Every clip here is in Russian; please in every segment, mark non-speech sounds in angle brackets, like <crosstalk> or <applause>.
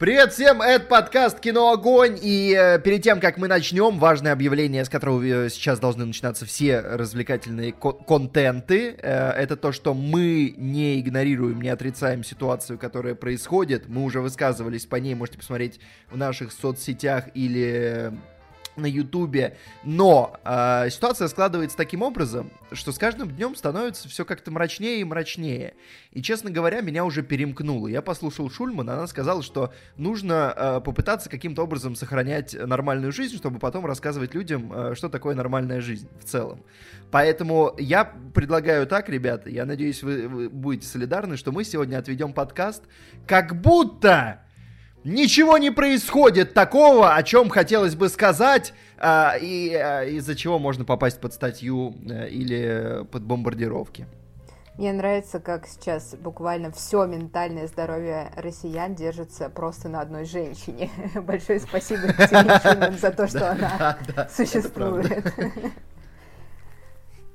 Привет всем, это подкаст «Кино Огонь», и э, перед тем, как мы начнем, важное объявление, с которого э, сейчас должны начинаться все развлекательные ко- контенты, э, это то, что мы не игнорируем, не отрицаем ситуацию, которая происходит, мы уже высказывались по ней, можете посмотреть в наших соцсетях или на Ютубе, но э, ситуация складывается таким образом, что с каждым днем становится все как-то мрачнее и мрачнее. И, честно говоря, меня уже перемкнуло. Я послушал Шульмана, она сказала, что нужно э, попытаться каким-то образом сохранять нормальную жизнь, чтобы потом рассказывать людям, э, что такое нормальная жизнь в целом. Поэтому я предлагаю так, ребята, я надеюсь, вы, вы будете солидарны, что мы сегодня отведем подкаст как будто Ничего не происходит такого, о чем хотелось бы сказать, а, и а, из-за чего можно попасть под статью а, или под бомбардировки. Мне нравится, как сейчас буквально все ментальное здоровье россиян держится просто на одной женщине. <laughs> Большое спасибо <laughs> Екатерине за то, что она существует. <laughs>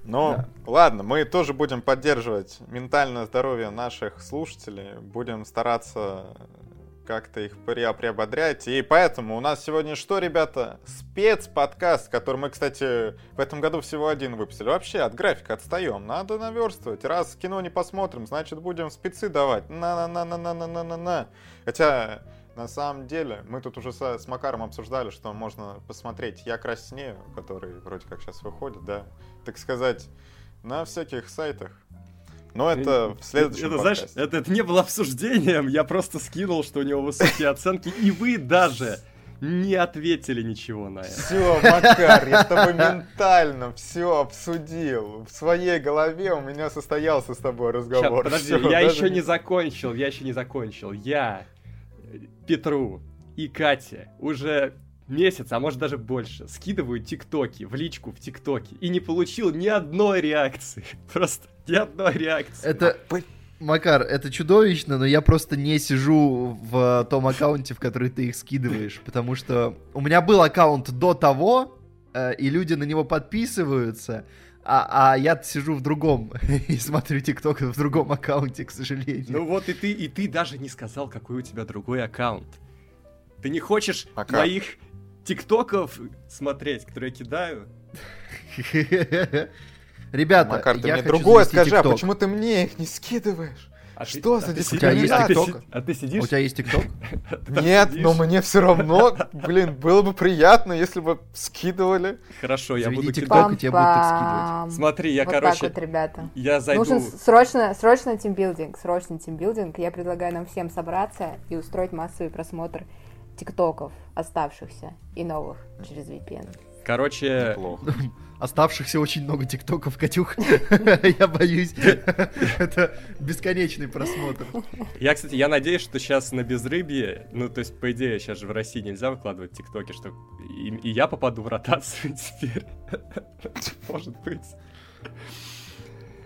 Ну, да. ладно, мы тоже будем поддерживать ментальное здоровье наших слушателей, будем стараться как-то их приободрять. И поэтому у нас сегодня что, ребята? Спецподкаст, который мы, кстати, в этом году всего один выпустили. Вообще от графика отстаем. Надо наверстывать. Раз кино не посмотрим, значит будем спецы давать. На-на-на-на-на-на-на-на. Хотя, на самом деле, мы тут уже с, с Макаром обсуждали, что можно посмотреть «Я краснею», который вроде как сейчас выходит, да, так сказать, на всяких сайтах. Но это в следующем это, знаешь, это, это не было обсуждением, я просто скинул, что у него высокие оценки, и вы даже не ответили ничего на это. Все, Макар, я с тобой ментально все обсудил. В своей голове у меня состоялся с тобой разговор. Сейчас, подожди, все, я еще не закончил, я еще не закончил. Я, Петру и Кате уже месяц, а может даже больше, скидываю тиктоки в личку в тиктоке и не получил ни одной реакции. <laughs> Просто ни одной реакции. Это... Макар, это чудовищно, но я просто не сижу в том аккаунте, в который ты их скидываешь, потому что у меня был аккаунт до того, э, и люди на него подписываются, а, а я сижу в другом <laughs> и смотрю ТикТок в другом аккаунте, к сожалению. Ну вот и ты, и ты даже не сказал, какой у тебя другой аккаунт. Ты не хочешь Пока. моих ТикТоков смотреть, которые я кидаю? <laughs> Ребята, Макар, ты я мне другое скажи, TikTok. а почему ты мне их не скидываешь? А что ты, за а тебя есть ТикТок? А ты сидишь? У тебя есть ТикТок? <laughs> Нет, но мне все равно, блин, было бы приятно, если бы скидывали. Хорошо, я буду ТикТок, и тебе будут скидывать. Смотри, я, короче, я зайду... Нужен срочно, срочно тимбилдинг, срочно тимбилдинг. Я предлагаю нам всем собраться и устроить массовый просмотр тиктоков оставшихся и новых через VPN. Короче, Неплохо. Оставшихся очень много тиктоков, Катюх. <laughs> Я боюсь. <laughs> Это бесконечный просмотр. Я, кстати, я надеюсь, что сейчас на безрыбье, ну, то есть, по идее, сейчас же в России нельзя выкладывать тиктоки, что и, я попаду в ротацию <laughs> теперь. Может быть.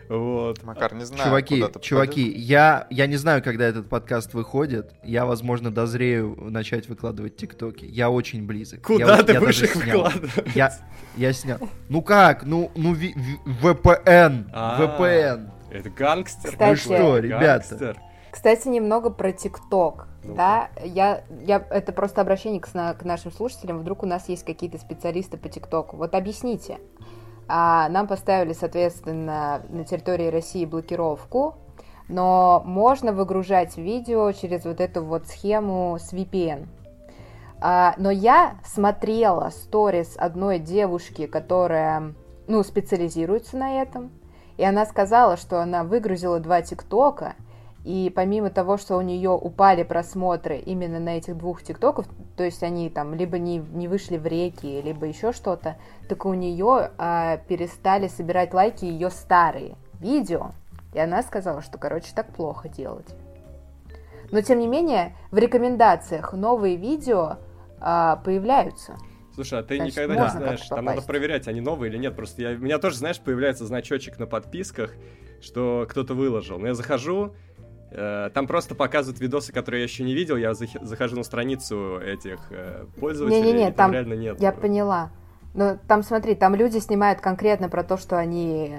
Вот. Макар, не знаю, Чуваки, чуваки, я, я не знаю, когда этот подкаст выходит. Я, возможно, дозрею начать выкладывать тиктоки. Я очень близок. Куда я, ты я будешь их выкладывать? Я, я снял. Ну как? Ну, ну, ви, ви, VPN. А, VPN. Это гангстер. Кстати, ну что, ребята? Гангстер. Кстати, немного про ТикТок. Ну, да, я, я, это просто обращение к, к нашим слушателям. Вдруг у нас есть какие-то специалисты по ТикТоку. Вот объясните, а нам поставили, соответственно, на территории России блокировку, но можно выгружать видео через вот эту вот схему с VPN. А, но я смотрела сторис одной девушки, которая, ну, специализируется на этом, и она сказала, что она выгрузила два ТикТока, и помимо того, что у нее упали просмотры именно на этих двух тиктоков, то есть они там либо не, не вышли в реки, либо еще что-то, так у нее а, перестали собирать лайки ее старые видео. И она сказала, что, короче, так плохо делать. Но, тем не менее, в рекомендациях новые видео а, появляются. Слушай, а ты Значит, никогда не знаешь, там надо проверять, они новые или нет. Просто я, у меня тоже, знаешь, появляется значочек на подписках, что кто-то выложил. Но я захожу, Э, там просто показывают видосы, которые я еще не видел. Я захожу на страницу этих э, пользователей. Не-не-не, там, там реально нет. Я поняла. Но там, смотри, там люди снимают конкретно про то, что они,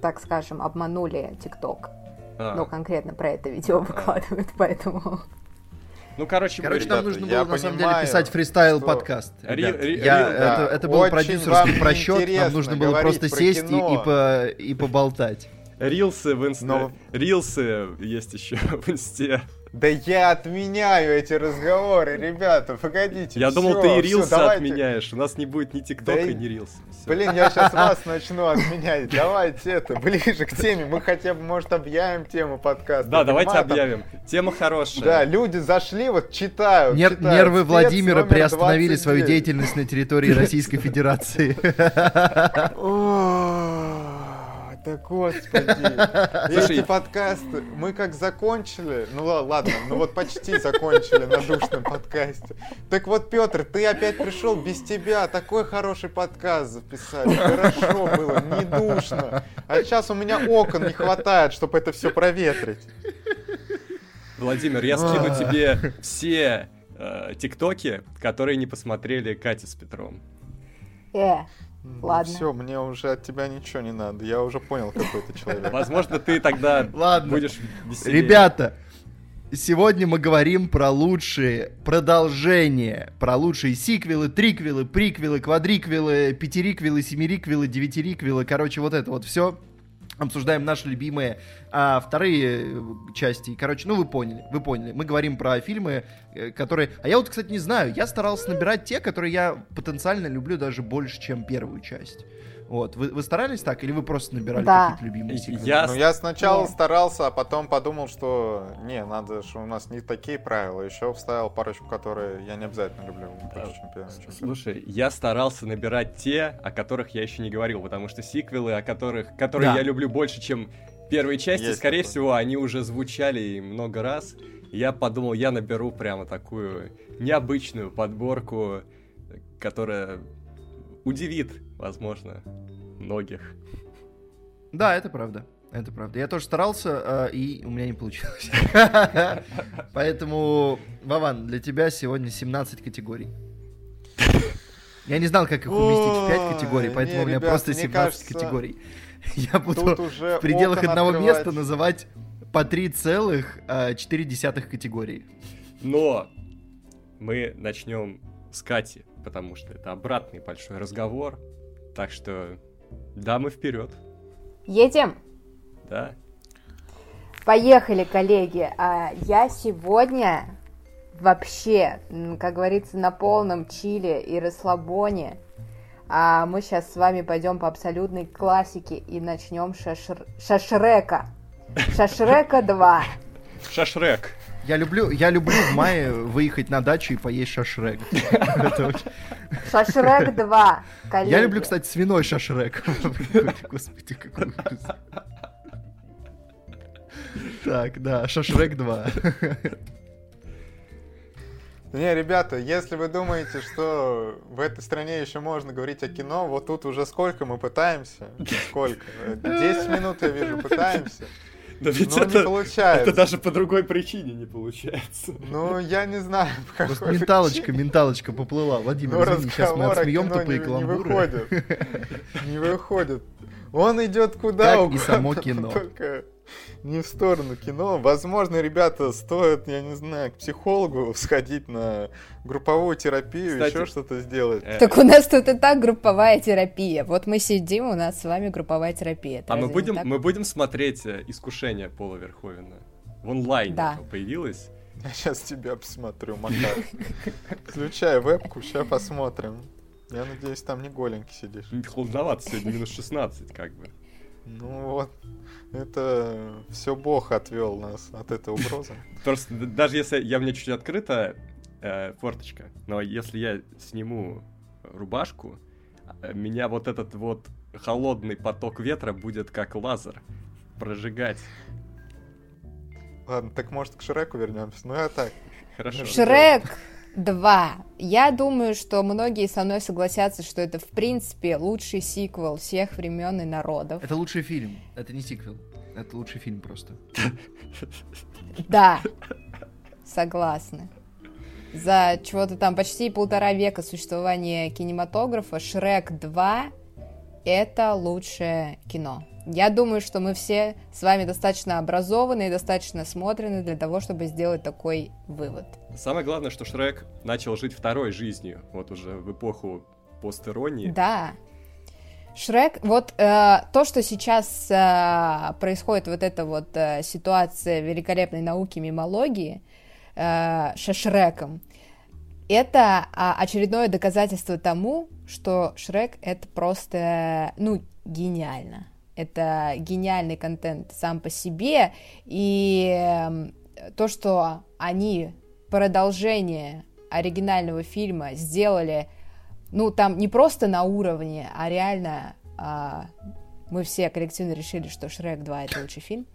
так скажем, обманули ТикТок. А. Ну, конкретно про это видео а. выкладывают, <laughs> поэтому... Ну, короче, короче ребята, нам нужно было на понимаю, самом деле писать фристайл что... подкаст. Ри- ри- Я, ри- это, да, это был очень продюсерский просчет, нам нужно было просто про сесть и, и, по, и поболтать. Рилсы в инсте. Но- Рилсы есть еще <laughs> в инсте. Да я отменяю эти разговоры, ребята, погодите. Я думал, всё, ты и рилсы давайте. отменяешь. У нас не будет ни ТикТока, Да и- ни рилсы. Всё. Блин, я сейчас <laughs> вас начну отменять. Давайте это, ближе к теме. Мы хотя бы, может, объявим тему подкаста. Да, давайте Матом. объявим. Тема хорошая. Да, люди зашли, вот читают. Нер- читают. нервы Спец Владимира приостановили свою 29. деятельность на территории Российской <laughs> Федерации. Да господи. <laughs> Слушай, Эти подкасты, мы как закончили, ну ла- ладно, ну вот почти закончили на душном подкасте. Так вот, Петр, ты опять пришел без тебя, такой хороший подкаст записали, хорошо было, не душно. А сейчас у меня окон не хватает, чтобы это все проветрить. Владимир, я скину тебе все э, тиктоки, которые не посмотрели Катя с Петром. Э, Ладно. Все, мне уже от тебя ничего не надо, я уже понял, какой ты человек. Возможно, ты тогда Ладно. будешь веселее. Ребята, сегодня мы говорим про лучшие продолжения, про лучшие сиквелы, триквелы, приквелы, квадриквелы, пятериквелы, семериквелы, девятириквелы, короче, вот это вот все. Обсуждаем наши любимые а, вторые э, части. Короче, ну вы поняли, вы поняли. Мы говорим про фильмы, э, которые... А я вот, кстати, не знаю. Я старался набирать те, которые я потенциально люблю даже больше, чем первую часть. Вот. Вы, вы старались так? Или вы просто набирали Да. какие-то любимые сиквелы? Я Ну, я сначала Нет. старался, а потом подумал, что не, надо, что у нас не такие правила. Еще вставил парочку, которые я не обязательно люблю больше, чем. Слушай, я старался набирать те, о которых я еще не говорил, потому что сиквелы, о которых, которые Да. я люблю больше, чем первые части, Есть скорее такое. всего, они уже звучали и много раз. Я подумал, я наберу прямо такую необычную подборку, которая удивит, возможно, многих. Да, это правда. Это правда. Я тоже старался, э, и у меня не получилось. <laughs> Поэтому, Вован, для тебя сегодня 17 категорий. Я не знал, как их уместить в 5 Ой, категорий, поэтому у меня просто мне 17 кажется, категорий. Я буду в пределах одного места называть по 3,4 категории. Но мы начнем с Кати, потому что это обратный большой разговор. Так что, да, мы вперед, едем? да. Поехали, коллеги. А, Я сегодня вообще, как говорится, на полном чиле и расслабоне. А мы сейчас с вами пойдем по абсолютной классике и начнем шашр... Шашрека. <laughs> Шашрека 2. Шашрек. Я люблю, я люблю в мае выехать на дачу и поесть шашрек. Шашрек 2, коллеги. Я люблю, кстати, свиной шашрек. Господи, какой ужас. Так, да, шашрек 2. Не, ребята, если вы думаете, что в этой стране еще можно говорить о кино, вот тут уже сколько мы пытаемся? Сколько? 10 минут, я вижу, пытаемся. Да ведь Но не это, получается. это даже по другой причине не получается. Ну, я не знаю, по Просто какой менталочка, менталочка поплыла. Владимир, Ну, извини, сейчас мы отсмеем кино тупые не, не каламбуры. выходит. Не выходит. Он идет куда Как и угодно, само <laughs> кино. Только не в сторону кино. Возможно, ребята, стоит, я не знаю, к психологу сходить на групповую терапию, Кстати, еще что-то сделать. Э, Так у нас тут и так групповая терапия. Вот мы сидим, у нас с вами групповая терапия. Это А мы будем, мы будем смотреть э, «Искушение» Пола Верховена. В онлайне Да. появилось. Я сейчас тебя посмотрю, Макар. Включай вебку, сейчас посмотрим. Я надеюсь, там не голенький сидишь. Холодновато сегодня, минус 16, как бы. Ну вот, это все Бог отвел нас от этой угрозы. <laughs> Просто даже если я у меня чуть открыта э, форточка, но если я сниму рубашку, э, меня вот этот вот холодный поток ветра будет как лазер прожигать. Ладно, так может к Шреку вернемся. Ну я так. Хорошо. Шрек 2. Я думаю, что многие со мной согласятся, что это, в принципе, лучший сиквел всех времен и народов. Это лучший фильм, это не сиквел. Это лучший фильм просто. Да, согласны. За чего-то там почти полтора века существования кинематографа Шрек 2 это лучшее кино. Я думаю, что мы все с вами достаточно образованы и достаточно смотрены для того, чтобы сделать такой вывод. Самое главное, что Шрек начал жить второй жизнью, вот уже в эпоху постеронии. Да. Шрек, вот э, то, что сейчас э, происходит, вот эта вот э, ситуация великолепной науки мимологии э, со Шреком, это э, очередное доказательство тому, что Шрек это просто, ну, гениально. Это гениальный контент сам по себе, и э, то, что они продолжение оригинального фильма сделали ну, там не просто на уровне, а реально а, мы все коллективно решили, что Шрек 2 это лучший фильм.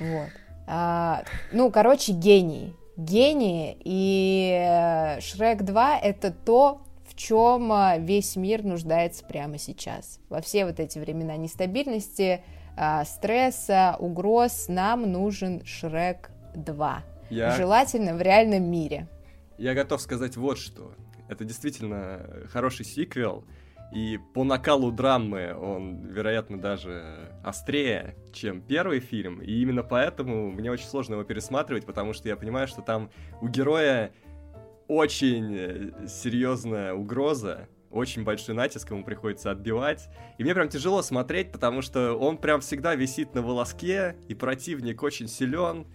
Вот. А, ну, короче, гений. Гений. И Шрек 2 это то, чем а, весь мир нуждается прямо сейчас. Во все вот эти времена нестабильности, а, стресса, угроз нам нужен Шрек 2. Я... Желательно в реальном мире. Я готов сказать вот что. Это действительно хороший сиквел, и по накалу драмы он, вероятно, даже острее, чем первый фильм. И именно поэтому мне очень сложно его пересматривать, потому что я понимаю, что там у героя очень э, серьезная угроза, очень большой натиск ему приходится отбивать. И мне прям тяжело смотреть, потому что он прям всегда висит на волоске, и противник очень силен.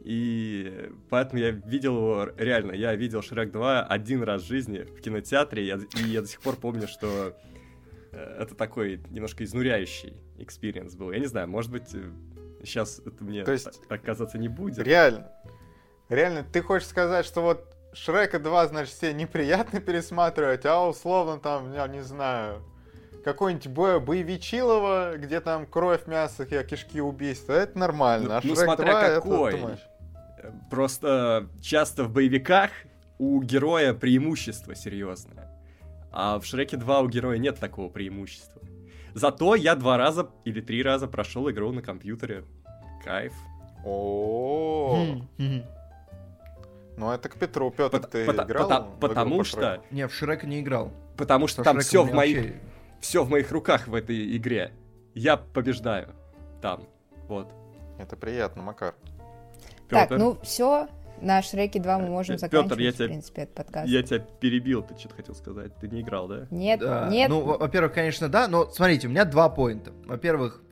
И поэтому я видел его реально. Я видел Шрек 2 один раз в жизни в кинотеатре, и я, и я до сих пор помню, что э, это такой немножко изнуряющий experience был. Я не знаю, может быть, сейчас это мне То есть, так казаться не будет. Реально. Реально, ты хочешь сказать, что вот Шрека 2, значит, все неприятно <laughs> пересматривать, а условно там, я не знаю, какой-нибудь бо боевичилово, где там кровь, мясо, кишки, убийства, это нормально. Ну, а ну смотря 2, какой. Это, Просто часто в боевиках у героя преимущество серьезное. А в Шреке 2 у героя нет такого преимущества. Зато я два раза или три раза прошел игру на компьютере. Кайф. О. Ну это к Петру. Петр, ты играл? Потому что... Не, в Шрека не играл. Потому что там все в моих... Все в моих руках в этой игре. Я побеждаю там. Вот. Это приятно, Макар. Петр. Так, ну все, на Шреке 2 мы можем заканчивать, Петр, я тебя, в принципе, этот подкаст. Я тебя перебил, ты что-то хотел сказать. Ты не играл, да? Нет, да. нет. Ну, во-первых, конечно, да, но смотрите, у меня два поинта. Во-первых, э,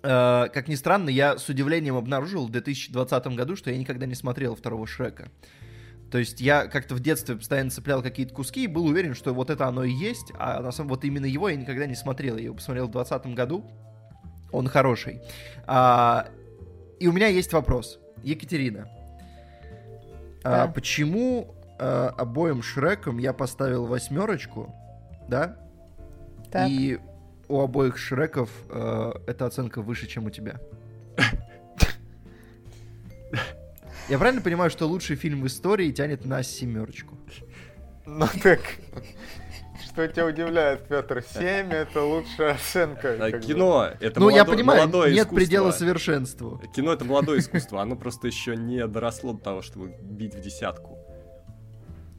как ни странно, я с удивлением обнаружил в 2020 году, что я никогда не смотрел второго Шрека. То есть я как-то в детстве постоянно цеплял какие-то куски и был уверен, что вот это оно и есть, а на самом вот именно его я никогда не смотрел. Я его посмотрел в 2020 году. Он хороший. А, и у меня есть вопрос. Екатерина, а да. а почему а, обоим Шрекам я поставил восьмерочку, да? Так. И у обоих Шреков а, эта оценка выше, чем у тебя? <laughs> Я правильно понимаю, что лучший фильм в истории тянет на семерочку? Ну так, что тебя удивляет, Петр? 7 это лучшая оценка. А, кино это Ну, молодо, я понимаю, молодое нет искусство. предела совершенству. Кино это молодое <laughs> искусство, оно просто еще не доросло до того, чтобы бить в десятку.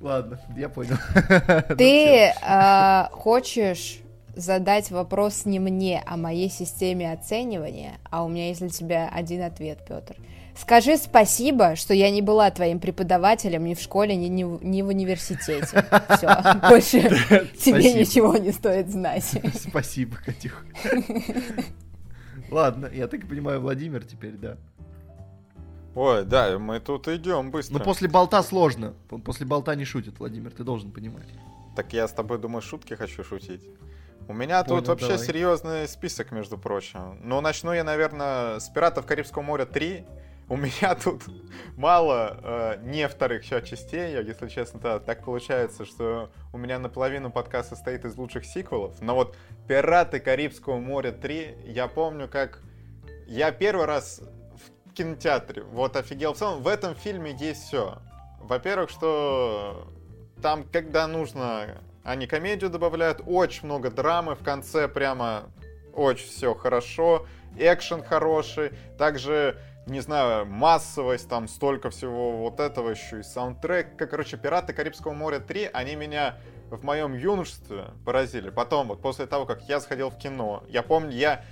Ладно, я понял. <laughs> Ты э, хочешь задать вопрос не мне, а моей системе оценивания, а у меня есть для тебя один ответ, Петр. Скажи спасибо, что я не была твоим преподавателем ни в школе, ни, ни, ни в университете. <laughs> Все, больше тебе ничего не стоит знать. <laughs> Спасибо, Катюх. <laughs> Ладно, я так понимаю, Владимир теперь, да. Ой, да, мы тут идем быстро. Но после болта сложно. После болта не шутит, Владимир, ты должен понимать. Так я с тобой, думаю, шутки хочу шутить. У меня Понял, тут вообще давай. серьезный список, между прочим. Ну, начну я, наверное, с «Пиратов Карибского моря 3». У меня <laughs> тут мало э, не вторых частей, если честно, то так получается, что у меня наполовину подкаст состоит из лучших сиквелов, но вот «Пираты Карибского моря 3», я помню, как я первый раз в кинотеатре вот офигел в целом, в этом фильме есть все. Во-первых, что там, когда нужно, они комедию добавляют, очень много драмы, в конце прямо очень все хорошо, экшен хороший, также не знаю, массовость, там столько всего вот этого еще и саундтрек. Короче, «Пираты Карибского моря 3», они меня в моем юношестве поразили. Потом, вот после того, как я сходил в кино, я помню, я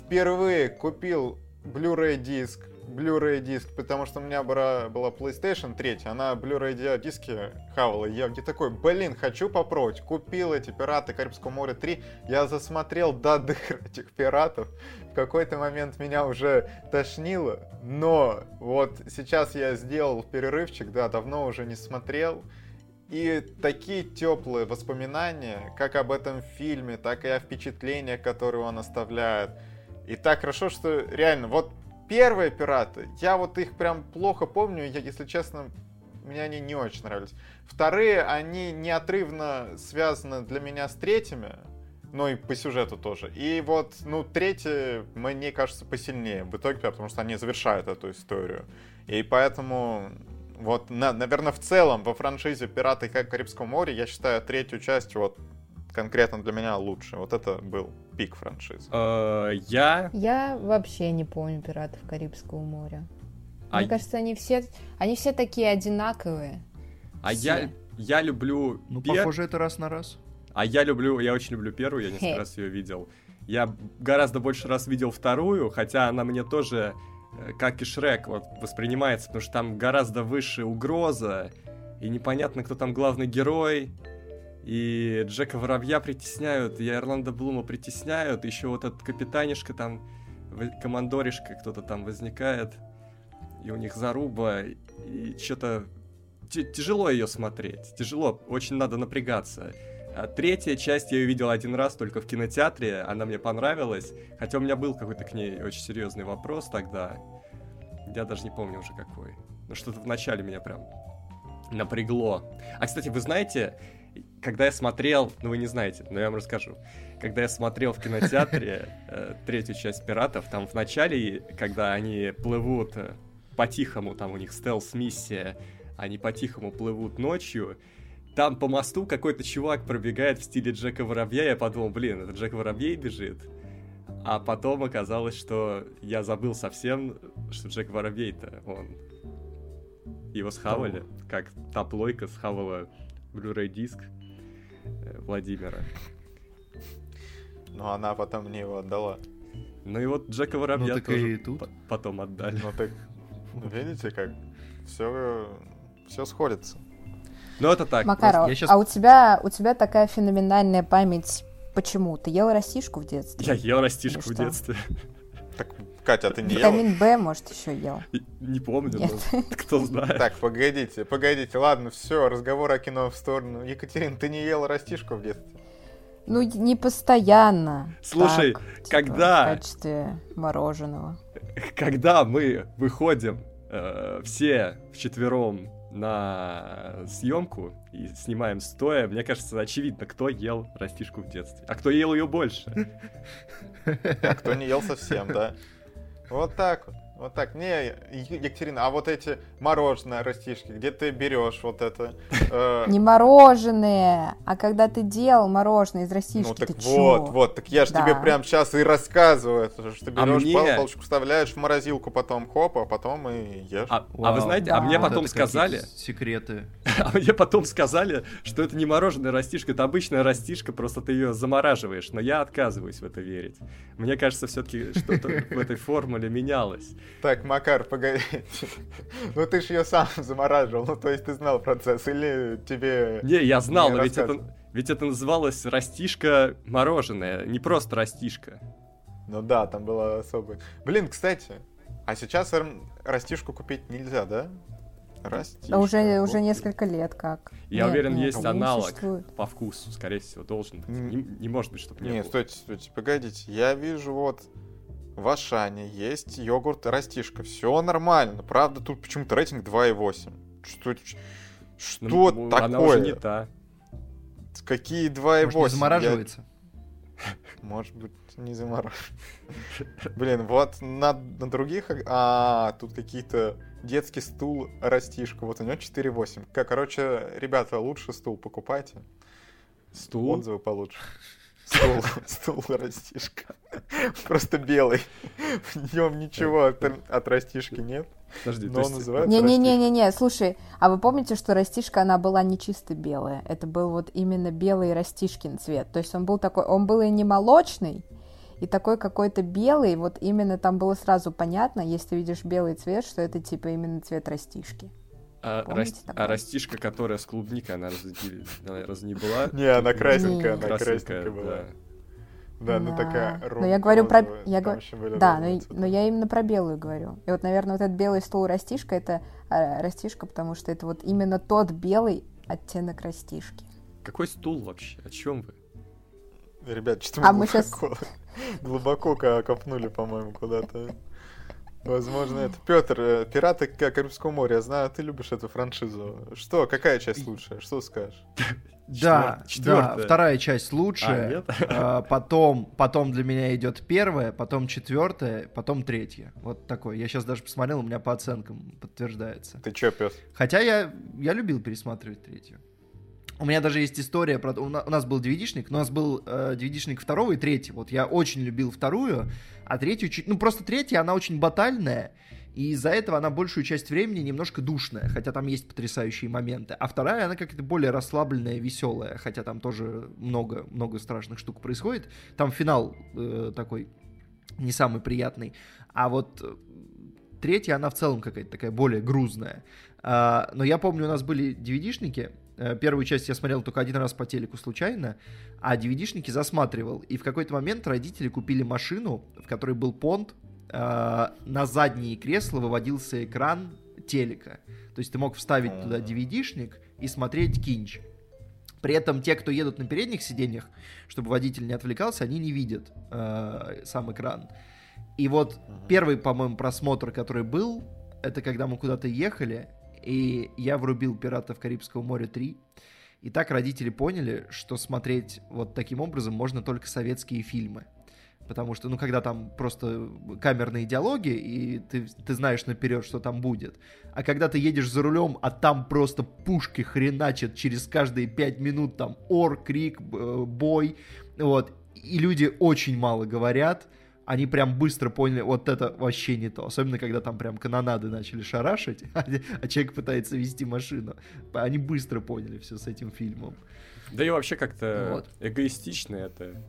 впервые купил Blu-ray диск Blu-ray диск, потому что у меня была, была PlayStation 3, она Blu-ray диски хавала. Я где такой, блин, хочу попробовать. Купил эти Пираты Карибского моря 3, я засмотрел <laughs> до дыр этих пиратов. В какой-то момент меня уже тошнило, но вот сейчас я сделал перерывчик, да, давно уже не смотрел. И такие теплые воспоминания, как об этом фильме, так и о впечатлениях, которые он оставляет. И так хорошо, что реально, вот первые пираты, я вот их прям плохо помню, я, если честно, мне они не очень нравились. Вторые, они неотрывно связаны для меня с третьими, ну и по сюжету тоже. И вот, ну, третьи, мне кажется, посильнее в итоге, потому что они завершают эту историю. И поэтому, вот, на, наверное, в целом во франшизе «Пираты Карибского моря» я считаю третью часть вот конкретно для меня лучше. Вот это был пик франшизы. Э, я... Я вообще не помню «Пиратов Карибского моря». А Мне кажется, они все, они все такие одинаковые. А я, я люблю... Ну, пер... похоже, это раз на раз. А я люблю, я очень люблю первую, я несколько раз ее видел. Я гораздо больше раз видел вторую, хотя она мне тоже, э, как и Шрек, вот, воспринимается, потому что там гораздо выше угроза, и непонятно, кто там главный герой, и Джека Воробья притесняют, и Орландо Блума притесняют, еще вот этот капитанишка там, командоришка кто-то там возникает, и у них заруба, и что-то тяжело ее смотреть, тяжело, очень надо напрягаться. А третья часть я ее видел один раз только в кинотеатре, она мне понравилась, хотя у меня был какой-то к ней очень серьезный вопрос тогда, я даже не помню уже какой, но что-то в начале меня прям напрягло. А, кстати, вы знаете, когда я смотрел, ну вы не знаете, но я вам расскажу. Когда я смотрел в кинотеатре <laughs> э, третью часть «Пиратов», там в начале, когда они плывут э, по-тихому, там у них стелс-миссия, они по-тихому плывут ночью, там по мосту какой-то чувак пробегает в стиле Джека Воробья, я подумал, блин, это Джек Воробей бежит. А потом оказалось, что я забыл совсем, что Джек Воробей-то, он... Его схавали, как та плойка схавала Blu-ray диск э, Владимира. Но она потом мне его отдала. Ну и вот Джека Воробья ну, тоже тут. потом отдали. Ну так, ну, видите, как все, все сходится. Ну это так. Макаров, сейчас... а у тебя, у тебя такая феноменальная память Почему? Ты ел растишку в детстве? Я ел растишку в детстве. Так Катя, а ты не Витамин ела? Б, может, еще ел. Не помню, Нет. но <laughs> кто знает. Так, погодите, погодите, ладно, все, разговор о кино в сторону. Екатерина, ты не ела растишку в детстве? Ну, не постоянно. Слушай, так, типа, когда... В качестве мороженого. Когда мы выходим э, все вчетвером на съемку и снимаем стоя, мне кажется, очевидно, кто ел растишку в детстве. А кто ел ее больше. А кто не ел совсем, да. Вот так вот. Вот так. Не, Екатерина, а вот эти мороженое растишки, где ты берешь вот это? Э... <laughs> Не мороженое, а когда ты делал мороженое из растишки, ну, так ты вот, чё? вот, так я же да. тебе прям сейчас и рассказываю, что ты берешь а мне... палочку, вставляешь в морозилку, потом хоп, а потом и ешь. А, а вы знаете, да. а мне потом вот сказали... Секреты. <laughs> А мне потом сказали, что это не мороженое растишка, это обычная растишка, просто ты ее замораживаешь, но я отказываюсь в это верить. Мне кажется, все-таки что-то в этой формуле менялось. Так, Макар, погоди. <laughs> Ну ты ж ее сам замораживал, ну то есть ты знал процесс, или тебе... Не, я знал, но ведь это, ведь это называлось растишка мороженое, не просто растишка. Ну да, там было особое. Блин, кстати, а сейчас растишку купить нельзя, да? Растишка. Уже, уже несколько лет как. Я нет, уверен, нет, есть аналог по вкусу, скорее всего, должен быть. Не, не может быть, чтобы не Нет, было. стойте, стойте, погодите. Я вижу вот в Ашане есть йогурт растишка. Все нормально. Правда, тут почему-то рейтинг 2,8. Что, что ну, такое? Она уже не та. Какие 2,8? Может, не замораживается? Я... <laughs> Может быть, не замораживается. Блин, вот на, на других... А, тут какие-то детский стул растишка. Вот у него 4,8. Короче, ребята, лучше стул покупайте. Стул? Отзывы получше. Стул, <laughs> <laughs> стул растишка. Просто белый. В нем ничего от, от растишки нет. Подожди, но он называется Не-не-не-не-не, слушай, а вы помните, что растишка, она была не чисто белая? Это был вот именно белый растишкин цвет. То есть он был такой, он был и не молочный, и такой какой-то белый, вот именно там было сразу понятно, если видишь белый цвет, что это типа именно цвет растишки. А, раст... а растишка, которая с клубникой, она разве, она разве не была? Не, она красненькая, она красненькая была. Да, ну такая Но я говорю про... Я говорю... Да, но, но я именно про белую говорю. И вот, наверное, вот этот белый стол растишка, это а, растишка, потому что это вот именно тот белый оттенок растишки. Какой стул вообще? О чем вы? Ребят, что мы, а мы сейчас... глубоко <laughs> копнули, по-моему, куда-то. Возможно, это. Петр, э, «Пираты Карибского моря», я знаю, ты любишь эту франшизу. Что, какая часть лучшая? Что скажешь? Да, да, вторая часть лучшая. А, а, потом, потом для меня идет первая, потом четвертая, потом третья. Вот такой. Я сейчас даже посмотрел, у меня по оценкам подтверждается. Ты чё, пес? Хотя я, я любил пересматривать третью. У меня даже есть история про... У нас был DVD-шник, у нас был э, DVD-шник второго и третьего. Вот я очень любил вторую, а третью чуть... Ну, просто третья, она очень батальная, и из-за этого она большую часть времени немножко душная, хотя там есть потрясающие моменты. А вторая, она как-то более расслабленная, веселая, хотя там тоже много, много страшных штук происходит. Там финал э, такой не самый приятный. А вот э, третья, она в целом какая-то такая более грузная. А, но я помню, у нас были DVD-шники, первую часть я смотрел только один раз по телеку случайно, а DVD-шники засматривал. И в какой-то момент родители купили машину, в которой был понт, э, на задние кресла выводился экран телека. То есть ты мог вставить туда DVD-шник и смотреть кинч. При этом те, кто едут на передних сиденьях, чтобы водитель не отвлекался, они не видят э, сам экран. И вот первый, по-моему, просмотр, который был, это когда мы куда-то ехали, и я врубил «Пиратов Карибского моря 3». И так родители поняли, что смотреть вот таким образом можно только советские фильмы. Потому что, ну, когда там просто камерные диалоги, и ты, ты знаешь наперед, что там будет. А когда ты едешь за рулем, а там просто пушки хреначат через каждые пять минут, там ор, крик, бой, вот. И люди очень мало говорят, они прям быстро поняли, вот это вообще не то. Особенно, когда там прям канонады начали шарашить, <laughs> а, а человек пытается вести машину. Они быстро поняли все с этим фильмом. Да и вообще как-то вот. эгоистично это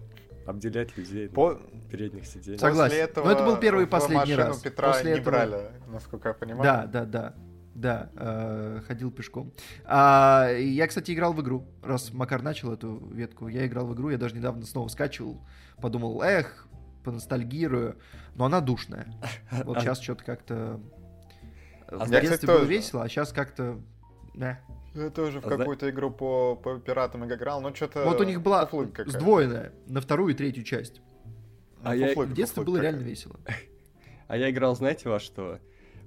обделять людей По... передних сиденьях. Согласен. этого Но это был первый и последний раз. Петра После не этого... брали, насколько я понимаю. Да, да, да. Да, э, ходил пешком. А, я, кстати, играл в игру. Раз Макар начал эту ветку, я играл в игру, я даже недавно снова скачивал. Подумал, эх, поностальгирую, но она душная. <laughs> Вот сейчас а что-то как-то... В детстве было весело, а сейчас как-то... Я тоже в а какую-то игру по, по пиратам играл, но что-то... Вот у них была сдвоенная на вторую и третью часть. А я в детстве было реально весело. <laughs> А я играл, знаете, во что?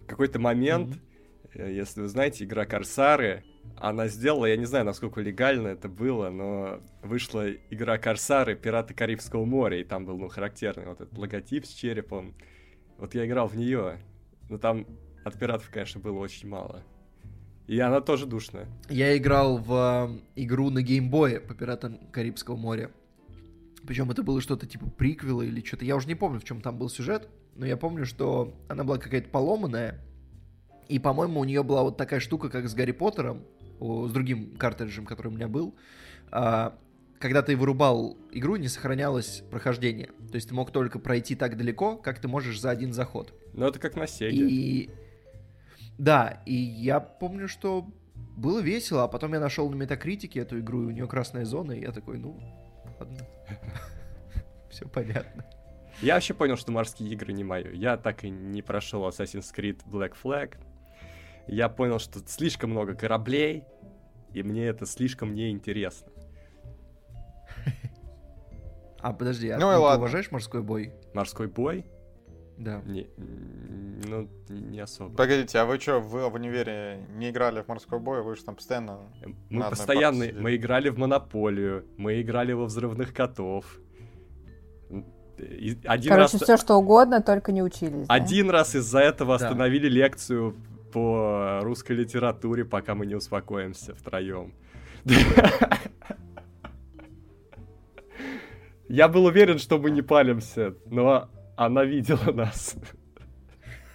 В какой-то момент, э, если вы знаете, игра Корсары, она сделала, я не знаю, насколько легально это было, но вышла игра Корсары Пираты Карибского моря, и там был, ну, характерный вот этот логотип с черепом. Вот я играл в нее, но там от пиратов, конечно, было очень мало. И она тоже душная. Я играл в э, игру на геймбое по Пиратам Карибского моря. Причем это было что-то типа приквела или что-то. Я уже не помню, в чем там был сюжет, но я помню, что она была какая-то поломанная. И, по-моему, у нее была вот такая штука, как с Гарри Поттером, с другим картриджем, который у меня был, а, когда ты вырубал игру, не сохранялось прохождение. То есть ты мог только пройти так далеко, как ты можешь за один заход. Ну, это как на Sega. И... Да, и я помню, что было весело, а потом я нашел на Метакритике эту игру, и у нее красная зона, и я такой, ну, ладно. <laughs> Все понятно. Я вообще понял, что морские игры не мое. Я так и не прошел Assassin's Creed Black Flag я понял, что слишком много кораблей, и мне это слишком неинтересно. А подожди, а ну, ты ладно. уважаешь морской бой? Морской бой? Да. Не, ну, не особо. Погодите, а вы что, вы в универе не играли в морской бой? Вы же там постоянно... Мы постоянно, мы играли в Монополию, мы играли во взрывных котов. Один Короче, раз... все что угодно, только не учились. Один да? раз из-за этого да. остановили лекцию по русской литературе, пока мы не успокоимся втроем. Я был уверен, что мы не палимся, но она видела нас.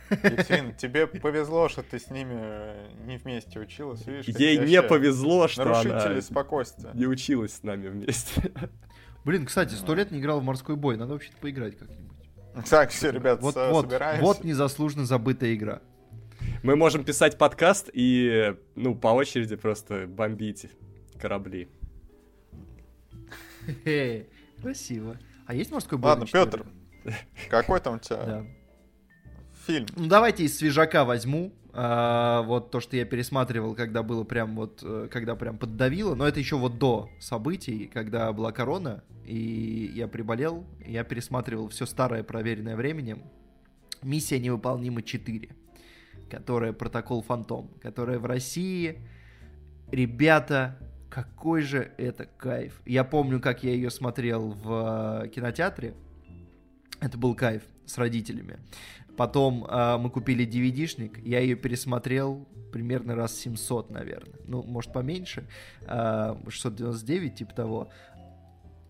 Екатерин, тебе повезло, что ты с ними э, не вместе училась. Видишь, Ей не повезло, что нарушители она спокойствия. не училась с нами вместе. Блин, кстати, сто лет не играл в морской бой, надо вообще-то поиграть как-нибудь. Так, все, ребят, вот, вот, собираемся. Вот незаслуженно забытая игра. Мы можем писать подкаст и, ну, по очереди просто бомбить корабли. Красиво. А есть морской бой? Ладно, Петр, какой там у тебя фильм? Ну, давайте из свежака возьму. А, вот то, что я пересматривал, когда было прям вот, э, когда прям поддавило, но это еще вот до событий, когда была корона, и я приболел, я пересматривал все старое, проверенное временем. Миссия невыполнима 4, которая протокол Фантом, которая в России, ребята, какой же это кайф. Я помню, как я ее смотрел в э, кинотеатре, это был кайф с родителями. Потом э, мы купили DVD-шник, я ее пересмотрел примерно раз 700, наверное. Ну, может, поменьше. Э, 699, типа того.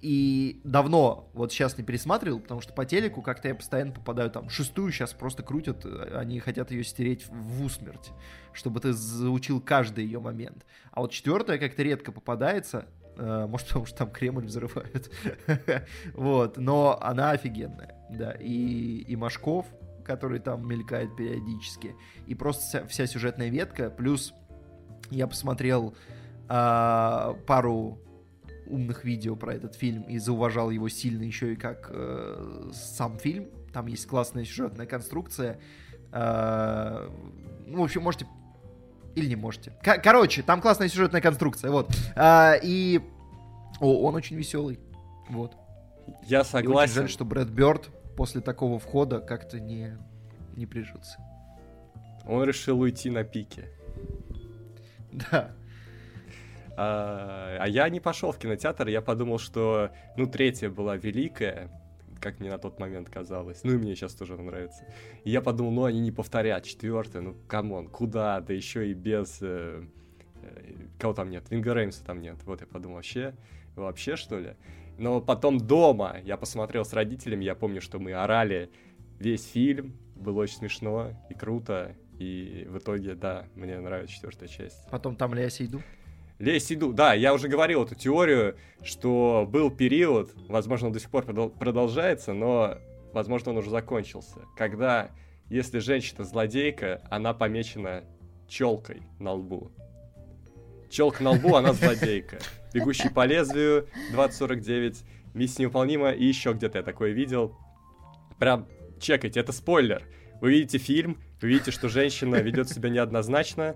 И давно вот сейчас не пересматривал, потому что по телеку как-то я постоянно попадаю там. Шестую сейчас просто крутят, они хотят ее стереть в усмерть, чтобы ты заучил каждый ее момент. А вот четвертая как-то редко попадается, э, может, потому что там Кремль взрывают. <laughs> вот, но она офигенная, да. И, и Машков, который там мелькает периодически, и просто вся, вся сюжетная ветка, плюс я посмотрел э, пару умных видео про этот фильм и зауважал его сильно еще и как э, сам фильм. Там есть классная сюжетная конструкция. Э, ну, в общем, можете или не можете. К- короче, там классная сюжетная конструкция, вот. А, и О, он очень веселый, вот. Я согласен. И очень жаль, что Брэд Бёрд после такого входа как-то не, не прижился. Он решил уйти на пике. Да. А, а я не пошел в кинотеатр, я подумал, что, ну, третья была великая, как мне на тот момент казалось. Ну и мне сейчас тоже нравится. И я подумал, ну они не повторят. Четвертая, ну come on, куда? Да еще и без... Э, э, кого там нет? Винга Реймса там нет. Вот я подумал, вообще, вообще что ли? Но потом дома я посмотрел с родителями, я помню, что мы орали весь фильм, было очень смешно и круто, и в итоге, да, мне нравится четвертая часть. Потом там Лея Сейду? Лея Сейду, да, я уже говорил эту теорию, что был период, возможно, он до сих пор продолжается, но, возможно, он уже закончился, когда, если женщина злодейка, она помечена челкой на лбу. Челка на лбу, она злодейка. Бегущий по лезвию, 2049, Миссия невыполнима, и еще где-то я такое видел. Прям чекайте, это спойлер. Вы видите фильм, вы видите, что женщина ведет себя неоднозначно,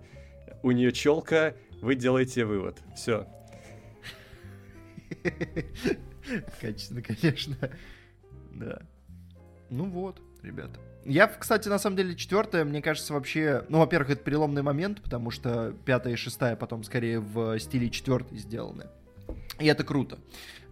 у нее челка, вы делаете вывод. Все. <laughs> Качественно, конечно. Да. Ну вот, ребята. Я, кстати, на самом деле, четвертая, мне кажется, вообще... Ну, во-первых, это переломный момент, потому что пятая и шестая потом скорее в стиле четвертой сделаны. И это круто.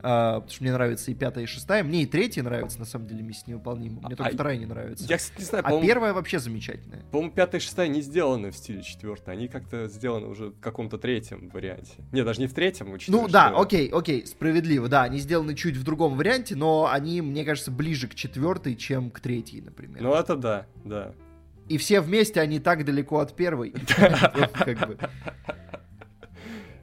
Uh, потому что мне нравится и пятая, и шестая. Мне и третья нравится, на самом деле, миссия невыполнима. Мне только а, вторая не нравится. Я, кстати, не знаю, а первая вообще замечательная. По-моему, пятая и шестая не сделаны в стиле четвертой. Они как-то сделаны уже в каком-то третьем варианте. Не, даже не в третьем, учитывая, Ну да, что... окей, окей, справедливо. Да, они сделаны чуть в другом варианте, но они, мне кажется, ближе к четвертой, чем к третьей, например. Ну это да, да. И все вместе они так далеко от первой. <laughs> <laughs>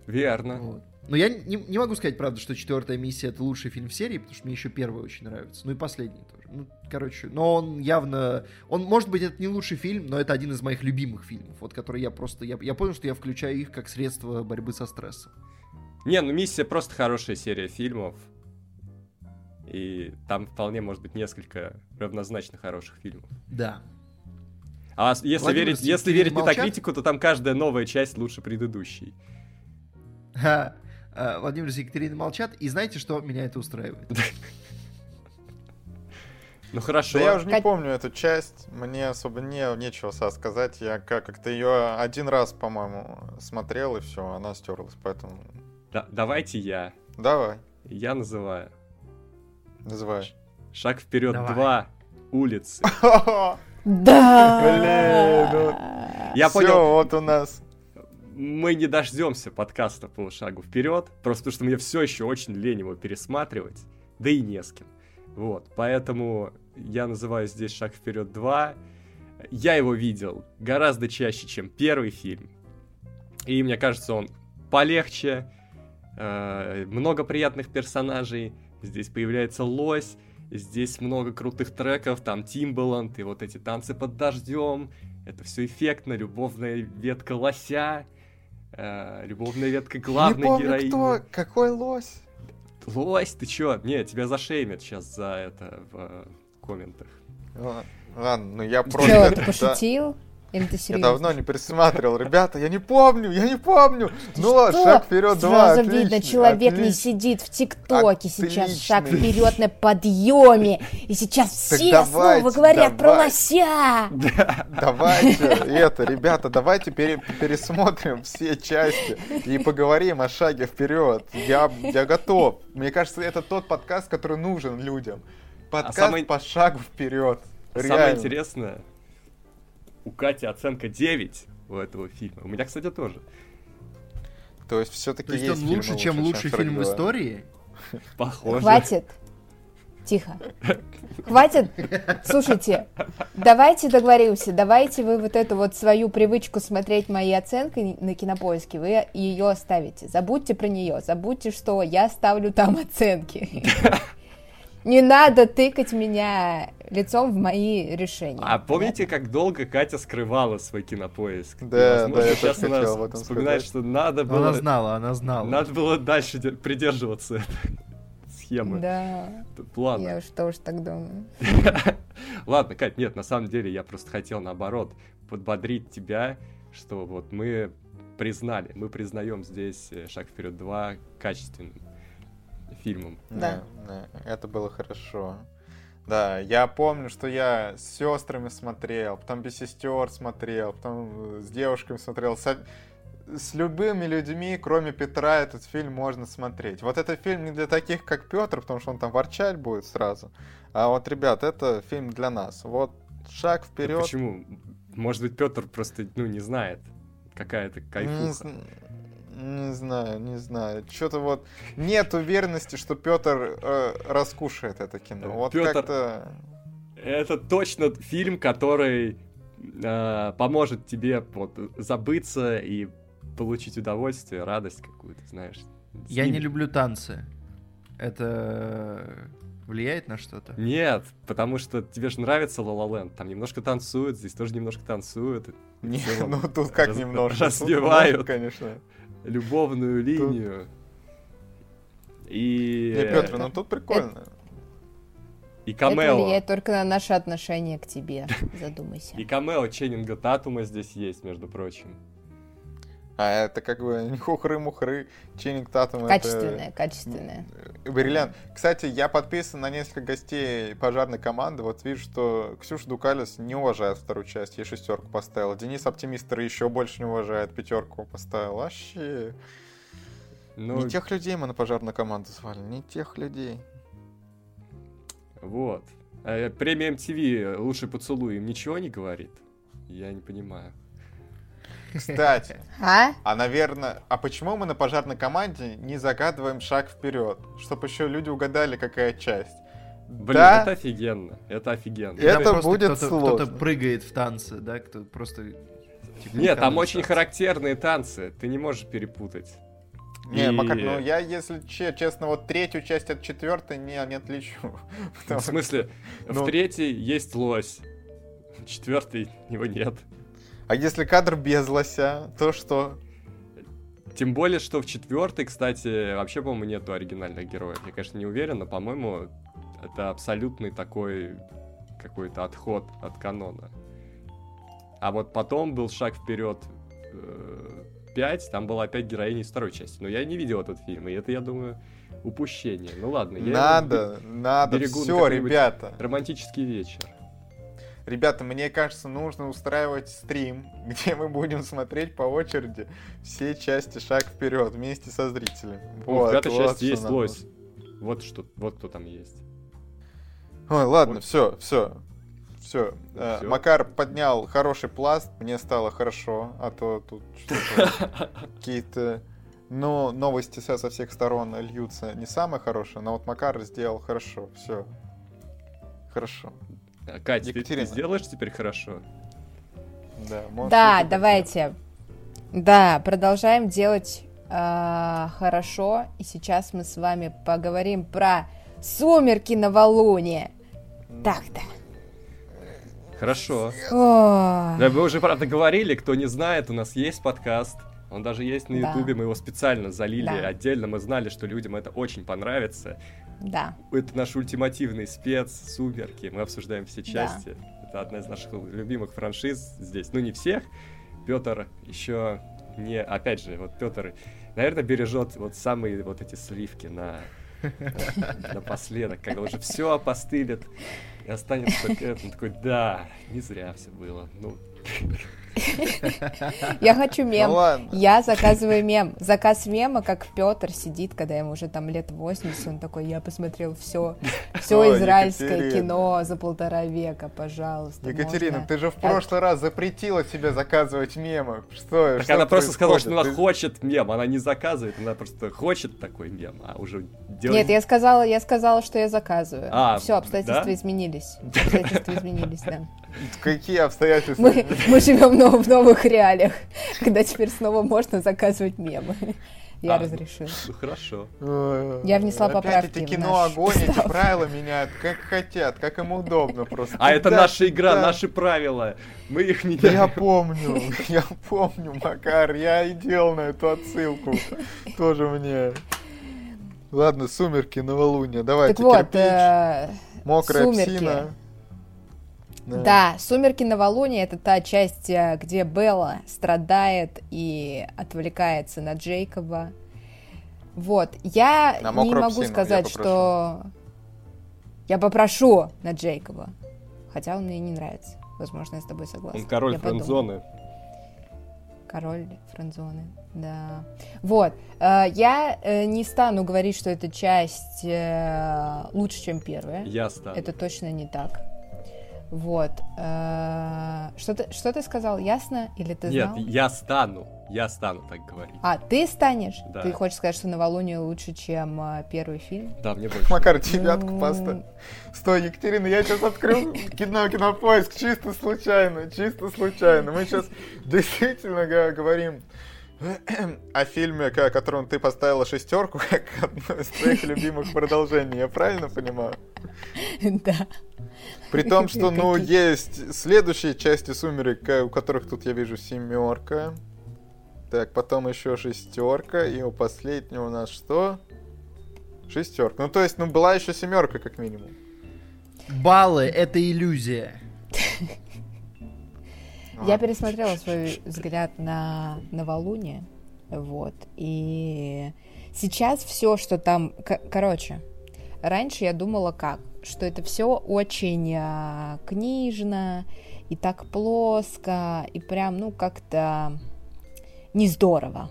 Верно. Но я не, не могу сказать, правда, что четвертая миссия это лучший фильм в серии, потому что мне еще первый очень нравится. Ну и последний тоже. Ну, короче, но он явно... Он, может быть, это не лучший фильм, но это один из моих любимых фильмов, вот который я просто... Я, я понял, что я включаю их как средство борьбы со стрессом. Не, ну миссия просто хорошая серия фильмов. И там вполне может быть несколько равнозначно хороших фильмов. Да. А если Владимир, верить, если верить Метакритику, то там каждая новая часть лучше предыдущей. Э, Владимир с Екатериной молчат, и знаете, что меня это устраивает? <laughs> Ну хорошо. Да я уже не помню эту часть, мне особо не, нечего сказать. Я как-то ее один раз, по-моему, смотрел, и все, она стерлась, поэтому... Да, давайте я. Давай. Я называю. Называй. Шаг вперед Давай. два улицы. <laughs> Да! Блин, ну... Я понял. вот у нас мы не дождемся подкаста по вперед, просто потому что мне все еще очень лень его пересматривать. да и не с кем. Вот, поэтому я называю здесь «Шаг вперед 2». Я его видел гораздо чаще, чем первый фильм. И мне кажется, он полегче, э, много приятных персонажей. Здесь появляется лось, здесь много крутых треков, там Тимбаланд и вот эти танцы под дождем. Это все эффектно, любовная ветка лося, э, любовная ветка главной Не помню, героини. кто, какой лось? Лось, ты чё? Не, тебя зашеймят сейчас за это в э, комментах. Ладно, ну я просто... Чё, ты пошутил? Или ты серьезно? Я давно не пересматривал. Ребята, я не помню, я не помню. Ну, шаг вперед, два. Сразу видно, человек не сидит в ТикТоке сейчас. Шаг вперед на подъеме. И сейчас все снова говорят про лося. Давайте, <laughs> это, ребята, давайте пересмотрим все части и поговорим о шаге вперед. Я, я готов. Мне кажется, это тот подкаст, который нужен людям. А подкаст по шагу вперед. Самое интересное, у Кати оценка 9 у этого фильма. У меня, кстати, тоже. То есть все-таки То есть, есть он лучше, чем лучший фильм в истории? Похоже. Хватит. Тихо. Хватит. Слушайте, давайте договоримся. Давайте вы вот эту вот свою привычку смотреть мои оценки на кинопоиске, вы ее оставите. Забудьте про нее. Забудьте, что я ставлю там оценки. Не надо тыкать меня лицом в мои решения. А помните, как долго Катя скрывала свой кинопоиск? Да, да, я сейчас она вспоминает, что надо было... Она знала, она знала. Надо было дальше придерживаться этой <laughs> схемы. Да. Ладно. Я уж тоже так думаю. <laughs> Ладно, Кать, нет, на самом деле я просто хотел наоборот подбодрить тебя, что вот мы признали, мы признаем здесь э, «Шаг вперед 2» качественным фильмом. Да. да. Это было хорошо. Да, я помню, что я с сестрами смотрел, потом без сестер смотрел, потом э, с девушками смотрел. С, с любыми людьми, кроме Петра, этот фильм можно смотреть. Вот этот фильм не для таких, как Петр, потому что он там ворчать будет сразу. А вот, ребят, это фильм для нас. Вот шаг вперед. Да почему? Может быть, Петр просто ну, не знает, какая это кайфуха. Не, знаю, не знаю. Что-то вот нет уверенности, что Петр э, раскушает это кино. Э, вот Петр... как-то. Это точно фильм, который э, поможет тебе вот, забыться и получить удовольствие, радость какую-то, знаешь. Я не люблю танцы. Это влияет на что-то? Нет, потому что тебе же нравится La La Land. Там немножко танцуют, здесь тоже немножко танцуют. Не, <laughs> ну тут как раз, немножко. Разбивают. конечно любовную линию. И... Не, Петр, ну тут прикольно. И камео. Это влияет только на наши отношения к тебе, <laughs> задумайся. И камео Ченнинга Татума здесь есть, между прочим. А это как бы <laughs> не хухры-мухры, Ченнинг Татум. Качественное, это... качественное. Бриллиант. Кстати, я подписан на несколько гостей пожарной команды. Вот вижу, что Ксюша Дукалис не уважает вторую часть, ей шестерку поставил. Денис Оптимистр еще больше не уважает, пятерку поставил. Вообще. Ну... Не тех людей мы на пожарную команду звали, не тех людей. Вот. А премия MTV «Лучший поцелуй» им ничего не говорит? Я не понимаю. Кстати, а? а наверное, а почему мы на пожарной команде не загадываем шаг вперед, чтобы еще люди угадали, какая часть? Блин, да? это офигенно, это офигенно. Это будет кто-то, сложно. Кто-то прыгает в танцы, да, кто просто... Типа, Нет, там очень танцы. характерные танцы, ты не можешь перепутать. Не, и... Макар, ну я, если честно, вот третью часть от четвертой не, не отличу. В смысле, ну... в третьей есть лось, в четвертой его нет. А если кадр без лося, то что? Тем более, что в четвертой, кстати, вообще, по-моему, нету оригинальных героев. Я, конечно, не уверен, но, по-моему, это абсолютный такой какой-то отход от канона. А вот потом был шаг вперед 5, э, там была опять героиня из второй части. Но я не видел этот фильм, и это, я думаю, упущение. Ну ладно, я Надо, <laughs> надо, все, ребята. Романтический вечер. Ребята, мне кажется, нужно устраивать стрим, <laughs> где мы будем смотреть по очереди все части «Шаг вперед» вместе со зрителями. Ну, вот, в пятой вот части есть лось. Вот что, вот кто там есть. Ой, ладно, вот. все, все. Все. Э, Макар поднял хороший пласт, мне стало хорошо, а то тут <laughs> какие-то но новости со всех сторон льются не самые хорошие, но вот Макар сделал хорошо, все. Хорошо. Катя, Екатерина. ты сделаешь теперь хорошо? Да, да давайте. Да, продолжаем делать э, хорошо. И сейчас мы с вами поговорим про сумерки новолуния. Так-то. Хорошо. О. Да, мы уже, правда, говорили, кто не знает, у нас есть подкаст. Он даже есть на Ютубе, да. мы его специально залили да. отдельно. Мы знали, что людям это очень понравится. Да. Это наш ультимативный спец, сумерки. Мы обсуждаем все части. Да. Это одна из наших любимых франшиз здесь. Ну, не всех. Петр еще не... Опять же, вот Петр, наверное, бережет вот самые вот эти сливки на <laughs> напоследок, когда уже все опостылит, и останется только это. Он такой, да, не зря все было. Ну, <laughs> <laughs> я хочу мем. Ну, я заказываю мем. Заказ мема, как Петр сидит, когда ему уже там лет 80, он такой, я посмотрел все, <laughs> все израильское кино за полтора века, пожалуйста. Екатерина, ты же в прошлый раз запретила себе заказывать мемы. Что? Так она просто сказала, что она хочет мем, она не заказывает, она просто хочет такой мем, а уже делает. Нет, я сказала, я сказала, что я заказываю. А, все, обстоятельства изменились. Обстоятельства изменились, да. <laughs> Какие обстоятельства? Мы, мы живем в новых реалиях, когда теперь снова можно заказывать мемы. Я а, разрешил. Ну, хорошо. Я внесла Опять поправки. Эти кино огонь, эти правила меняют, как хотят, как им удобно просто. А это наша игра, наши правила. Мы их меняем. Я помню, <laughs> я помню, Макар, я и делал на эту отсылку. Тоже мне. Ладно, сумерки, новолуние. Давайте, так вот, э, мокрая псина. Да. да, «Сумерки новолуния» — это та часть, э, где Белла страдает и отвлекается на Джейкоба. Вот, я на не могу сказать, я что... Я попрошу на Джейкоба, хотя он мне не нравится. Возможно, я с тобой согласна. Он король френдзоны. Король френдзоны, да. Вот, э, я э, не стану говорить, что эта часть лучше, чем первая. Я стану. Это точно не так. Вот. Э, что ты, что ты сказал? Ясно? Или ты знал? Нет, я стану. Я стану так говорить. А, ты станешь? Да. Ты хочешь сказать, что «Новолуние» лучше, чем э, первый фильм? Да, мне больше. Макар, девятку ну... поставь. Стой, Екатерина, я сейчас открыл кино, кинопоиск чисто случайно, чисто случайно. Мы сейчас действительно говорим <clears throat> о фильме, о котором ты поставила шестерку, <laughs> как одно из твоих любимых продолжений. Я правильно понимаю? <laughs> Да. При том, что, <laughs> ну, есть следующие части «Сумерек», у которых тут я вижу семерка. Так, потом еще шестерка, и у последнего у нас что? Шестерка. Ну, то есть, ну, была еще семерка, как минимум. Баллы — это иллюзия. Я пересмотрела свой взгляд на новолуние, вот, и сейчас все, что там, короче, раньше я думала как, что это все очень а, книжно и так плоско, и прям, ну, как-то не здорово.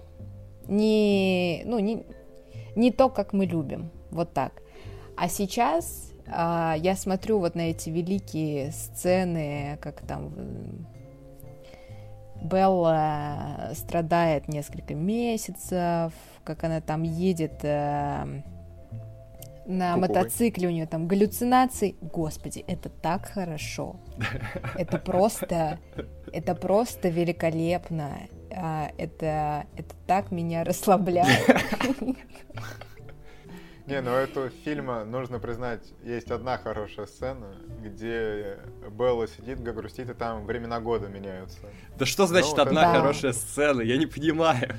Не, ну, не, не то, как мы любим. Вот так. А сейчас а, я смотрю вот на эти великие сцены, как там Белла страдает несколько месяцев, как она там едет э, на Куковой. мотоцикле у нее там галлюцинации. Господи, это так хорошо. Это просто, это просто великолепно. А, это, это так меня расслабляет. <laughs> Не, ну этого фильма, нужно признать, есть одна хорошая сцена, где Белла сидит, грустит, и там времена года меняются. Да что значит ну, одна это... хорошая сцена? Я не понимаю.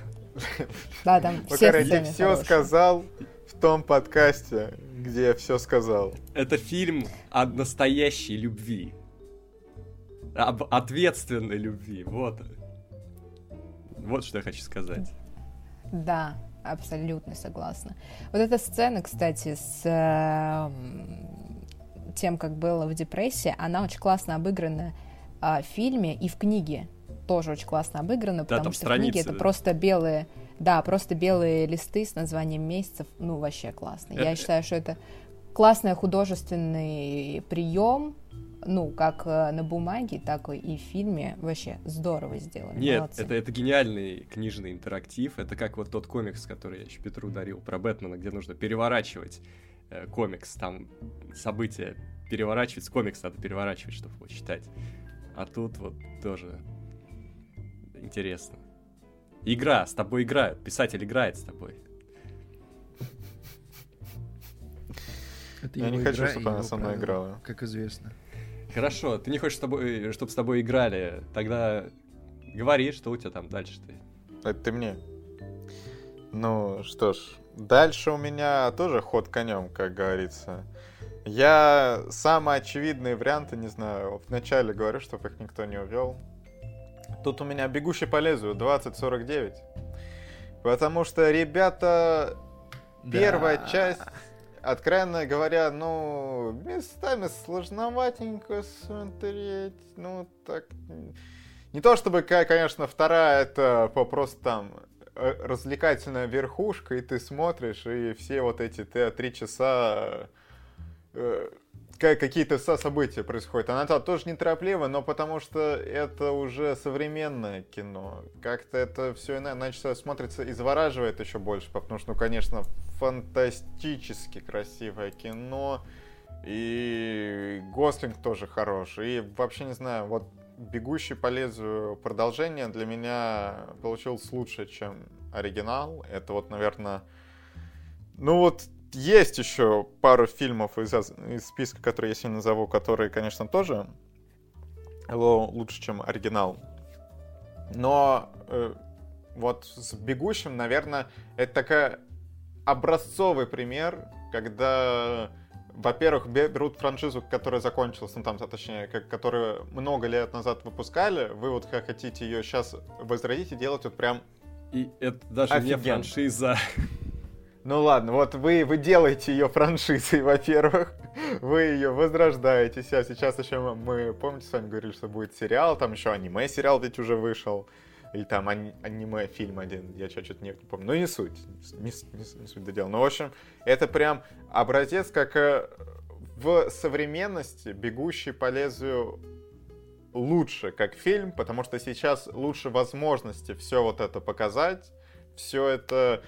Да, там все сцены все сказал, в том подкасте, где я все сказал. Это фильм о настоящей любви. Об ответственной любви. Вот. Вот что я хочу сказать. Да, абсолютно согласна. Вот эта сцена, кстати, с э, тем, как было в депрессии, она очень классно обыграна э, в фильме и в книге. Тоже очень классно обыграна, да, потому что страницы, в книге это просто белые да, просто белые листы с названием месяцев, ну, вообще классно. Я э, считаю, что это классный художественный прием, ну, как э, на бумаге, так и в фильме вообще здорово сделано. Нет, это, это гениальный книжный интерактив. Это как вот тот комикс, который я еще Петру дарил про Бэтмена, где нужно переворачивать э, комикс. Там события переворачивать, с комикс надо переворачивать, чтобы его читать. А тут вот тоже интересно. Игра, с тобой играют, писатель играет с тобой. Это Я не хочу, чтобы она со мной играла. Как известно. Хорошо, ты не хочешь, чтобы, чтобы с тобой играли, тогда говори, что у тебя там дальше ты. Это ты мне. Ну что ж, дальше у меня тоже ход конем, как говорится. Я самые очевидные варианты, не знаю, вначале говорю, чтобы их никто не увел. Тут у меня бегущий по лезвию 2049. Потому что, ребята, да. первая часть откровенно говоря, ну, местами сложноватенько смотреть. Ну, так... Не то чтобы, конечно, вторая это просто там э, развлекательная верхушка, и ты смотришь, и все вот эти три часа э, какие-то события происходят. Она -то тоже неторопливо, но потому что это уже современное кино. Как-то это все иначе смотрится и завораживает еще больше, потому что, ну, конечно, фантастически красивое кино, и Гослинг тоже хороший, и вообще не знаю, вот «Бегущий по лезвию» продолжение для меня получилось лучше, чем оригинал. Это вот, наверное, ну вот есть еще пару фильмов из, из списка, которые я сегодня назову, которые, конечно, тоже лучше, чем оригинал. Но э, вот с «Бегущим», наверное, это такая образцовый пример, когда, во-первых, берут франшизу, которая закончилась, ну там, точнее, как, которую много лет назад выпускали, вы вот хотите ее сейчас возродить и делать вот прям И это даже офигенно. не франшиза. Ну ладно, вот вы, вы делаете ее франшизой, <laughs> во-первых. Вы ее возрождаете. Сейчас, сейчас еще мы, помните, с вами говорили, что будет сериал, там еще аниме-сериал ведь уже вышел. Или там ани- аниме-фильм один, я что-то не помню. Ну не суть, не, не, не суть до дела. Но, в общем, это прям образец, как э, в современности «Бегущий по лезвию» лучше как фильм, потому что сейчас лучше возможности все вот это показать, все это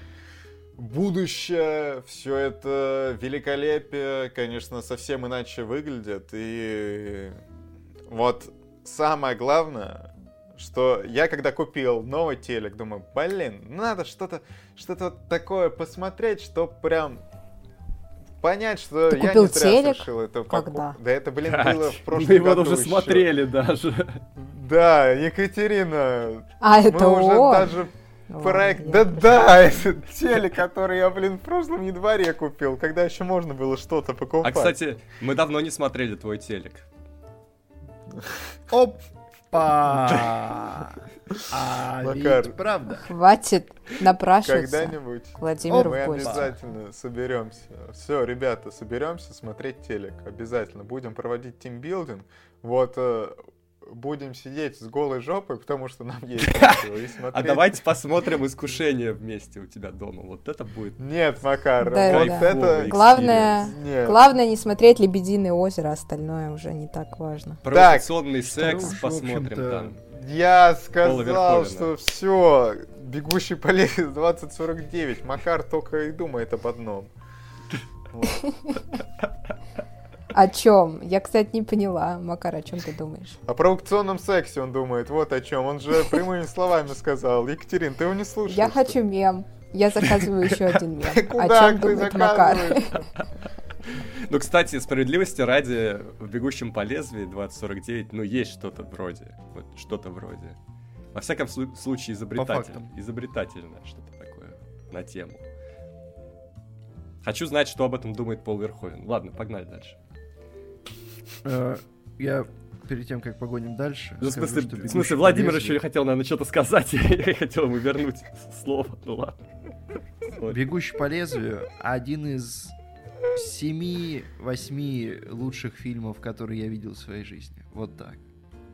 будущее, все это великолепие, конечно, совсем иначе выглядит. И вот самое главное, что я когда купил новый телек, думаю, блин, надо что-то что-то такое посмотреть, что прям понять, что Ты я купил не зря телек? совершил эту Когда? Да это, блин, было в прошлом Мы его году уже еще. смотрели даже. Да, Екатерина. А, это мы уже он? даже Проект, да-да, этот телек, который я, блин, в прошлом январе купил, когда еще можно было что-то покупать. А, кстати, мы давно не смотрели твой телек. Опа! <laughs> А Макар. ведь правда. Хватит напрашиваться. Когда-нибудь Владимир мы гости. обязательно соберемся. Все, ребята, соберемся смотреть телек. Обязательно. Будем проводить тимбилдинг. Вот э, будем сидеть с голой жопой, потому что нам есть нечего, и А давайте посмотрим искушение вместе у тебя дома. Вот это будет. Нет, Макар, Да, вот да. это... Главное, Нет. главное не смотреть «Лебединое озеро», остальное уже не так важно. Провокационный секс уж, в посмотрим там. Я сказал, что все, бегущий по лесу <laughs> 2049. Макар только и думает об одном. Вот. <laughs> О чем? Я, кстати, не поняла. Макар, о чем ты думаешь? О провокационном сексе он думает, вот о чем. Он же прямыми словами сказал. Екатерин, ты его не слушаешь. Я хочу мем. Я заказываю еще один мем. <laughs> О Куда чем ты думает Макар? заказываешь? Ну, кстати, справедливости ради, в «Бегущем по лезвию» 2049, ну, есть что-то вроде. Вот что-то вроде. Во всяком слу- случае, изобретательно. фактам. Изобретательное что-то такое на тему. Хочу знать, что об этом думает Пол Верховен. Ладно, погнали дальше. Э, Я перед тем, как погоним дальше... Ну, в скажу, смысле, что в «Бегущий смысле Владимир лезвию» еще хотел, наверное, что-то сказать, <laughs> я хотел ему вернуть слово. Ну ладно. «Бегущий по лезвию» один из семи-восьми лучших фильмов, которые я видел в своей жизни. Вот так.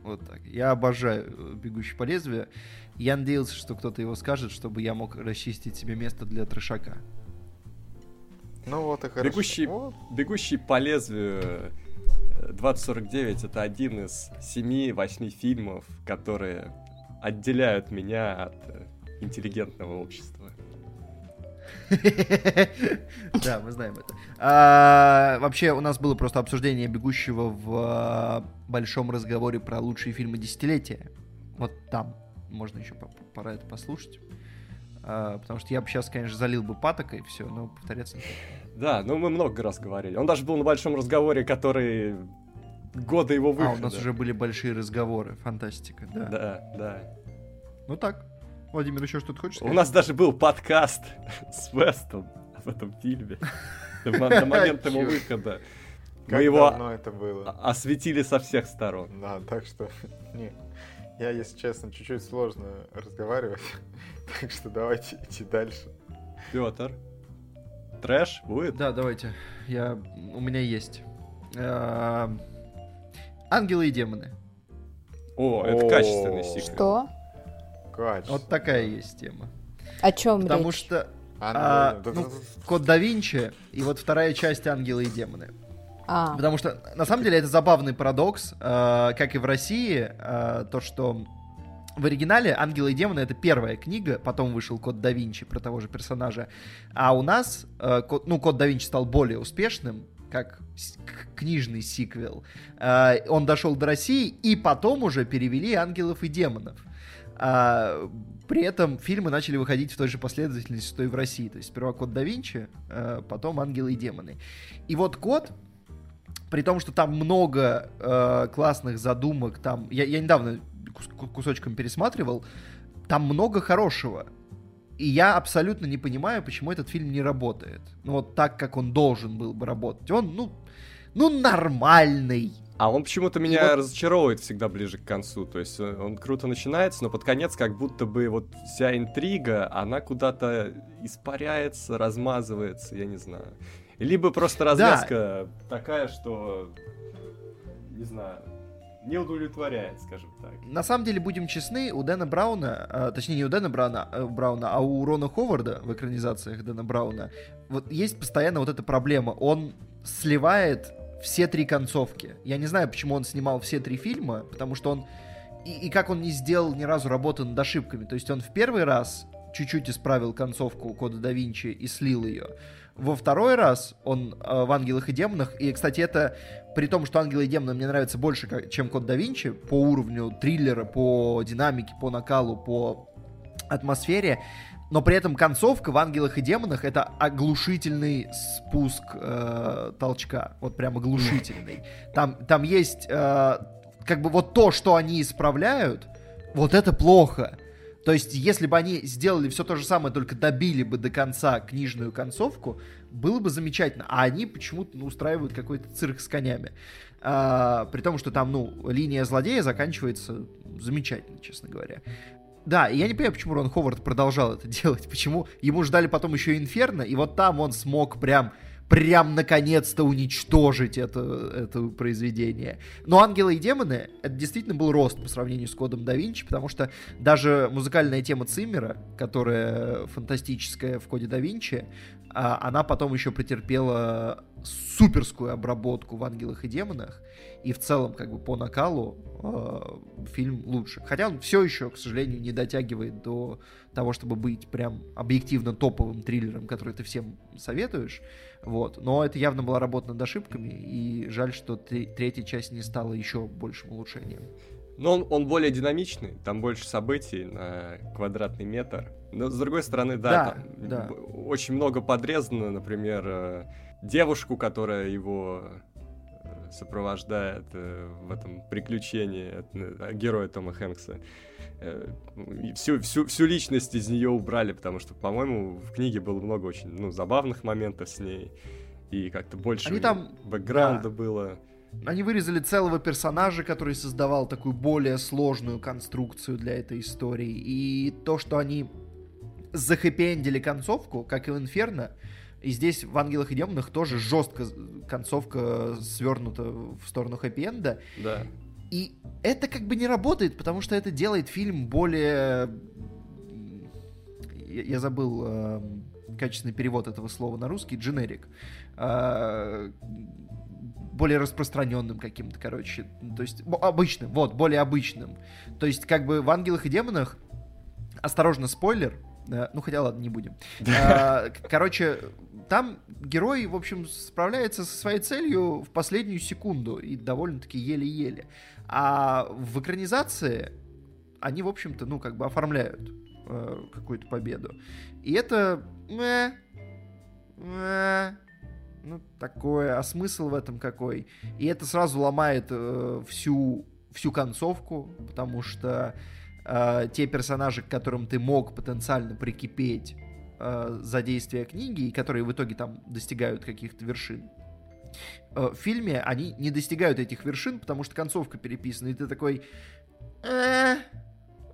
Вот так. Я обожаю э, «Бегущий по лезвию». Я надеялся, что кто-то его скажет, чтобы я мог расчистить себе место для трешака. Ну вот и хорошо. Бегущий, Вот. бегущий по лезвию 2049 это один из семи-восьми фильмов, которые отделяют меня от э, интеллигентного общества. <laughs> Да, мы знаем это. А, вообще, у нас было просто обсуждение бегущего в а, большом разговоре про лучшие фильмы десятилетия. Вот там можно еще пора это послушать. А, потому что я бы сейчас, конечно, залил бы патокой все, но повторяться не Да, ну мы много раз говорили. Он даже был на большом разговоре, который года его выхода. А, у нас уже были большие разговоры, фантастика, да. Да, да. Ну так. Владимир, еще что-то хочешь сказать? У нас даже был подкаст <laughs> с Вестом об этом фильме. <laughs> До момента его выхода. Мы его это было? осветили со всех сторон. Да, так что... <laughs> Не, я, если честно, чуть-чуть сложно разговаривать. Так что давайте идти дальше. Петр. Трэш будет? Да, давайте. Я... У меня есть. Э, Ангелы и демоны. О, это качественный сиквел. Что? Вот такая есть тема. О чем Потому речь? что а, ну, Код да Винчи и вот вторая часть Ангелы и демоны. А. Потому что на самом деле это забавный парадокс, э, как и в России, э, то что в оригинале «Ангелы и демоны» — это первая книга, потом вышел «Код да Винчи» про того же персонажа, а у нас, э, код, ну, «Код да Винчи» стал более успешным, как книжный сиквел. Э, он дошел до России, и потом уже перевели «Ангелов и демонов». А, при этом фильмы начали выходить в той же последовательности, что и в России. То есть сперва «Код да Винчи», а потом «Ангелы и демоны». И вот «Код», при том, что там много э, классных задумок, там я, я недавно кусочком пересматривал, там много хорошего. И я абсолютно не понимаю, почему этот фильм не работает. Ну вот так, как он должен был бы работать. Он, ну, ну нормальный. А он почему-то меня вот... разочаровывает всегда ближе к концу. То есть э, он круто начинается, но под конец как будто бы вот вся интрига, она куда-то испаряется, размазывается, я не знаю. Либо просто развязка да. такая, что, не знаю, не удовлетворяет, скажем так. На самом деле, будем честны, у Дэна Брауна, а, точнее не у Дэна Брауна, а, Брауна, а у Рона Ховарда в экранизациях Дэна Брауна, вот есть постоянно вот эта проблема. Он сливает все три концовки. Я не знаю, почему он снимал все три фильма, потому что он... И, и как он не сделал ни разу работы над ошибками. То есть он в первый раз чуть-чуть исправил концовку Кода да Винчи и слил ее. Во второй раз он э, в «Ангелах и демонах», и, кстати, это при том, что «Ангелы и демоны» мне нравятся больше, чем «Код да Винчи» по уровню триллера, по динамике, по накалу, по атмосфере, но при этом концовка в «Ангелах и демонах» — это оглушительный спуск э, толчка. Вот прям оглушительный. Там, там есть э, как бы вот то, что они исправляют, вот это плохо. То есть, если бы они сделали все то же самое, только добили бы до конца книжную концовку, было бы замечательно. А они почему-то ну, устраивают какой-то цирк с конями. А, при том, что там, ну, линия злодея заканчивается замечательно, честно говоря. Да, и я не понимаю, почему Рон Ховард продолжал это <laughs> делать, почему ему ждали потом еще Инферно, и вот там он смог прям прям наконец-то уничтожить это, это произведение. Но «Ангелы и демоны» — это действительно был рост по сравнению с «Кодом да Винчи», потому что даже музыкальная тема Циммера, которая фантастическая в «Коде да Винчи», она потом еще претерпела суперскую обработку в «Ангелах и демонах», и в целом, как бы по накалу, э, фильм лучше. Хотя он все еще, к сожалению, не дотягивает до того, чтобы быть прям объективно топовым триллером, который ты всем советуешь. Вот. Но это явно была работа над ошибками, и жаль, что третья часть не стала еще большим улучшением. Но он, он более динамичный, там больше событий на квадратный метр. Но с другой стороны, да, да, да. очень много подрезано, например, э, девушку, которая его э, сопровождает э, в этом приключении героя Тома Хэнкса. Всю, всю, всю личность из нее убрали, потому что, по-моему, в книге было много очень ну, забавных моментов с ней. И как-то больше Они там... бэкграунда да. было. Они вырезали целого персонажа, который создавал такую более сложную конструкцию для этой истории. И то, что они захэппендили концовку, как и в Инферно, и здесь в «Ангелах и демонах» тоже жестко концовка свернута в сторону хэппи-энда. Да. И это как бы не работает, потому что это делает фильм более... Я, я забыл э, качественный перевод этого слова на русский. Дженерик. Э, более распространенным каким-то, короче, то есть обычным, вот, более обычным. То есть как бы в «Ангелах и демонах», осторожно, спойлер, ну хотя ладно, не будем. А, короче, там герой, в общем, справляется со своей целью в последнюю секунду и довольно-таки еле-еле. А в экранизации они, в общем-то, ну, как бы оформляют э, какую-то победу. И это... Э, э, ну, такое, а смысл в этом какой? И это сразу ломает э, всю, всю концовку, потому что э, те персонажи, к которым ты мог потенциально прикипеть э, за действие книги, и которые в итоге там достигают каких-то вершин, э, в фильме они не достигают этих вершин, потому что концовка переписана, и ты такой... Э,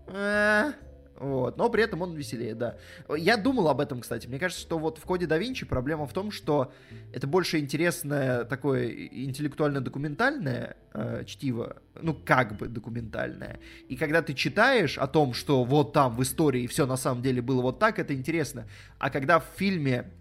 э, вот. Но при этом он веселее, да. Я думал об этом, кстати. Мне кажется, что вот в коде да Винчи проблема в том, что это больше интересное такое интеллектуально-документальное э, чтиво, ну, как бы документальное. И когда ты читаешь о том, что вот там в истории все на самом деле было вот так, это интересно. А когда в фильме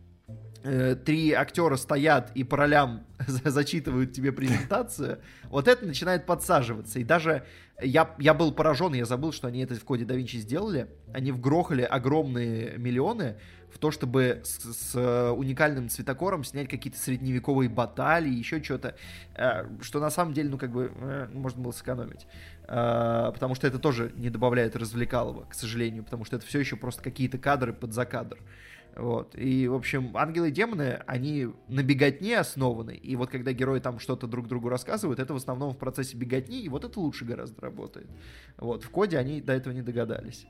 три актера стоят и по ролям <laughs> зачитывают тебе презентацию, <laughs> вот это начинает подсаживаться. И даже я, я был поражен, я забыл, что они это в коде да Винчи сделали. Они вгрохали огромные миллионы в то, чтобы с, с уникальным цветокором снять какие-то средневековые баталии, еще что-то, э, что на самом деле, ну, как бы, э, можно было сэкономить. Потому что это тоже не добавляет развлекалого, к сожалению, потому что это все еще просто какие-то кадры под закадр. кадр. Вот. И, в общем, ангелы и демоны, они на беготне основаны. И вот когда герои там что-то друг другу рассказывают, это в основном в процессе беготни, и вот это лучше гораздо работает. Вот. В коде они до этого не догадались.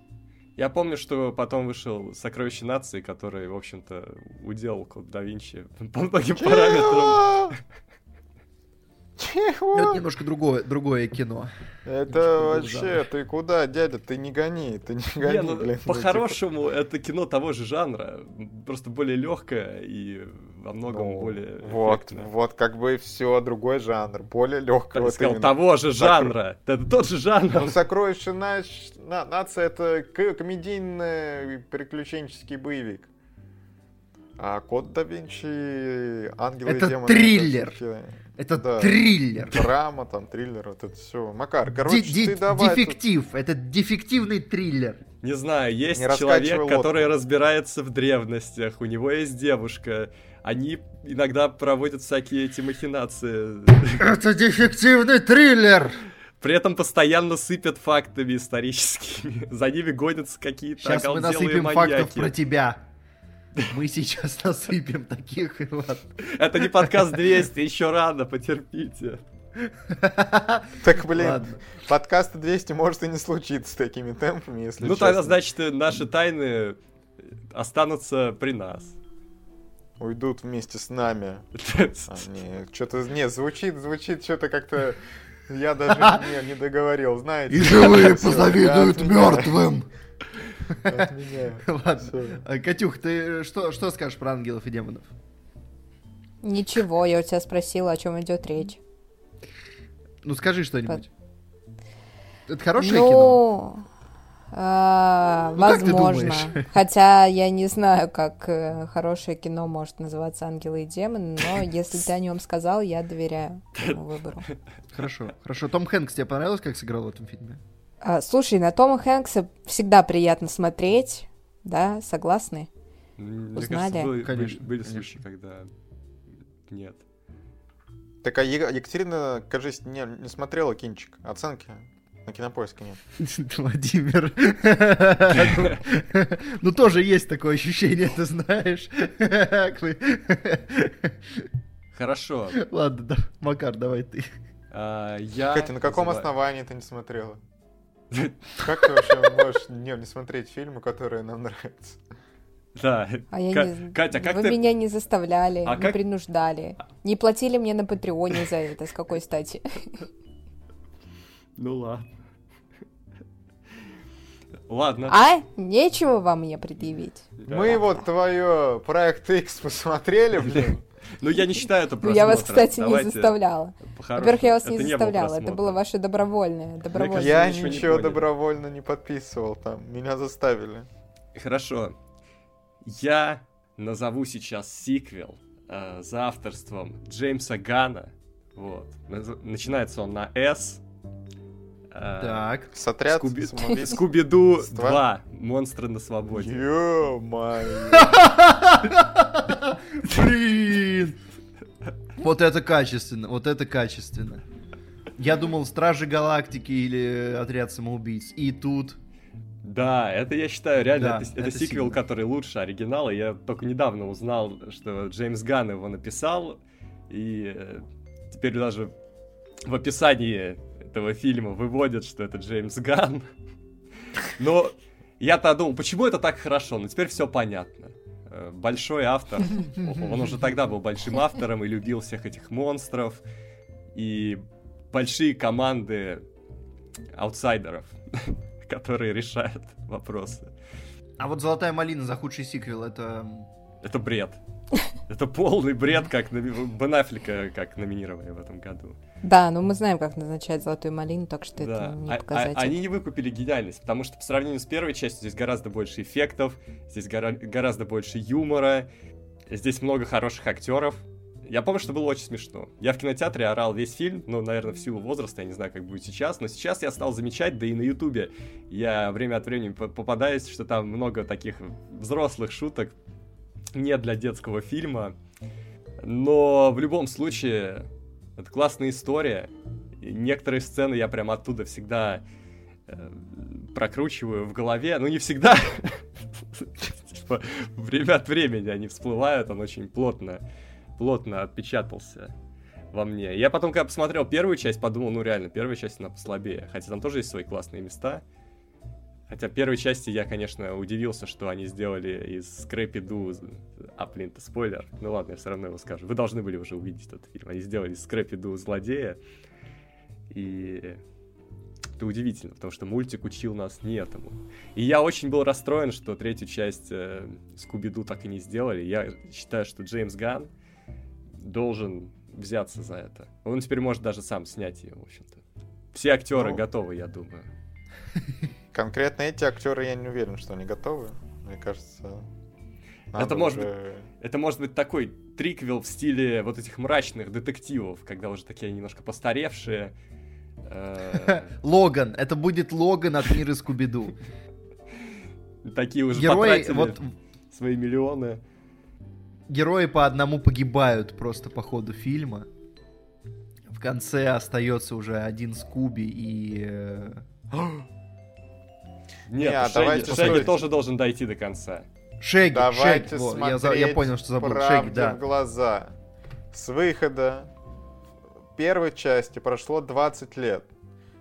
Я помню, что потом вышел «Сокровище нации», который, в общем-то, уделал код да Винчи <laughs> по многим параметрам. Чего? Это немножко другое, другое кино. Это вообще, ты куда, дядя, ты не гони, ты не гони, не, ну, блин. По-хорошему, это кино того же жанра, просто более легкое и во многом ну, более Вот, эффектное. вот как бы все, другой жанр, более легкий. Вот сказал, того же жанра, это тот же жанр. Ну, «Сокровище нация» — это комедийный приключенческий боевик. А «Код да Винчи», «Ангелы это и демоны» — триллер. Это это да. триллер. Драма, там, триллер, вот это все. Макар, короче, ди- ты давай... Дефектив, тут... это дефективный триллер. Не знаю, есть Не человек, лодку. который разбирается в древностях, у него есть девушка, они иногда проводят всякие эти махинации. Это дефективный триллер! При этом постоянно сыпят фактами историческими. <laughs> За ними гонятся какие-то Сейчас мы насыпем маньяки. фактов про тебя. Мы сейчас <laughs> насыпем таких, Иван. Это не подкаст 200, еще рано, потерпите. <laughs> Так, блин, Ладно. подкаста 200 может и не случиться с такими темпами, если Ну, тогда, значит, наши тайны останутся при нас. Уйдут вместе с нами. <laughs> а, не, что-то, не, звучит, звучит что-то как-то... Я даже не, не договорил, знаете. И живые позавидуют мертвым. <laughs> Ладно. А, Катюх, ты что, что скажешь про ангелов и демонов? Ничего, я у тебя спросила, о чем идет речь. Ну скажи что-нибудь. Это хорошее ну, кино? Э, ну, возможно. <laughs> Хотя я не знаю, как э, хорошее кино может называться «Ангелы и демоны», но если ты о нем сказал, я доверяю твоему выбору. Хорошо, хорошо. Том Хэнкс тебе понравилось, как сыграл в этом фильме? А, слушай, на Тома Хэнкса всегда приятно смотреть, да, согласны? Мне Узнали? Кажется, были, конечно, были случаи, когда нет. Так, а Екатерина, кажется, не, не смотрела кинчик. Оценки на кинопоиске нет. <laughs> Владимир. <laughs> Ну, тоже есть такое ощущение, ты знаешь. Хорошо. Ладно, Макар, давай ты. А, я... Катя, на каком основании ты не смотрела? Как ты вообще можешь не, не смотреть фильмы, которые нам нравятся? Да. А я К- не... Катя, как Вы ты... меня не заставляли, а не как... принуждали. Не платили мне на Патреоне за это. С какой стати? Ну ладно. Ладно. А? Нечего вам мне предъявить. Мы вот твое проект X посмотрели, блин. <laughs> Ну, я не считаю это просмотром. Ну, я вас, кстати, Давайте не заставляла. Во-первых, я вас это не заставляла. Это было ваше добровольное. добровольное. Я ничего, ничего не добровольно не подписывал там. Меня заставили. Хорошо. Я назову сейчас сиквел э, за авторством Джеймса Гана Вот. Начинается он на S. Э, так. С отряд Скуби... <laughs> Скуби-Ду 2. Монстры на свободе. Ё-моё. <laughs> Блин. Вот это качественно, вот это качественно. Я думал, Стражи Галактики или Отряд самоубийц. И тут... Да, это я считаю реально, да, это, это, это сиквел, сильно. который лучше оригинала. Я только недавно узнал, что Джеймс Ганн его написал, и э, теперь даже в описании этого фильма выводят, что это Джеймс Ганн. <laughs> Но я-то думал, почему это так хорошо? Но теперь все понятно. Большой автор. <laughs> Он уже тогда был большим автором и любил всех этих монстров. И большие команды аутсайдеров, <laughs> которые решают вопросы. А вот «Золотая малина» за худший сиквел, это... Это бред. <laughs> Это полный бред, как Бен Аффлека как номинировали в этом году. Да, но мы знаем, как назначать «Золотую малину», так что да. это не а, показатель. А, они не выкупили гениальность, потому что по сравнению с первой частью здесь гораздо больше эффектов, здесь гора- гораздо больше юмора, здесь много хороших актеров, я помню, что было очень смешно. Я в кинотеатре орал весь фильм, ну, наверное, в силу возраста, я не знаю, как будет сейчас, но сейчас я стал замечать, да и на Ютубе я время от времени попадаюсь, что там много таких взрослых шуток, не для детского фильма, но в любом случае это классная история. И некоторые сцены я прям оттуда всегда э, прокручиваю в голове, ну не всегда, время от времени они всплывают, он очень плотно плотно отпечатался во мне. Я потом, когда посмотрел первую часть, подумал, ну реально, первая часть она послабее. Хотя там тоже есть свои классные места. Хотя первой части я, конечно, удивился, что они сделали из Скрэпи Ду... А, блин, это спойлер. Ну ладно, я все равно его скажу. Вы должны были уже увидеть этот фильм. Они сделали из Скрэпи Ду злодея. И это удивительно, потому что мультик учил нас не этому. И я очень был расстроен, что третью часть э, Скуби-Ду так и не сделали. Я считаю, что Джеймс Ганн должен взяться за это. Он теперь может даже сам снять ее, в общем-то. Все актеры ну, готовы, я думаю. <laughs> Конкретно эти актеры я не уверен, что они готовы. Мне кажется. Это может, быть, это может быть такой триквел в стиле вот этих мрачных детективов, когда уже такие немножко постаревшие. Э, <laughs> Логан. Это будет Логан от мира Скуби-Ду. <laughs> Такие уже Герои, вот... свои миллионы герои по одному погибают просто по ходу фильма. В конце остается уже один Скуби и... Э, Нет, Не, Шеги, давайте Шеги тоже должен дойти до конца. Шеги, давайте Шеги, я, я понял, что забыл. Шеги, да. в глаза. С выхода первой части прошло 20 лет.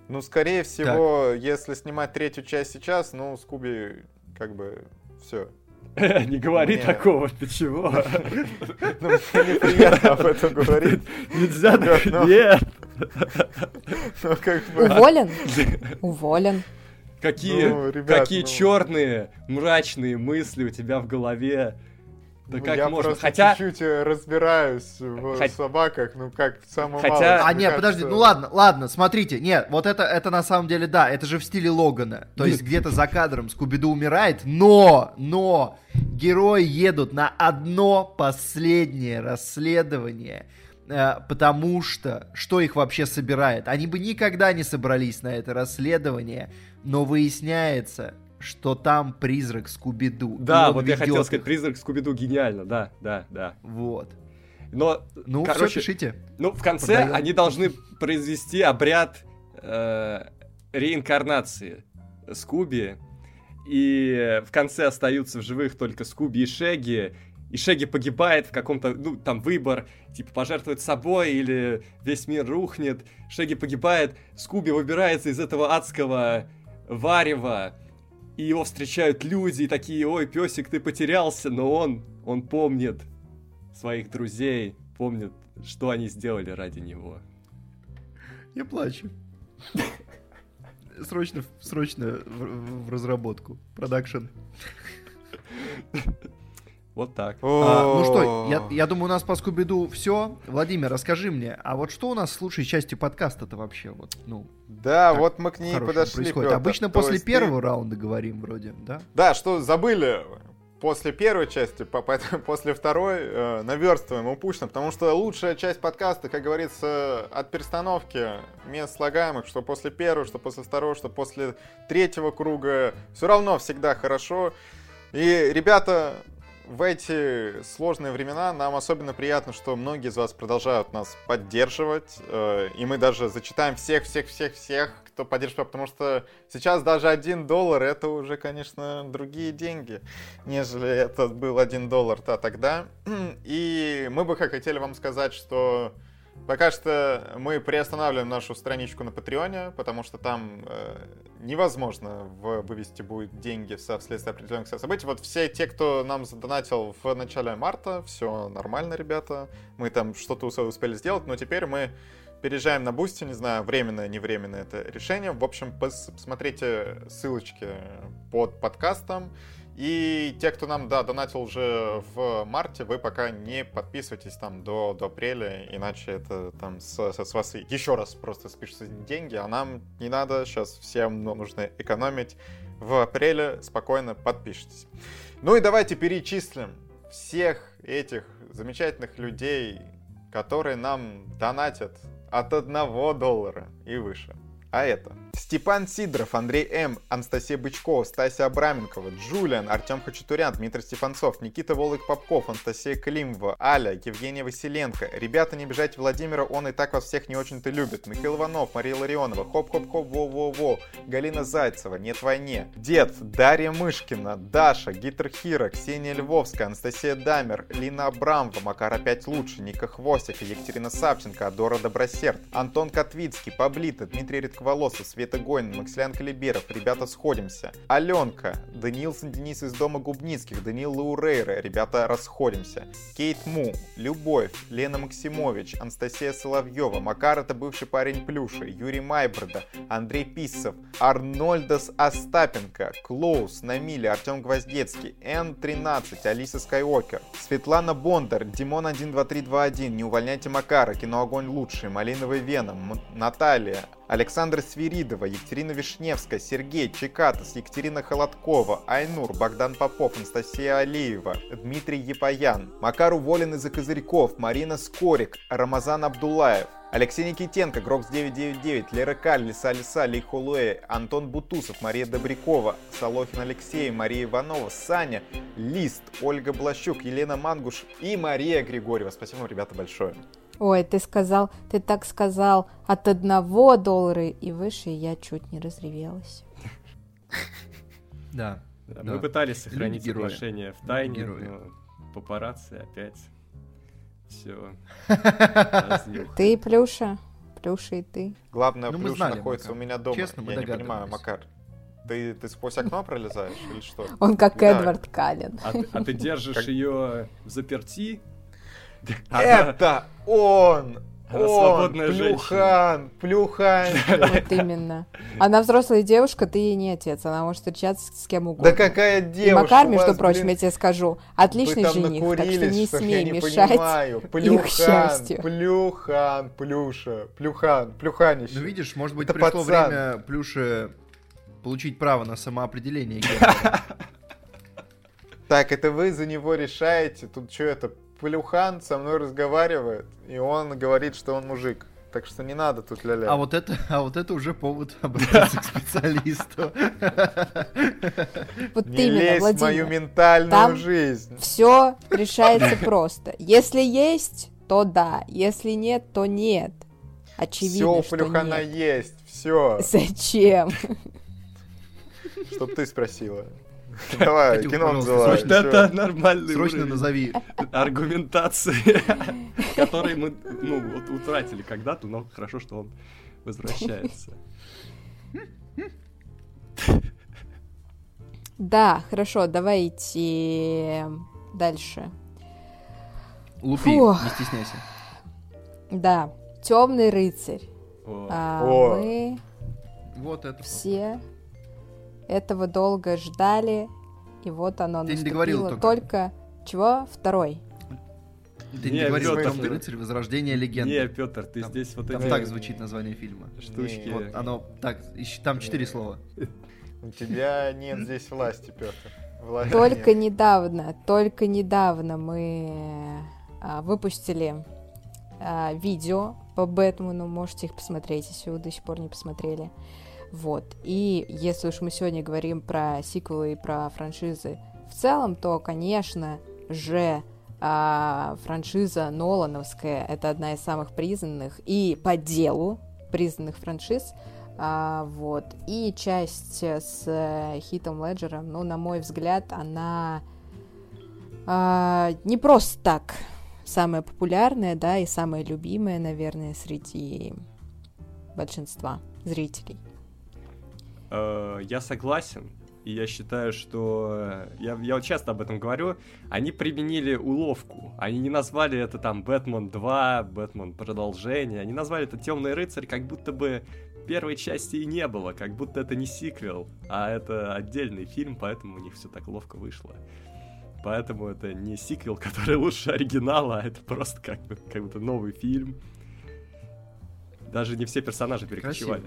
Ну, скорее всего, так. если снимать третью часть сейчас, ну, Скуби как бы все, <laughs> Не говори такого, ты чего? <laughs> Ну, мне неприятно об этом <laughs> говорить. Нельзя так, нет. Ну, Уволен? Уволен. Какие, ну, какие ну... черные, мрачные мысли у тебя в голове. Да ну, как я можно? Хотя... чуть-чуть э, разбираюсь в Хотя... собаках, ну как самое Хотя... малое. А, нет, подожди, ну ладно, ладно, смотрите, нет, вот это, это на самом деле, да, это же в стиле Логана. То есть где-то за кадром Скуби-Ду умирает, но, но, герои едут на одно последнее расследование, э, потому что, что их вообще собирает? Они бы никогда не собрались на это расследование, но выясняется, что там призрак Скуби-Ду. Да, вот я хотел сказать, призрак Скуби-Ду гениально, да, да, да. Вот. Но, ну, короче, все пишите. Ну, в конце Продаем. они должны произвести обряд э, реинкарнации Скуби, и в конце остаются в живых только Скуби и Шеги, и Шеги погибает в каком-то, ну, там, выбор, типа, пожертвовать собой или весь мир рухнет. Шеги погибает, Скуби выбирается из этого адского варева, и его встречают люди, и такие, ой, песик, ты потерялся, но он, он помнит своих друзей, помнит, что они сделали ради него. Я плачу. Срочно, срочно в, в разработку. Продакшн. Вот так. А, ну что, я, я думаю, у нас по Скуби-Ду все. Владимир, расскажи мне, а вот что у нас с лучшей частью подкаста-то вообще? Вот, ну, да, вот мы к ней подошли. Происходит. Петр. Обычно после первого ты... раунда говорим вроде, да? Да, что забыли после первой части, <laughs> после второй э, наверстываем упущено, потому что лучшая часть подкаста, как говорится, от перестановки мест слагаемых, что после первого, что после второго, что после третьего круга, все равно всегда хорошо. И, ребята, в эти сложные времена нам особенно приятно, что многие из вас продолжают нас поддерживать. Э, и мы даже зачитаем всех-всех-всех-всех, кто поддерживает, потому что сейчас даже один доллар это уже, конечно, другие деньги, нежели это был один доллар-то тогда. <clears throat> И мы бы хотели вам сказать, что Пока что мы приостанавливаем нашу страничку на Patreon е, потому что там э, невозможно вывести будет деньги вследствие определенных событий. Вот все те, кто нам задонатил в начале марта, все нормально, ребята. Мы там что-то успели сделать, но теперь мы переезжаем на Boosty, не знаю, временное, не временное это решение. В общем, посмотрите ссылочки под подкастом. И те, кто нам, да, донатил уже в марте, вы пока не подписывайтесь там до, до апреля, иначе это там с, с вас еще раз просто спишутся деньги, а нам не надо, сейчас всем нужно экономить. В апреле спокойно подпишитесь. Ну и давайте перечислим всех этих замечательных людей, которые нам донатят от одного доллара и выше. А это Степан Сидоров, Андрей М., Анастасия Бычкова, Стасия Абраменкова, Джулиан, Артем Хачатурян, Дмитрий Стефанцов, Никита Волок-Попков, Анастасия Климова, Аля, Евгения Василенко. Ребята, не бежайте Владимира, он и так вас всех не очень-то любит. Михаил Иванов, Мария Ларионова, Хоп-Хоп-Хоп, Во-Во-Во, Галина Зайцева, Нет войне, Дед, Дарья Мышкина, Даша, Гитер Хира, Ксения Львовская, Анастасия Дамер, Лина Абрамова, Макар опять лучше, Ника Хвостик, Екатерина Савченко, Адора Добросерд, Антон Котвицкий, Паблита, Дмитрий Редковолосов, Света Гойн, Максилян Калиберов, ребята, сходимся. Аленка, Даниилсон Денис из Дома Губницких, Даниил Лаурейра, ребята, расходимся. Кейт Му, Любовь, Лена Максимович, Анастасия Соловьева, Макар это бывший парень Плюша, Юрий Майброда, Андрей Писсов, Арнольдас Остапенко, Клоус, Намили, Артем Гвоздецкий, Н13, Алиса Скайуокер, Светлана Бондар, Димон 12321, Не увольняйте Макара, Кино Огонь лучший, Малиновый Веном, Наталья, Александра Свиридова, Екатерина Вишневская, Сергей Чекатас, Екатерина Холодкова, Айнур, Богдан Попов, Анастасия Алиева, Дмитрий Епаян, Макар уволен из-за козырьков, Марина Скорик, Рамазан Абдулаев, Алексей Никитенко, Грокс 999, Лера Каль, Лиса Лиса, Ли Холуэ, Антон Бутусов, Мария Добрякова, Солохин Алексей, Мария Иванова, Саня, Лист, Ольга Блащук, Елена Мангуш и Мария Григорьева. Спасибо вам, ребята, большое. Ой, ты сказал, ты так сказал от одного доллара и выше, я чуть не разревелась. Да. Мы пытались сохранить отношения в тайне, но папарацци опять все. <laughs> Ты Плюша, Плюша и ты. Главное, ну, Плюша находится у меня дома. Честно, я не понимаю, Макар. Ты, ты сквозь окно пролезаешь или что? Он как Эдвард Каллен. А, а ты держишь ее в заперти это он! Она он, плюхан, плюхан. <laughs> Вот именно. Она взрослая девушка, ты ей не отец. Она может встречаться с кем угодно. Да какая девушка? И Макар, между вас, прочим, блин, я тебе скажу, отличный жених, так что не смей не мешать плюхан, их счастью. Плюхан, плюша, плюхан, плюханище. Ну видишь, может быть, Это пришло пацан. время плюше получить право на самоопределение. <laughs> Так, это вы за него решаете. Тут что это, Плюхан со мной разговаривает, и он говорит, что он мужик. Так что не надо тут ля-ля. А вот это, а вот это уже повод <laughs> обратиться к специалисту. <laughs> Вот не именно, лезь в мою ментальную жизнь. Все решается просто. Если есть, то да. Если нет, то нет. Очевидно, все, Плюхана есть. Все. Зачем? Чтоб ты спросила. Давай, кино называй. Это нормальный Срочно назови. Аргументации, <laughs> которые мы ну, вот, утратили когда-то, но хорошо, что он возвращается. Да, хорошо, давайте дальше. Лупи, Фух. не стесняйся. Да, темный рыцарь. О. А, О. Мы вот это все этого долго ждали, и вот оно Ты наступило только. только... Чего? Второй. Ты не, не говорил Петр, «Темный рыцарь. Возрождение легенды». Не, Петр, ты там, здесь вот там эти... так звучит название фильма. Штучки. Вот оно так, там четыре слова. У тебя нет здесь власти, Петр. Только недавно, только недавно мы а, выпустили а, видео по Бэтмену, можете их посмотреть, если вы до сих пор не посмотрели. Вот. И если уж мы сегодня говорим про сиквелы и про франшизы в целом, то, конечно же, а, франшиза Нолановская это одна из самых признанных и по делу признанных франшиз. А, вот. И часть с Хитом Леджером, ну, на мой взгляд, она а, не просто так самая популярная, да, и самая любимая, наверное, среди большинства зрителей. Э, я согласен. И я считаю, что... Я, я вот часто об этом говорю. Они применили уловку. Они не назвали это там Бэтмен 2, Бэтмен продолжение. Они назвали это Темный рыцарь, как будто бы первой части и не было. Как будто это не сиквел, а это отдельный фильм, поэтому у них все так ловко вышло. Поэтому это не сиквел, который лучше оригинала, а это просто как, бы, как будто новый фильм. Даже не все персонажи перекочевали.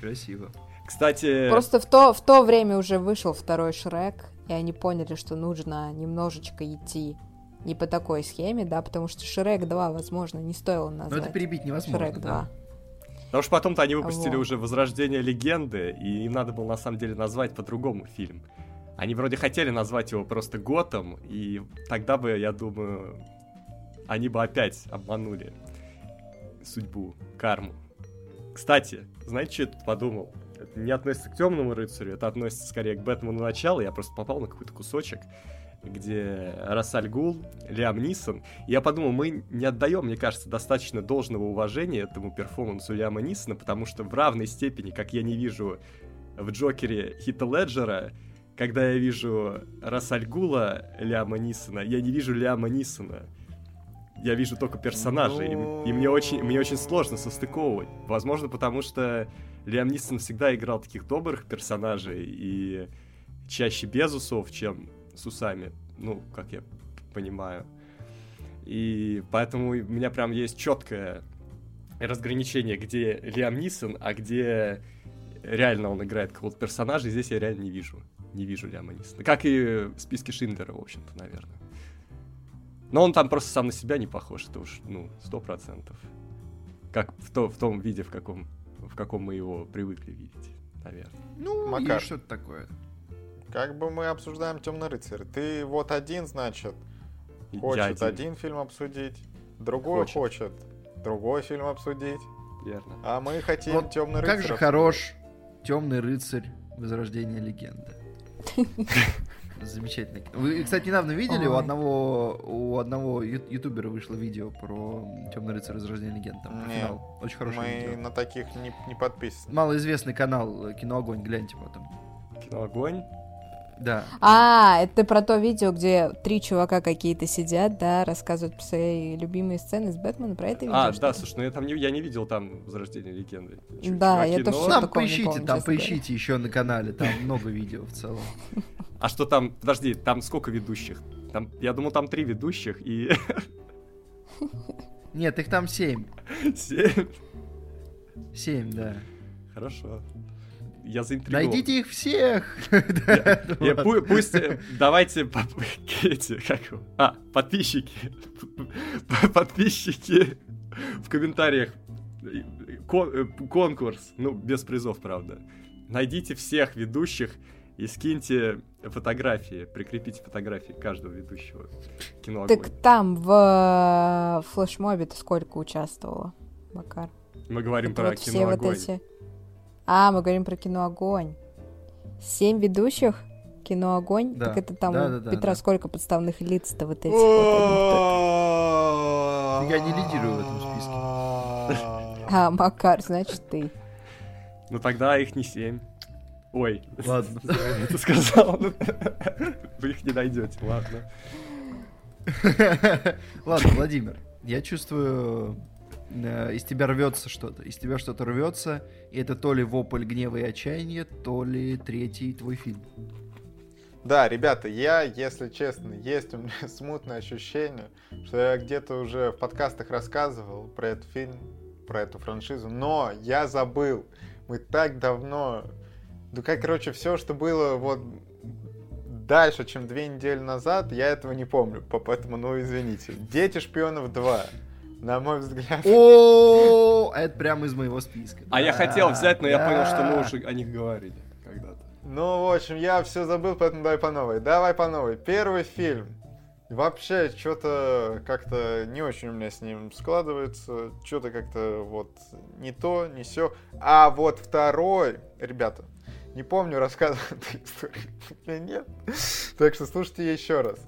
Красиво. Красиво. Кстати... Просто в то, в то время уже вышел второй Шрек, и они поняли, что нужно немножечко идти не по такой схеме, да, потому что Шрек 2, возможно, не стоило назвать. Но это перебить невозможно, Шрек 2. Да. Потому что потом-то они выпустили вот. уже «Возрождение легенды», и им надо было на самом деле назвать по-другому фильм. Они вроде хотели назвать его просто Готом, и тогда бы, я думаю, они бы опять обманули судьбу, карму. Кстати, знаете, что я тут подумал? Это не относится к темному рыцарю, это относится скорее к Бэтмену начала. Я просто попал на какой-то кусочек, где Рассаль Гул, Лиам Нисон. Я подумал, мы не отдаем, мне кажется, достаточно должного уважения этому перформансу Лиама Нисона, потому что в равной степени, как я не вижу в Джокере Хита Леджера, когда я вижу Рассаль Гула Лиама Нисона, я не вижу Лиама Нисона. Я вижу только персонажей, Но... и, и мне очень, мне очень сложно состыковывать. Возможно, потому что Лиам Нисон всегда играл таких добрых персонажей, и чаще без усов, чем с усами, ну, как я понимаю. И поэтому у меня прям есть четкое разграничение, где Лиам Нисон, а где реально он играет какого-то персонажа, и здесь я реально не вижу. Не вижу Лиама Нисона. Как и в списке Шиндлера, в общем-то, наверное. Но он там просто сам на себя не похож, это уж, ну, сто процентов. Как в, то, в том виде, в каком в каком мы его привыкли видеть, наверное. Ну, Макар. что-то такое. Как бы мы обсуждаем Темный рыцарь. Ты вот один, значит, хочет один. один фильм обсудить, другой хочет. хочет другой фильм обсудить. Верно. А мы хотим вот Темный рыцарь. Как же хорош Темный рыцарь Возрождение легенды. <laughs> Замечательно. Вы, кстати, недавно видели, у одного, у одного ютубера вышло видео про Темный рыцарь Возрождение легенд. Там, Нет, финал. Очень хорошее мы видео. на таких не, не подписаны. Малоизвестный канал э, Киноогонь, гляньте потом. Киноогонь? Да. А, это про то видео, где три чувака какие-то сидят, да, рассказывают про свои любимые сцены с Бэтменом, про это видео? А, да, слушай, ну я там не, я не видел там Возрождение легенды. Ч- да, чуваки, я тоже но... Там поищите, там поищите еще на канале, там много видео в целом. А что там, подожди, там сколько ведущих? Там, я думал, там три ведущих и... <laughs> Нет, их там семь. Семь? Семь, да. Хорошо я заинтригован. Найдите их всех! Пусть, давайте, эти, как а, подписчики, подписчики в комментариях, э, конкурс, ну, без призов, правда. Найдите всех ведущих и скиньте фотографии, прикрепите фотографии каждого ведущего кино Так там в э, флешмобе-то сколько участвовало, Макар? Мы говорим про кино вот эти а, мы говорим про кино Огонь. Семь ведущих кино Огонь. Да. Так это там да, у да, да, Петра да. сколько подставных лиц-то вот этих Я не лидирую в этом списке. А, Макар, значит ты. Ну тогда их не семь. Ой. Ладно. <laughs> Ты сказал. Вы их не найдете, ладно. <laughs> Ладно, Владимир, я чувствую Э, из тебя рвется что-то, из тебя что-то рвется, и это то ли вопль гнева и отчаяния, то ли третий твой фильм. Да, ребята, я, если честно, есть у меня <laughs> смутное ощущение, что я где-то уже в подкастах рассказывал про этот фильм, про эту франшизу, но я забыл. Мы так давно... Ну как, короче, все, что было вот дальше, чем две недели назад, я этого не помню, <laughs> поэтому, ну, извините. «Дети шпионов 2». На мой взгляд. О, это прямо из моего списка. А я хотел взять, но я понял, что мы уже о них говорили когда-то. Ну, в общем, я все забыл, поэтому давай по новой. Давай по новой. Первый фильм. Вообще, что-то как-то не очень у меня с ним складывается. Что-то как-то вот не то, не все. А вот второй, ребята, не помню, рассказывал эту историю или нет. Так что слушайте еще раз.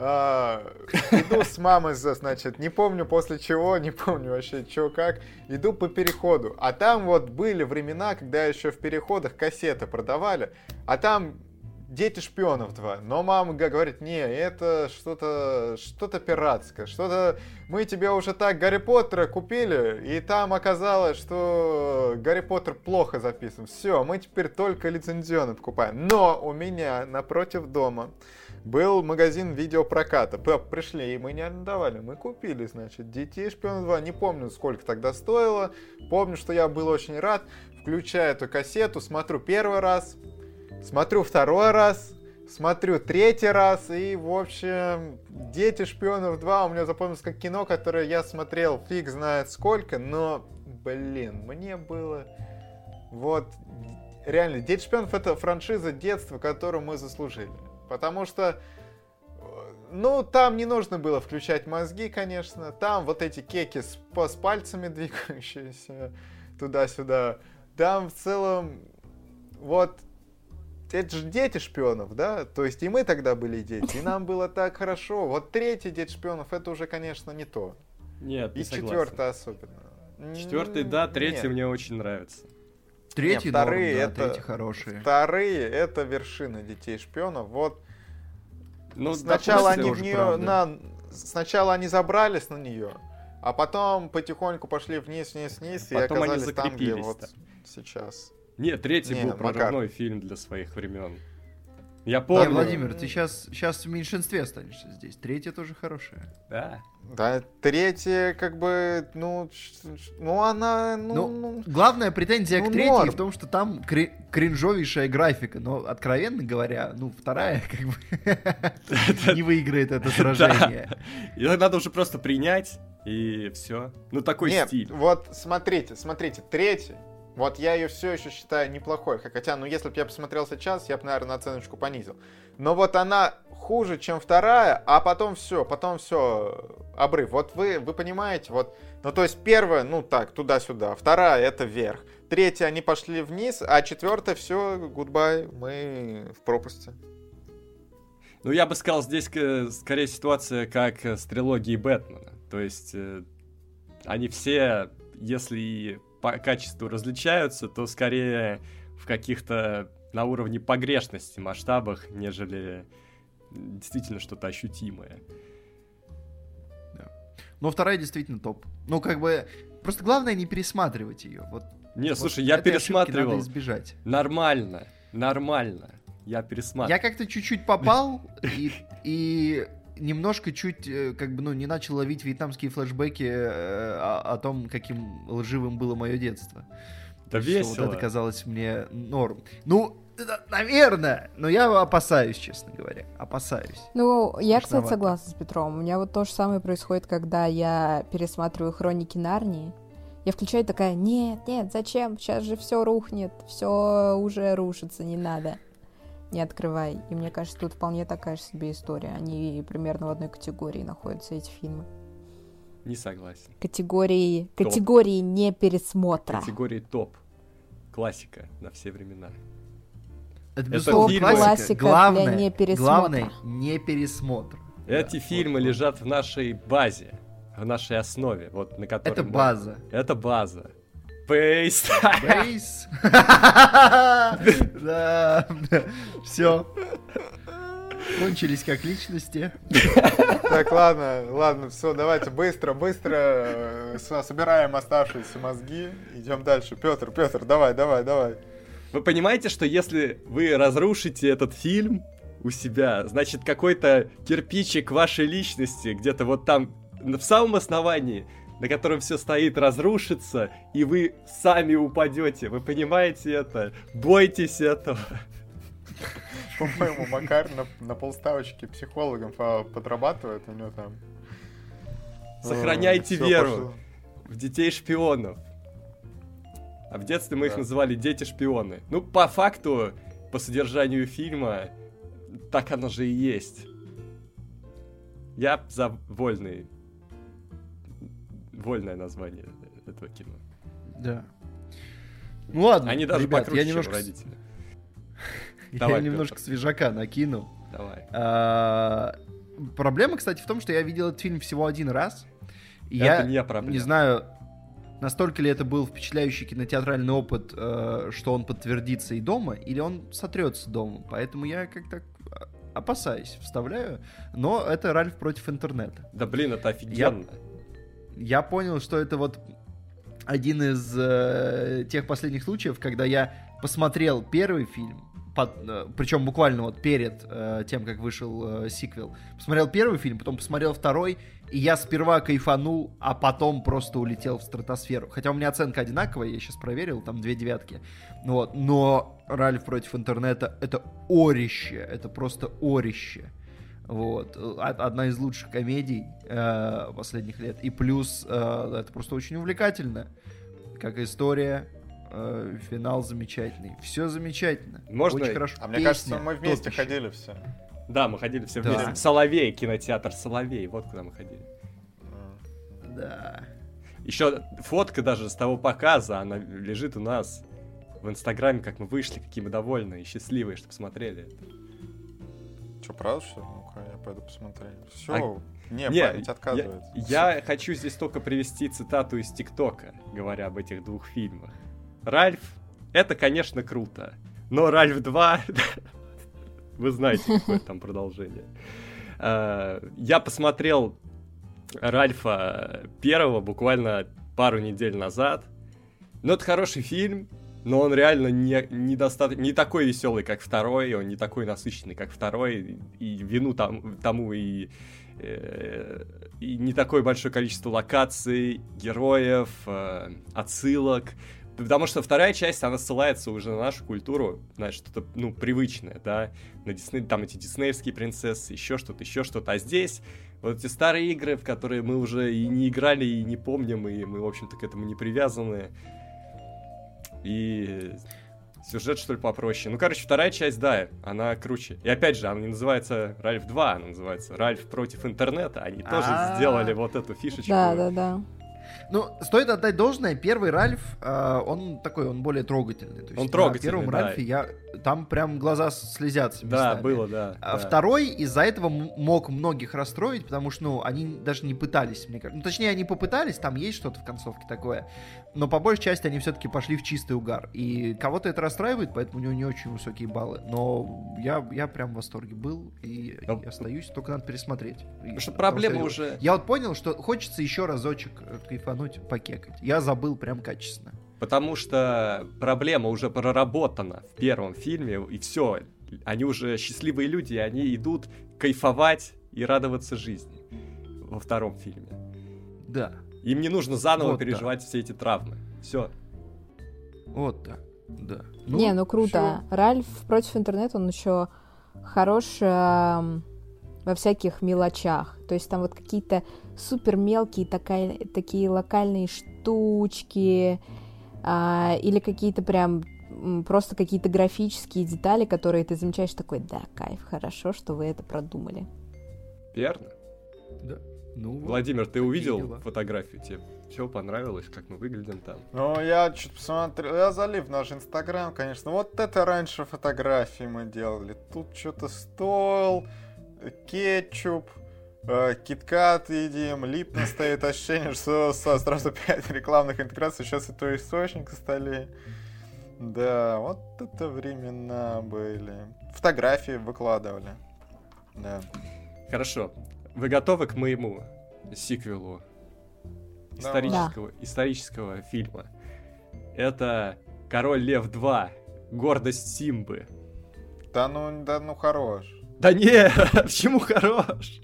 А, иду с мамой, значит, не помню после чего, не помню вообще, что как. Иду по переходу. А там вот были времена, когда еще в переходах кассеты продавали. А там Дети шпионов 2. Но мама говорит, не, это что-то что-то пиратское, что-то... Мы тебе уже так Гарри Поттера купили, и там оказалось, что Гарри Поттер плохо записан. Все, мы теперь только лицензионно покупаем. Но у меня напротив дома был магазин видеопроката. Пришли, и мы не арендовали. Мы купили, значит, Детей Шпионов 2. Не помню, сколько тогда стоило. Помню, что я был очень рад. Включаю эту кассету, смотрю первый раз, Смотрю второй раз, смотрю третий раз, и, в общем, «Дети шпионов 2» у меня запомнилось как кино, которое я смотрел фиг знает сколько, но, блин, мне было... Вот, реально, «Дети шпионов» — это франшиза детства, которую мы заслужили. Потому что, ну, там не нужно было включать мозги, конечно. Там вот эти кеки с, с пальцами <laughs> двигающиеся туда-сюда. Там в целом, вот, это же дети шпионов, да? То есть и мы тогда были дети, и нам было так хорошо. Вот третий дети шпионов, это уже, конечно, не то. Нет, И четвертый особенно. Четвертый, да, третий Нет. мне очень нравится. Третий, Нет, вторые норм, да, это третий хорошие. Вторые это вершина детей шпионов. Вот. Ну, сначала они в нее на, сначала они забрались на нее, а потом потихоньку пошли вниз, вниз, вниз а и оказались там, где вот сейчас. Нет, третий не, был прорывной Макар. фильм для своих времен. Я помню. Да, Владимир, ты сейчас, сейчас в меньшинстве останешься здесь. Третья тоже хорошая. Да. Да, третья, как бы, ну, ну она, ну... ну, ну главная претензия ну, к третьей норм. в том, что там кри- кринжовейшая графика. Но, откровенно говоря, ну, вторая, как бы, <laughs> не выиграет это сражение. Ее надо уже просто принять, и все. Ну, такой стиль. вот смотрите, смотрите, третья, вот я ее все еще считаю неплохой. Хотя, ну если бы я посмотрел сейчас, я бы, наверное, оценочку понизил. Но вот она хуже, чем вторая, а потом все, потом все, обрыв. Вот вы, вы понимаете, вот, ну то есть первая, ну так, туда-сюда, вторая это вверх, третья они пошли вниз, а четвертая все, гудбай, мы в пропасти. Ну я бы сказал, здесь скорее ситуация как с трилогией Бэтмена. То есть э, они все, если по качеству различаются, то скорее в каких-то на уровне погрешности масштабах, нежели действительно что-то ощутимое. Да. Но вторая действительно топ. Ну, как бы, просто главное не пересматривать ее. Вот, не, вот слушай, я пересматривал. Надо избежать. Нормально, нормально. Я пересматривал. Я как-то чуть-чуть попал, и, и немножко чуть, э, как бы, ну, не начал ловить вьетнамские флешбеки э, о, о том, каким лживым было мое детство. Да весело. Вот это казалось мне норм. Ну, наверное, но я опасаюсь, честно говоря. Опасаюсь. Ну, я, кстати, согласна с Петром. У меня вот то же самое происходит, когда я пересматриваю хроники Нарнии. Я включаю такая, нет, нет, зачем? Сейчас же все рухнет, все уже рушится, не надо не открывай. И мне кажется, тут вполне такая же себе история. Они примерно в одной категории находятся, эти фильмы. Не согласен. Категории, топ. категории не пересмотра. Категории топ. Классика на все времена. Это, Это фильмы... классика главное, для не пересмотра. Главное, не пересмотр. Эти да, фильмы вот, лежат в нашей базе, в нашей основе, вот на которой... Это база. Это база. Бейс. Бейс. Да, <laughs> все. Кончились как личности. Так, ладно, ладно, все, давайте быстро, быстро э, собираем оставшиеся мозги. Идем дальше. Петр, Петр, давай, давай, давай. Вы понимаете, что если вы разрушите этот фильм у себя, значит, какой-то кирпичик вашей личности где-то вот там в самом основании на котором все стоит, разрушится, и вы сами упадете. Вы понимаете это? Бойтесь этого. <laughs> По-моему, Макар на, на полставочки психологом подрабатывает, у него там... Сохраняйте веру в детей-шпионов. А в детстве мы да. их называли дети-шпионы. Ну, по факту, по содержанию фильма, так оно же и есть. Я за вольный. Вольное название этого кино. Да. Ну ладно, Они даже ребят, покруче, <laughs> я немножко... чем родители. я немножко свежака накину. Давай. А, проблема, кстати, в том, что я видел этот фильм всего один раз. Я не, проблема. не знаю, настолько ли это был впечатляющий кинотеатральный опыт, э, что он подтвердится и дома, или он сотрется дома. Поэтому я как-то опасаюсь, вставляю. Но это Ральф против интернета. Да блин, это офигенно. Я, я понял, что это вот один из э, тех последних случаев, когда я посмотрел первый фильм, под, э, причем буквально вот перед э, тем, как вышел э, сиквел. Посмотрел первый фильм, потом посмотрел второй, и я сперва кайфанул, а потом просто улетел в стратосферу. Хотя у меня оценка одинаковая, я сейчас проверил, там две девятки. Вот, но Ральф против интернета это орище, это просто орище. Вот. Одна из лучших комедий э, последних лет. И плюс э, это просто очень увлекательно. Как история, э, финал замечательный. Все замечательно. Можно? Очень хорошо. А мне кажется, мы вместе ходили все. Да, мы ходили все да. вместе. Соловей, кинотеатр Соловей. Вот куда мы ходили. Да. Еще фотка даже с того показа, она лежит у нас в Инстаграме, как мы вышли, какие мы довольные и счастливые, что посмотрели. Что, правда, что Ну-ка, я пойду посмотрю. Все, а... не, не, память отказывается. Я, я хочу здесь только привести цитату из ТикТока, говоря об этих двух фильмах. Ральф, это, конечно, круто, но Ральф 2, вы знаете, какое там продолжение. А, я посмотрел Ральфа первого буквально пару недель назад. Но это хороший фильм, но он реально не, не, достаточно, не такой веселый, как второй, он не такой насыщенный, как второй, и вину там, тому и, э, и не такое большое количество локаций, героев, э, отсылок. Потому что вторая часть, она ссылается уже на нашу культуру, на что-то, ну, привычное, да, на Дисней, там эти диснеевские принцессы, еще что-то, еще что-то. А здесь вот эти старые игры, в которые мы уже и не играли, и не помним, и мы, в общем-то, к этому не привязаны. И сюжет, что ли, попроще. Ну, короче, вторая часть, да, она круче. И опять же, она не называется Ральф 2, она называется Ральф против интернета. Они тоже сделали вот эту фишечку. Да, да, да. Ну, стоит отдать должное, первый Ральф, э, он такой, он более трогательный. То есть, он трогательный, первом да. Ральфе я, там прям глаза слезятся местами. Да, было, да. А да. второй из-за этого мог многих расстроить, потому что, ну, они даже не пытались, мне кажется. Ну, точнее, они попытались, там есть что-то в концовке такое, но по большей части они все-таки пошли в чистый угар. И кого-то это расстраивает, поэтому у него не очень высокие баллы. Но я, я прям в восторге был и, но... и остаюсь, только надо пересмотреть. Потому что проблема Потому что уже... Я вот понял, что хочется еще разочек кайфануть, покекать. Я забыл прям качественно. Потому что проблема уже проработана в первом фильме, и все. Они уже счастливые люди, и они идут кайфовать и радоваться жизни во втором фильме. Да. Им не нужно заново вот переживать так. все эти травмы. Все. Вот так. Да. Ну, не, ну круто. Все. Ральф против интернета, он еще хорош э, во всяких мелочах. То есть там вот какие-то супер мелкие такая, такие локальные штучки а, или какие-то прям просто какие-то графические детали, которые ты замечаешь такой, да, кайф, хорошо, что вы это продумали. Верно. Да. Ну, Владимир, ты увидел дела. фотографию? Тебе все понравилось, как мы выглядим там? Ну, я чуть посмотрел, я залив наш инстаграм, конечно. Вот это раньше фотографии мы делали. Тут что-то стол, кетчуп, э, киткат едим, липно стоит ощущение, что сразу 5 рекламных интеграций, сейчас и то источник стали. Да, вот это времена были. Фотографии выкладывали. Да. Хорошо. Вы готовы к моему сиквелу исторического, да. исторического фильма? Это Король Лев 2. Гордость Симбы. Да ну, да ну хорош. Да не, <laughs> почему хорош?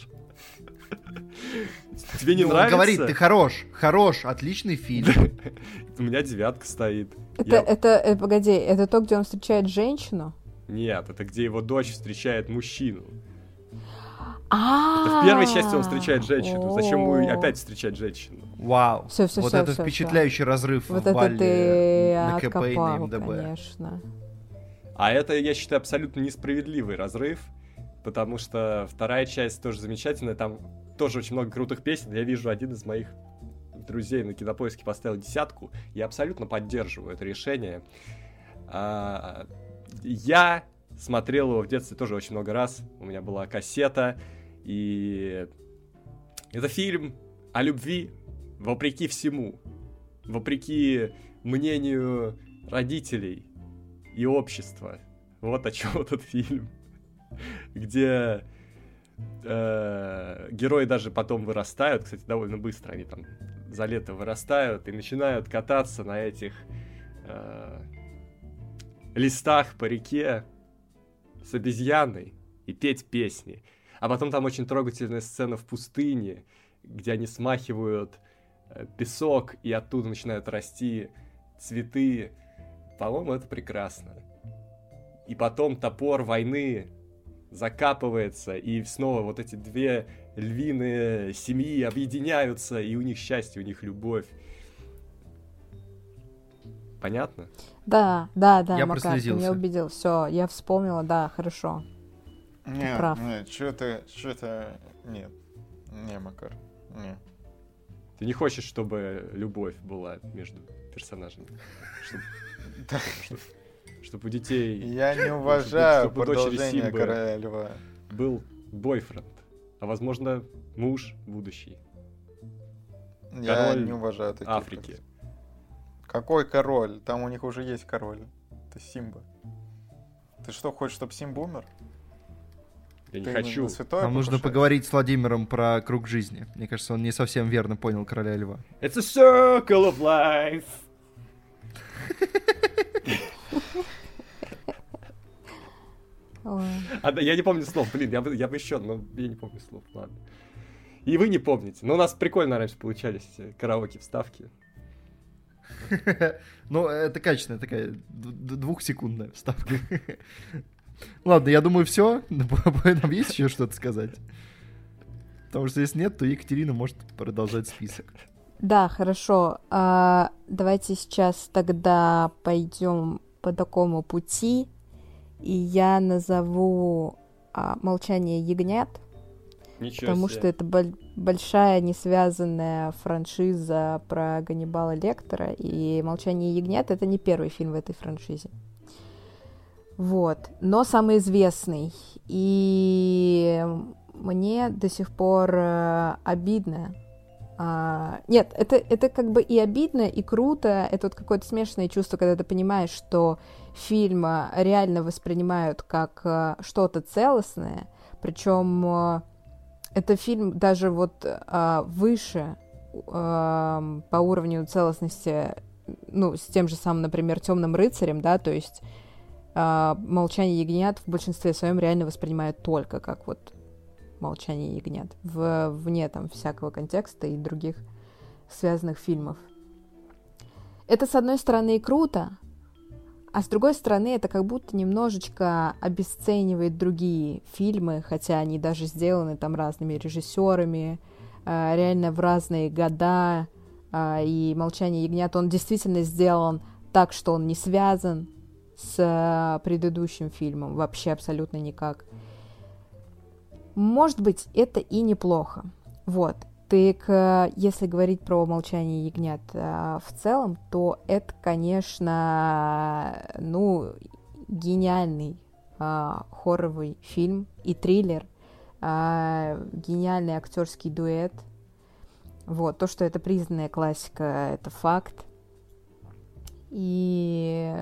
Тебе не ну, нравится? Он говорит, ты хорош, хорош, отличный фильм. <laughs> У меня девятка стоит. Это, это, э, погоди, это то, где он встречает женщину? Нет, это где его дочь встречает мужчину. В первой части он встречает женщину. Зачем ему опять встречать женщину? Вау. Все, все, вот все, это все, впечатляющий все. разрыв вот в балле ты на КП и на МДБ. Конечно. А это, я считаю, абсолютно несправедливый разрыв, потому что вторая часть тоже замечательная, там тоже очень много крутых песен. Я вижу один из моих друзей на кинопоиске поставил десятку. Я абсолютно поддерживаю это решение. А, я смотрел его в детстве тоже очень много раз. У меня была кассета. И это фильм о любви вопреки всему. Вопреки мнению родителей и общества. Вот о чем <laughs> этот фильм. Где э, герои даже потом вырастают, кстати, довольно быстро, они там за лето вырастают и начинают кататься на этих э, листах по реке с обезьяной и петь песни. А потом там очень трогательная сцена в пустыне, где они смахивают э, песок и оттуда начинают расти цветы. По-моему, это прекрасно. И потом топор войны закапывается, и снова вот эти две львиные семьи объединяются, и у них счастье, у них любовь. Понятно? Да, да, да, я Макар, ты меня убедил. Все, я вспомнила, да, хорошо. Нет, прав. нет, что-то, что-то, нет, не, Макар, не. Ты не хочешь, чтобы любовь была между персонажами? Чтобы <laughs> у детей... Я не <laughs> уважаю продолжение Короля Льва. Был бойфренд, а возможно муж будущий. Я не уважаю таких. Африки. Какой король? Там у них уже есть король. Это Симба. Ты что, хочешь, чтобы Симба умер? Я не Ты хочу. Нам нужно поговорить с Владимиром про круг жизни. Мне кажется, он не совсем верно понял короля льва. It's a circle of life. А, да, я не помню слов, блин, я бы, я бы еще, но я не помню слов, ладно. И вы не помните. Но у нас прикольно раньше получались караоке вставки. Ну, это качественная такая двухсекундная вставка. Ладно, я думаю, все. Нам есть еще что-то сказать? Потому что если нет, то Екатерина может продолжать список. Да, хорошо. А, давайте сейчас тогда пойдем по такому пути. И я назову а, «Молчание ягнят». Ничего потому себе. что это боль- большая несвязанная франшиза про Ганнибала Лектора, и «Молчание ягнят» — это не первый фильм в этой франшизе. Вот. Но самый известный. И мне до сих пор э, обидно. А, нет, это, это как бы и обидно, и круто. Это вот какое-то смешанное чувство, когда ты понимаешь, что фильм реально воспринимают как э, что-то целостное. Причем э, это фильм даже вот э, выше э, по уровню целостности, ну, с тем же самым, например, Темным рыцарем, да, то есть э, Молчание ягнят в большинстве своем реально воспринимают только как вот Молчание ягнят, в, вне там всякого контекста и других связанных фильмов. Это, с одной стороны, и круто, а с другой стороны, это как будто немножечко обесценивает другие фильмы, хотя они даже сделаны там разными режиссерами, э, реально в разные года. Э, и «Молчание ягнят» он действительно сделан так, что он не связан с э, предыдущим фильмом, вообще абсолютно никак. Может быть, это и неплохо. Вот. Так, если говорить про «Молчание ягнят» а, в целом, то это, конечно, ну, гениальный а, хорровый фильм и триллер, а, гениальный актерский дуэт. Вот, то, что это признанная классика, это факт. И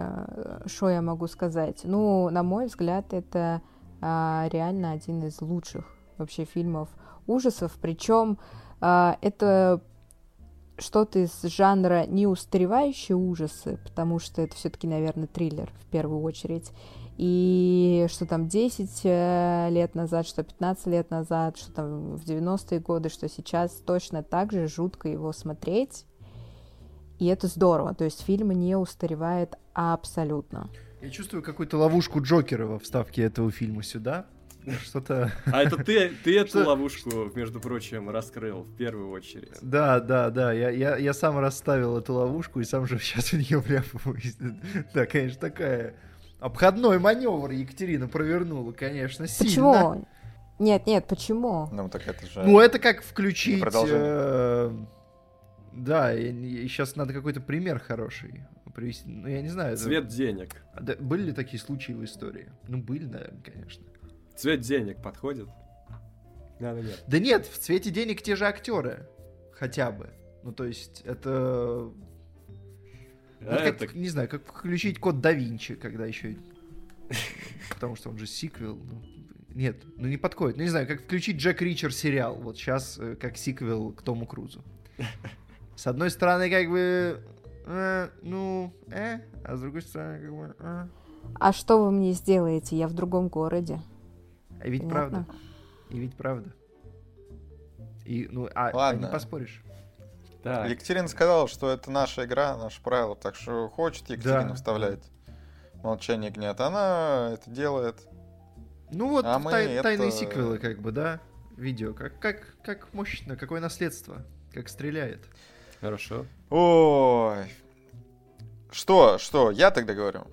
что я могу сказать? Ну, на мой взгляд, это а, реально один из лучших вообще фильмов ужасов. Причем это что-то из жанра не устаревающие ужасы, потому что это все-таки, наверное, триллер в первую очередь. И что там 10 э, лет назад, что 15 лет назад, что там в 90-е годы, что сейчас точно так же жутко его смотреть. И это здорово. То есть фильм не устаревает абсолютно. Я чувствую какую-то ловушку Джокера во вставке этого фильма сюда. <laughs> Что-то... А это ты, ты эту ловушку, между прочим, раскрыл в первую очередь. Да, да, да. Я, я, я сам расставил эту ловушку и сам же сейчас в нее вляпываюсь. <laughs> Да, конечно, такая... Обходной маневр Екатерина провернула, конечно, сильно. Почему? Нет, нет, почему? Ну, так это же... Ну, это как включить... Э, да, и, и сейчас надо какой-то пример хороший привести. Ну, я не знаю. Цвет это... денег. Да, были ли такие случаи в истории? Ну, были, наверное, конечно. Цвет денег подходит? Наверное, нет. Да нет, в цвете денег те же актеры. Хотя бы. Ну, то есть, это... А вот это... не знаю, как включить код да Винчи, когда еще... Потому что он же сиквел. Ну, нет, ну не подходит. Ну не знаю, как включить Джек Ричер сериал. Вот сейчас э, как сиквел к Тому Крузу. С одной стороны, как бы... Э, ну, э, а с другой стороны, как бы... Э. А что вы мне сделаете? Я в другом городе. А ведь Понятно? правда. И ведь правда. И, ну, а, а не поспоришь. Так. Екатерина сказала, что это наша игра, наше правило, так что хочет Екатерина да. вставлять молчание гнет, она это делает. Ну вот а тай- это... тайные сиквелы, как бы, да, видео, как, как, как мощно, какое наследство, как стреляет. Хорошо. Ой. Что, что, я тогда говорю?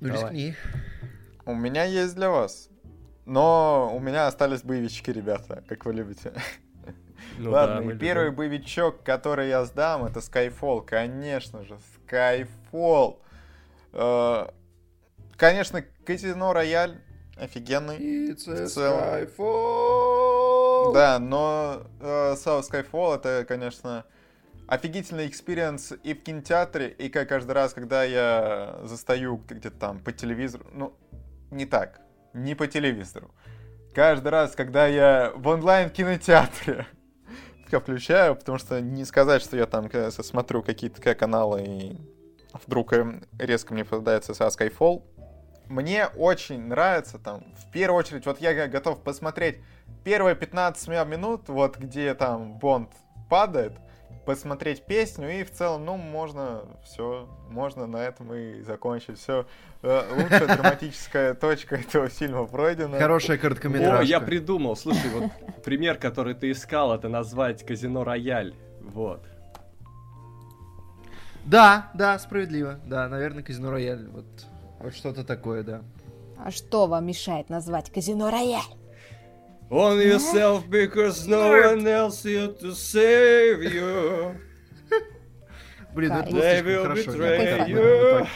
Ну, Давай. рискни. У меня есть для вас. Но у меня остались боевички, ребята, как вы любите. <laughs> Ну, Ладно, да, и первый любим. боевичок, который я сдам, это Skyfall. Конечно же, Skyfall. Э, конечно, Казино Рояль офигенный. It's a Skyfall. Да, но э, сам Skyfall это, конечно, офигительный experience и в кинотеатре, и как каждый раз, когда я застаю где-то там по телевизору, ну, не так, не по телевизору. Каждый раз, когда я в онлайн-кинотеатре <laughs> включаю, потому что не сказать, что я там смотрю какие-то каналы и вдруг резко мне попадается со Skyfall. Мне очень нравится там, в первую очередь, вот я готов посмотреть первые 15 минут, вот где там Бонд падает, посмотреть песню, и в целом, ну, можно все, можно на этом и закончить. Все, э, лучшая <laughs> драматическая точка этого фильма пройдена. Хорошая короткометражка. О, я придумал, слушай, вот пример, который ты искал, это назвать Казино Рояль, вот. Да, да, справедливо, да, наверное, Казино Рояль, вот, вот что-то такое, да. А что вам мешает назвать Казино Рояль? On yourself because no one else here to save you. Блин, ну это было слишком хорошо.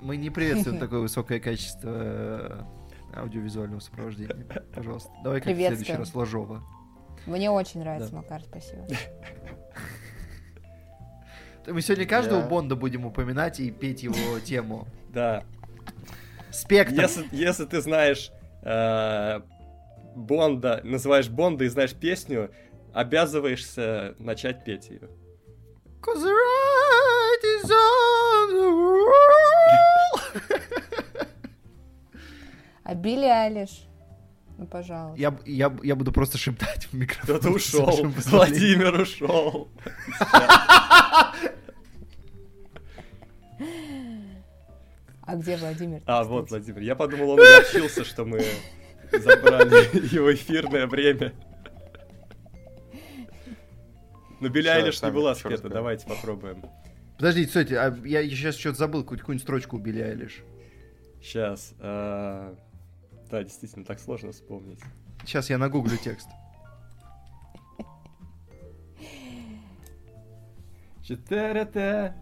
Мы не приветствуем такое высокое качество э, аудиовизуального сопровождения. Пожалуйста, давай как в следующий раз Ложова. Мне очень нравится, Макар, спасибо. Мы сегодня каждого Бонда будем упоминать и петь его тему. Да. Спектр. Если, если ты знаешь э, Бонда, называешь Бонда и знаешь песню, обязываешься начать петь ее. Cause the right is on the А Билли Алиш? Ну, пожалуйста. Я, я, я буду просто шептать в микрофон. Кто-то ушел. Владимир ушел. А где Владимир? А, вот Владимир. Я подумал, он огорчился, что мы забрали <laughs> его эфирное время. Но Билли Айлиш не была спета, давайте попробуем. Подождите, кстати, а я сейчас что-то забыл, какую-нибудь строчку у Билли Айлиш. Сейчас. А... Да, действительно, так сложно вспомнить. Сейчас я нагуглю текст. Та-та-та,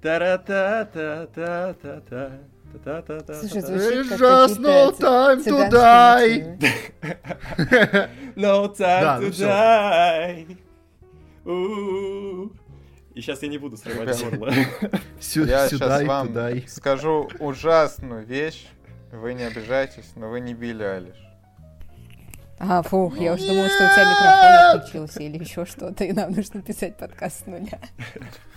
та-та-та, та-та-та, та-та-та-та-та-та. Слушай, звучит как Just no time to die. no time to die. И <laughs> сейчас я не буду срывать горло. <laughs> Я сейчас вам скажу ужасную вещь. Вы не обижайтесь, но вы не Билли Алиш. А, фух, я уже думала, что у тебя микрофон отключился или еще что-то, и нам нужно писать подкаст с нуля. <laughs>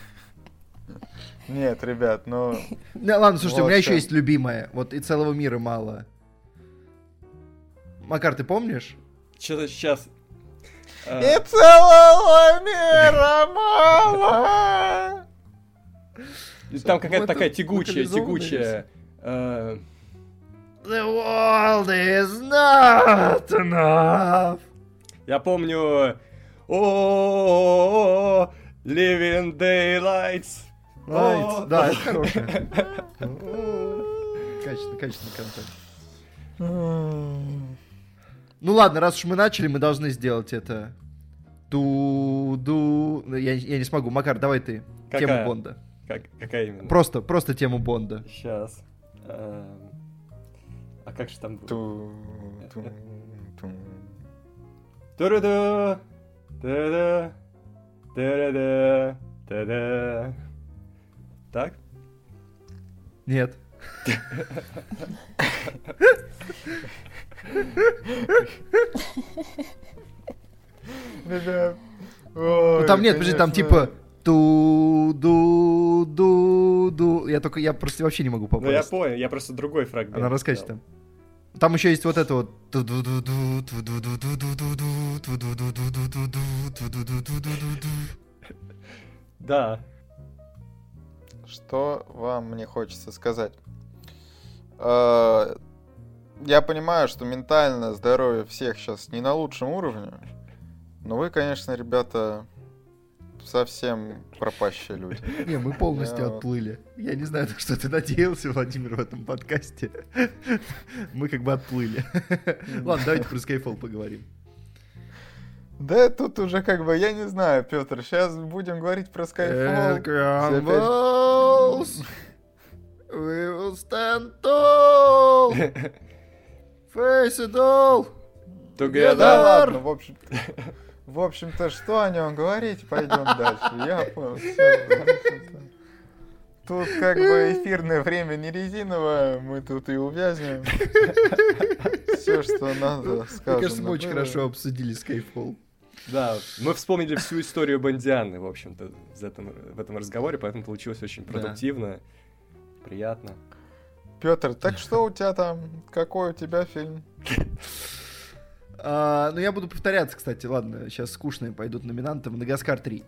Нет, ребят, ну... Да ладно, слушайте, у меня еще есть любимая. Вот и целого мира мало. Макар, ты помнишь? Что-то сейчас... И целого мира мало! Там какая-то такая тягучая, тягучая... Э, The world is not enough. Я помню... О, Living Daylights. Да, это хорошее. Качественный, качественный контент. Ну ладно, раз уж мы начали, мы должны сделать это. Ду-ду... Я, я не смогу. Макар, давай ты. Какая? Тему Бонда. Как, какая именно? Просто, просто тему Бонда. Сейчас. А как же там было? Ту-ду-ду, ту-ду, ту-ду-ду, ту-ду. Так? Нет. Ну там нет, подожди, там типа ту ду ду ду Я только, я просто вообще не могу попасть. Ну я понял, я просто другой фрагмент. Она расскажет там. Там еще есть вот это вот. Да. Что вам мне хочется сказать? Я понимаю, что ментальное здоровье всех сейчас не на лучшем уровне. Но вы, конечно, ребята, совсем пропащие люди. <laughs> Не, мы полностью Я отплыли. Я не знаю, что ты надеялся, Владимир, в этом подкасте. <laughs> Мы как бы отплыли. <laughs> Ладно, давайте про Skyfall поговорим. Да тут уже как бы, я не знаю, Петр, сейчас будем говорить про Skyfall. We will stand tall. <laughs> Face it all. Together. Да ладно, в общем в общем-то, что о нем говорить? Пойдем дальше. Я понял. Тут как бы эфирное время не резиновое, мы тут и увязнем. Все, что надо, скажем. Мне кажется, мы очень хорошо обсудили Skyfall. Да, мы вспомнили всю историю Бондианы, в общем-то, в этом, разговоре, поэтому получилось очень продуктивно, приятно. Петр, так что у тебя там? Какой у тебя фильм? <laughs> А, ну, я буду повторяться, кстати. Ладно, сейчас скучные пойдут номинанты. Мадагаскар 3.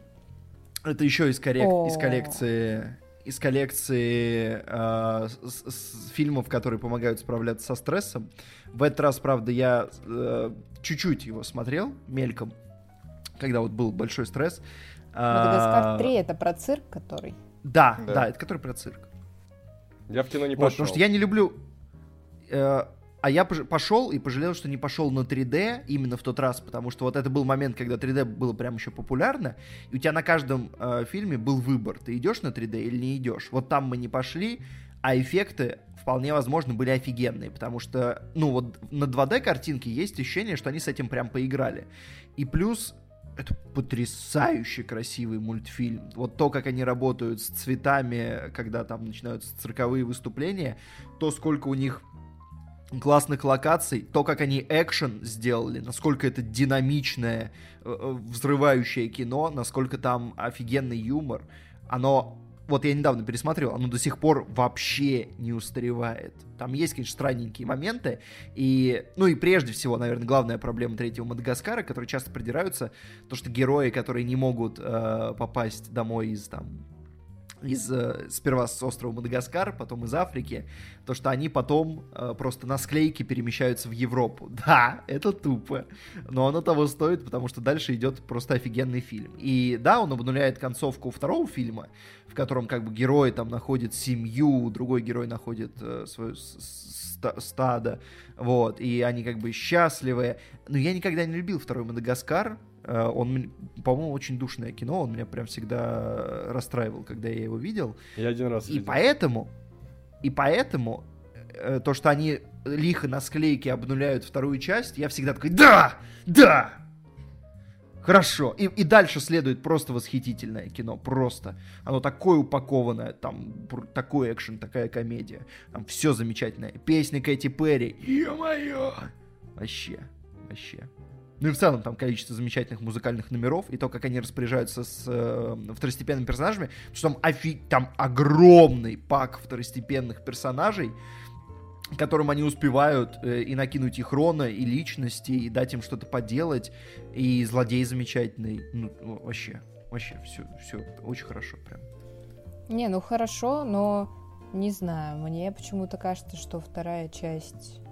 Это еще из, коррек... из коллекции из коллекции э, с, с фильмов, которые помогают справляться со стрессом. В этот раз, правда, я э, чуть-чуть его смотрел мельком, когда вот был большой стресс. Мадагаскар 3 это про цирк, который? Да, да, да это который про цирк. Я в кино не вот, пошел. Потому что я не люблю... Э, а я пошел и пожалел, что не пошел на 3D именно в тот раз, потому что вот это был момент, когда 3D было прям еще популярно, и у тебя на каждом э, фильме был выбор, ты идешь на 3D или не идешь. Вот там мы не пошли, а эффекты вполне возможно были офигенные, потому что, ну вот на 2D картинке есть ощущение, что они с этим прям поиграли. И плюс это потрясающе красивый мультфильм. Вот то, как они работают с цветами, когда там начинаются цирковые выступления, то, сколько у них классных локаций, то, как они экшен сделали, насколько это динамичное, э, э, взрывающее кино, насколько там офигенный юмор, оно вот я недавно пересмотрел, оно до сих пор вообще не устаревает. Там есть, конечно, странненькие моменты, и, ну и прежде всего, наверное, главная проблема третьего Мадагаскара, которые часто придираются, то, что герои, которые не могут э, попасть домой из там из э, сперва с острова Мадагаскар, потом из Африки, то что они потом э, просто на склейке перемещаются в Европу. <laughs> Да, это тупо, но оно того стоит, потому что дальше идет просто офигенный фильм. И да, он обнуляет концовку второго фильма, в котором как бы герой там находит семью, другой герой находит э, свою стадо, вот, и они как бы счастливы. Но я никогда не любил второй Мадагаскар, он, по-моему, очень душное кино, он меня прям всегда расстраивал, когда я его видел. Я один раз И видел. поэтому, и поэтому э, то, что они лихо на склейке обнуляют вторую часть, я всегда такой, да, да, Хорошо. И, и дальше следует просто восхитительное кино. Просто. Оно такое упакованное. Там такой экшен, такая комедия. Там все замечательное. Песни Кэти Перри. Ё-моё! Вообще. Вообще. Ну и в целом там количество замечательных музыкальных номеров и то, как они распоряжаются с э, второстепенными персонажами, что там, офи... там огромный пак второстепенных персонажей, которым они успевают э, и накинуть их рона, и личности, и дать им что-то поделать, и злодей замечательный. Ну, вообще, вообще, все, все очень хорошо прям. Не, ну хорошо, но не знаю, мне почему-то кажется, что вторая часть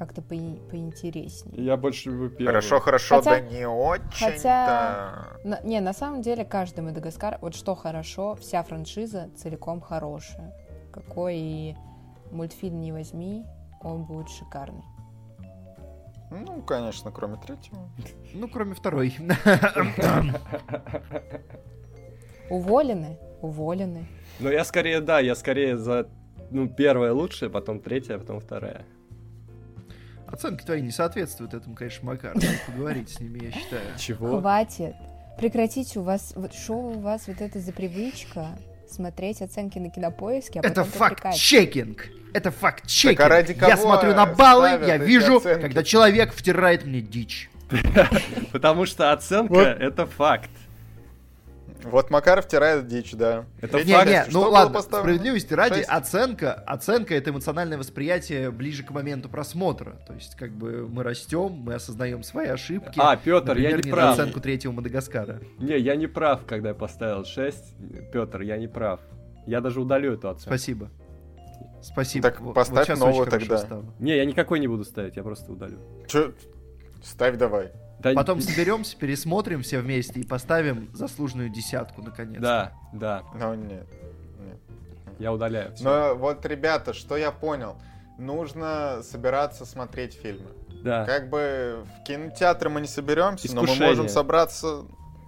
как-то по поинтереснее. Я больше люблю первую. Хорошо, хорошо, хотя, да не очень. Хотя, на, не, на самом деле каждый Мадагаскар, вот что хорошо, вся франшиза целиком хорошая. Какой мультфильм не возьми, он будет шикарный. Ну, конечно, кроме третьего. Ну, кроме второй. Уволены, уволены. Ну, я скорее, да, я скорее за, ну, первая лучшая, потом третья, потом вторая. Оценки твои не соответствуют этому, конечно, Макар. Надо поговорить с ними, я считаю. Чего? Хватит. Прекратите, у вас, вот что у вас вот это за привычка смотреть оценки на кинопоиске, а Это факт-чекинг! Это факт-чекинг! А ради кого я смотрю на баллы, я вижу, оценки? когда человек втирает мне дичь. <laughs> Потому что оценка — это факт. Вот Макаров втирает дичь, да. Это не, не, ну ладно, справедливости ради, 6? оценка, оценка это эмоциональное восприятие ближе к моменту просмотра. То есть, как бы мы растем, мы осознаем свои ошибки. А, Петр, Например, я не прав. оценку третьего Мадагаскара. Не, я не прав, когда я поставил 6. Петр, я не прав. Я даже удалю эту оценку. Спасибо. Спасибо. Так вот, поставь вот новую тогда. Стало. Не, я никакой не буду ставить, я просто удалю. Че? Ставь давай. Да... Потом соберемся, пересмотрим все вместе и поставим заслуженную десятку наконец. Да, да. Ну нет. нет. Я удаляю. Все. Но вот, ребята, что я понял, нужно собираться смотреть фильмы. Да. Как бы в кинотеатре мы не соберемся, Искушение. но мы можем собраться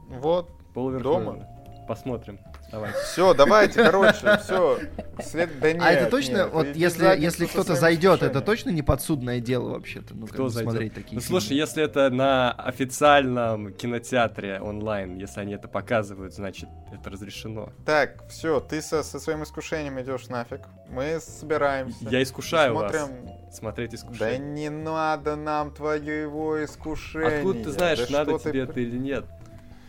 вот дома. Посмотрим. Давай. Все, давайте, короче, все. След... Да нет, а это точно, нет, вот если, если кто-то зайдет, это точно не подсудное дело вообще-то? Ну, Кто зайдет? Смотреть такие ну, фильмы. слушай, если это на официальном кинотеатре онлайн, если они это показывают, значит, это разрешено. Так, все, ты со, со своим искушением идешь нафиг. Мы собираемся. Я искушаю смотрим... вас. Смотреть искушение. Да не надо нам твоего искушения. Откуда ты знаешь, да надо тебе ты... это или нет?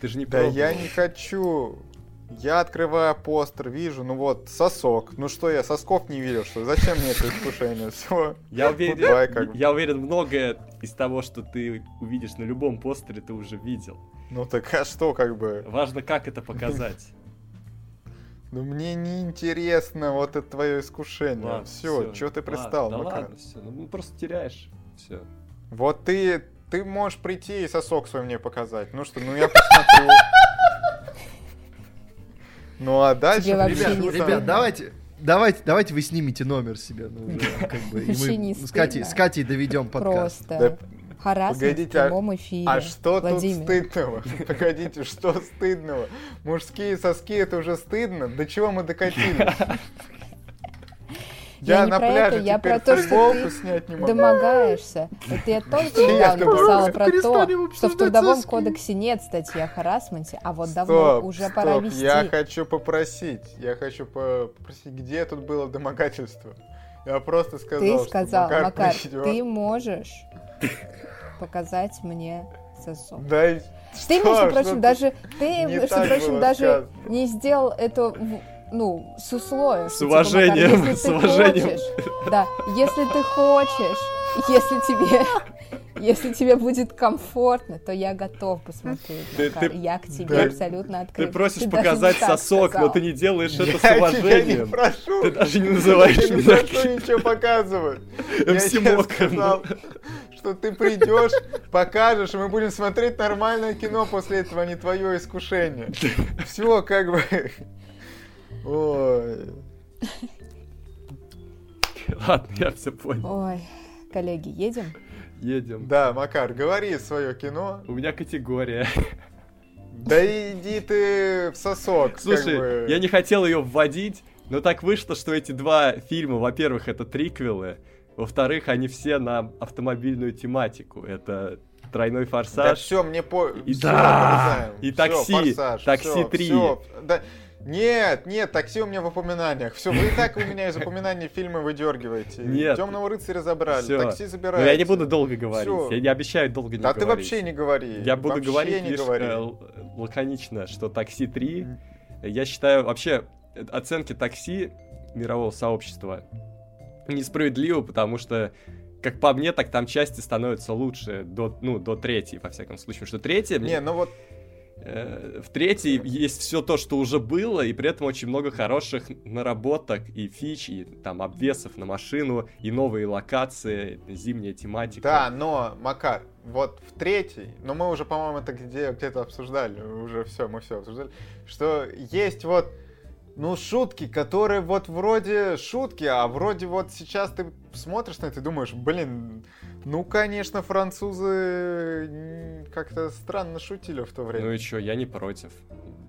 Ты же не Да пробовал. я не хочу. Я открываю постер, вижу, ну вот, сосок. Ну что, я сосков не видел, что зачем мне это искушение? Все. Я уверен, Goodbye, как... я уверен, многое из того, что ты увидишь на любом постере, ты уже видел. Ну так а что, как бы? Важно, как это показать. <laughs> Ну мне не интересно вот это твое искушение. Ладно, все, все, что ты пристал, ладно, Да ладно, все, ну просто теряешь. Все. Вот ты, ты можешь прийти и сосок свой мне показать. Ну что, ну я посмотрю. Ну а дальше... Ребят, ребят давайте, давайте, давайте вы снимете номер себе. Ну, уже, <laughs> как бы, и мы с Катей, с Катей доведем подкаст. Просто. Харассмент в а прямом эфире. А что Владимир. тут стыдного? <laughs> Погодите, что стыдного? Мужские соски это уже стыдно? До чего мы докатились? <laughs> Я, я не на про пляже это, я про то, что ты домогаешься. Это я только недавно писала про то, что в Трудовом кодексе нет статьи о харасменте, а вот давно уже пора вести. Я хочу попросить, я хочу попросить, где тут было домогательство? Я просто сказал, Ты сказал, Макар, Макар ты можешь показать мне сосок. Да, ты, между прочим, даже ты, между прочим, даже не сделал это ну, с условием. С уважением, типа, с уважением. Хочешь, да, если ты хочешь, если тебе, если тебе будет комфортно, то я готов посмотреть. Ты, ты, я к тебе да, абсолютно открыт. Ты просишь ты показать сосок, сказал. но ты не делаешь это с уважением. не прошу. Ты даже не называешь я меня. Я не прошу ничего показывать. <laughs> Я тебе сказал, что ты придешь, покажешь, и мы будем смотреть нормальное кино после этого, а не твое искушение. <laughs> Все, как бы... Ой. <laughs> Ладно, я все понял. Ой, коллеги, едем? Едем. Да, Макар, говори свое кино. У меня категория. <laughs> Да иди ты в сосок. Слушай, как бы. я не хотел ее вводить, но так вышло, что эти два фильма, во-первых, это триквелы, во-вторых, они все на автомобильную тематику. Это тройной форсаж. Да все, мне по... И, да. и такси, все, форсаж, такси все, 3. Все. Да. Нет, нет, такси у меня в упоминаниях. Все, вы и так у меня из упоминаний фильмы выдергиваете. Нет. Темного рыцаря забрали, Всё. такси забираете. Но я не буду долго говорить. Всё. Я не обещаю долго не да говорить. Да ты вообще не говори. Я буду вообще говорить лишь говори. Э, лаконично, что такси 3. Я считаю, вообще, оценки такси мирового сообщества несправедливо, потому что как по мне, так там части становятся лучше до, ну, до третьей, во всяком случае. Что третья... Не, ну вот в третьей есть все то, что уже было, и при этом очень много хороших наработок и фич, и там обвесов на машину, и новые локации, зимняя тематика. Да, но, Макар, вот в третьей, но мы уже, по-моему, это где, где-то обсуждали, уже все, мы все обсуждали, что есть вот ну, шутки, которые вот вроде шутки, а вроде вот сейчас ты смотришь на это и думаешь, блин, ну, конечно, французы как-то странно шутили в то время. Ну и чё, я не против.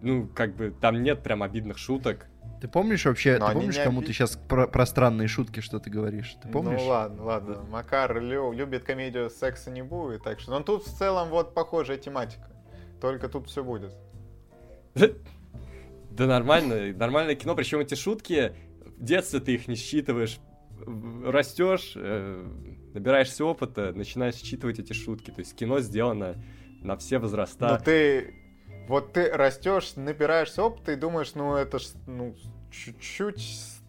Ну, как бы, там нет прям обидных шуток. Ты помнишь вообще, Но ты помнишь, кому ты сейчас про, про странные шутки что ты говоришь? Ты помнишь? Ну ладно, ладно. Макар лю, любит комедию «Секса не будет», так что... Но тут в целом вот похожая тематика. Только тут все будет. <laughs> Да нормально, нормальное кино, причем эти шутки, в детстве ты их не считываешь, растешь, э, набираешься опыта, начинаешь считывать эти шутки. То есть кино сделано на все возраста. Но ты, вот ты растешь, набираешься опыта и думаешь, ну это ж, ну, чуть-чуть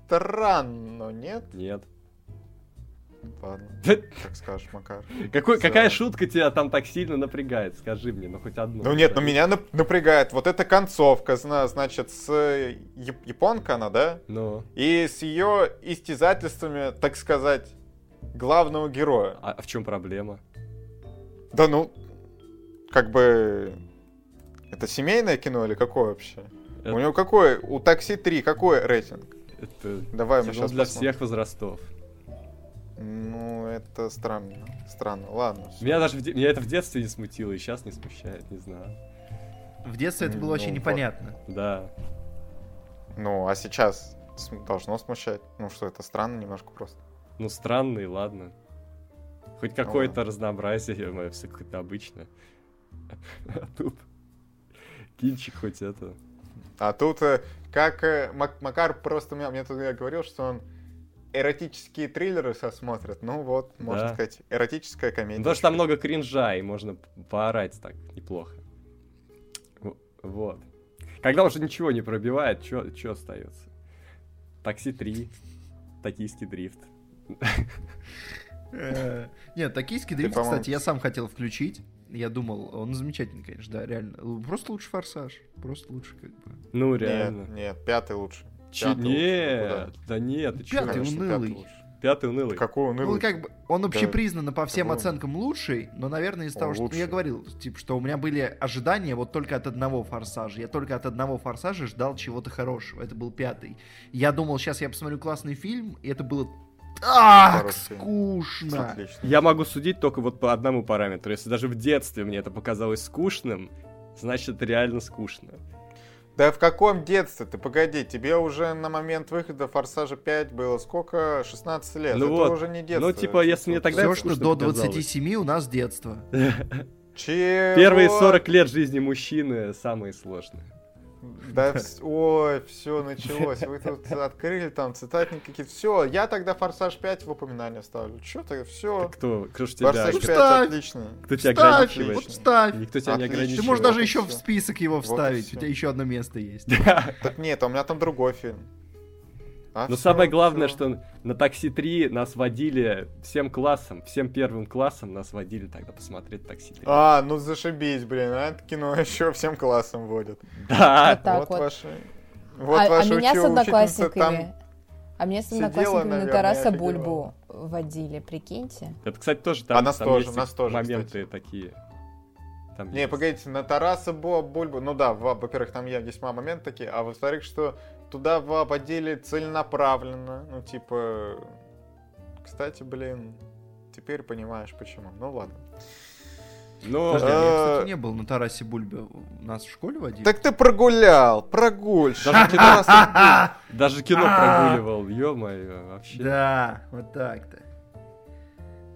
странно, нет? Нет. Ладно, <laughs> как скажешь, Макар. Какой, какая шутка тебя там так сильно напрягает? Скажи мне, ну хоть одну. Ну нет, ну меня напрягает вот эта концовка, значит, с японка она, да? Ну. И с ее истязательствами, так сказать, главного героя. А, а в чем проблема? Да ну, как бы... Это семейное кино или какое вообще? Это... У него какой? У такси 3 какой рейтинг? Это Давай мы сейчас для посмотрим. всех возрастов. Ну, это странно. Странно. Ладно. Меня даже меня это в детстве не смутило, и сейчас не смущает, не знаю. В детстве это было ну, очень непонятно. Да. Ну, а сейчас должно смущать. Ну что, это странно немножко просто. Ну, странный, ладно. Хоть ну какое-то ну, разнообразие, мое все какое-то обычное. <laughs> А тут кинчик хоть это. А тут, э, как э, Макар просто мне, мне тут я говорил, что он эротические триллеры сосмотрят. Ну вот, можно да. сказать, эротическая комедия. Потому что там много кринжа, и можно поорать так неплохо. Вот. Когда уже ничего не пробивает, что остается? Такси 3, токийский дрифт. Э, нет, токийский дрифт, кстати, я сам хотел включить. Я думал, он замечательный, конечно, да, реально. Просто лучше форсаж. Просто лучше, как бы. Ну, реально. Нет, нет, пятый лучше. Че, нет, да нет, ты Пятый унылый. Пятый унылый. Какой унылый? Ну, как бы, он общепризнанно по всем оценкам лучший, но, наверное, из-за того, что я говорил, типа, что у меня были ожидания вот только от одного форсажа. Я только от одного форсажа ждал чего-то хорошего. Это был пятый. Я думал, сейчас я посмотрю классный фильм, и это было так скучно. Отлично. Я могу судить только вот по одному параметру. Если даже в детстве мне это показалось скучным, значит, это реально скучно. Да в каком детстве? Ты погоди, тебе уже на момент выхода Форсажа 5 было сколько? 16 лет. Ну это вот. уже не детство. Ну, типа, если мне тогда Все, что до 27 у нас детство. <laughs> Чего? Первые 40 лет жизни мужчины самые сложные. Да, ой, все началось. Вы тут <laughs> открыли там цитатники какие-то. Все, я тогда Форсаж 5 в упоминание ставлю. Че ты, все. Кто? Кто ж тебя Форсаж 5 отлично. Кто тебя ограничивает? Вот вставь. Никто тебя не ограничивает. Ты можешь даже еще в список его вставить. У тебя еще одно место есть. <laughs> Так нет, у меня там другой фильм. А Но все, самое главное, все. что на такси 3 нас водили всем классом, всем первым классом нас водили тогда посмотреть такси 3. А, ну зашибись, блин, а это кино <laughs> еще всем классом водят. Да. Вот, вот. вот. ваши. Вот а, ваша а меня с одноклассниками. Там... А мне с одноклассниками наверное, на Тараса Бульбу водили, прикиньте. Это, кстати, тоже там, а нас там тоже, нас тоже, моменты кстати. такие. Там не, есть. погодите, на Тараса Бульбу, ну да, во-первых, там есть моменты такие, а во-вторых, что туда водили целенаправленно. Ну, типа... Кстати, блин, теперь понимаешь почему. Ну, ладно. Ну, Подожди, а я, кстати, не был на Тарасе Бульбе. Нас в школе водили? Так ты прогулял, прогульщик. Даже кино, <laughs> даже кино прогуливал, ё-моё, вообще. Да, вот так-то.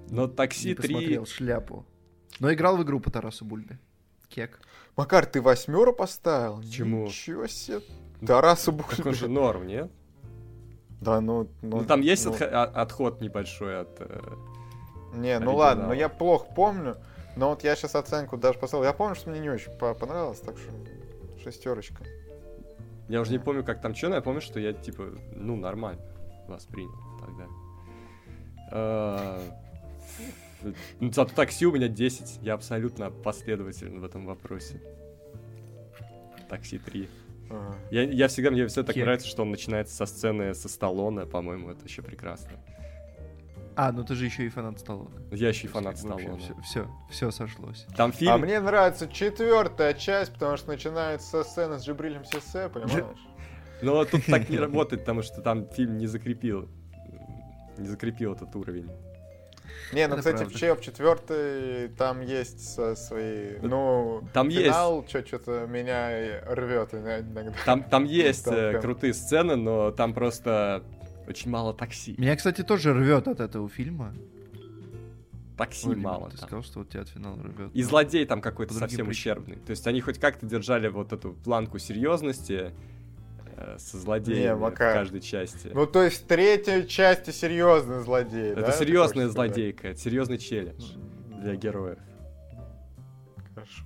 Но такси 3... посмотрел шляпу. Но играл в игру по Тарасу Бульбе. Кек. Макар, ты восьмеру поставил? Чему? Ничего себе. Тарасу Бульбе. Так он же норм, нет? Да, ну... Ну, ну там есть ну... Отх- а, отход небольшой от... Э, не, ну ладно, но я плохо помню. Но вот я сейчас оценку даже поставил. Я помню, что мне не очень понравилось, так что шестерочка. Я уже не помню, как там что, но я помню, что я, типа, ну, нормально воспринял тогда. А, ну, зато такси у меня 10. Я абсолютно последователен в этом вопросе. Такси 3. Я, я всегда, мне все так Кек. нравится, что он начинается со сцены со Сталлоне, по-моему, это еще прекрасно. А, ну ты же еще и фанат Сталлоне. Я еще и фанат Сталлоне. Все, все, все сошлось. Там фильм... А мне нравится четвертая часть, потому что начинается со сцены с Джибрилем Сесе, понимаешь? <laughs> Ну, тут так не работает, потому что там фильм не закрепил, не закрепил этот уровень. Не, ну, кстати, в ЧЕП четвертый там есть свои, ну, там финал, что-то меня рвет иногда. Там, там <laughs> есть там, э, крутые сцены, но там просто очень мало такси. Меня, кстати, тоже рвет от этого фильма. Такси Ой, мало. Ты там. сказал, что вот тебя от финала рвет. И злодей там какой-то совсем причинам. ущербный. То есть они хоть как-то держали вот эту планку серьезности, со злодеями не, в каждой части. Ну, то есть в третьей части серьезный злодей, Это да? серьезная злодейка, это серьезный челлендж для героев. Хорошо,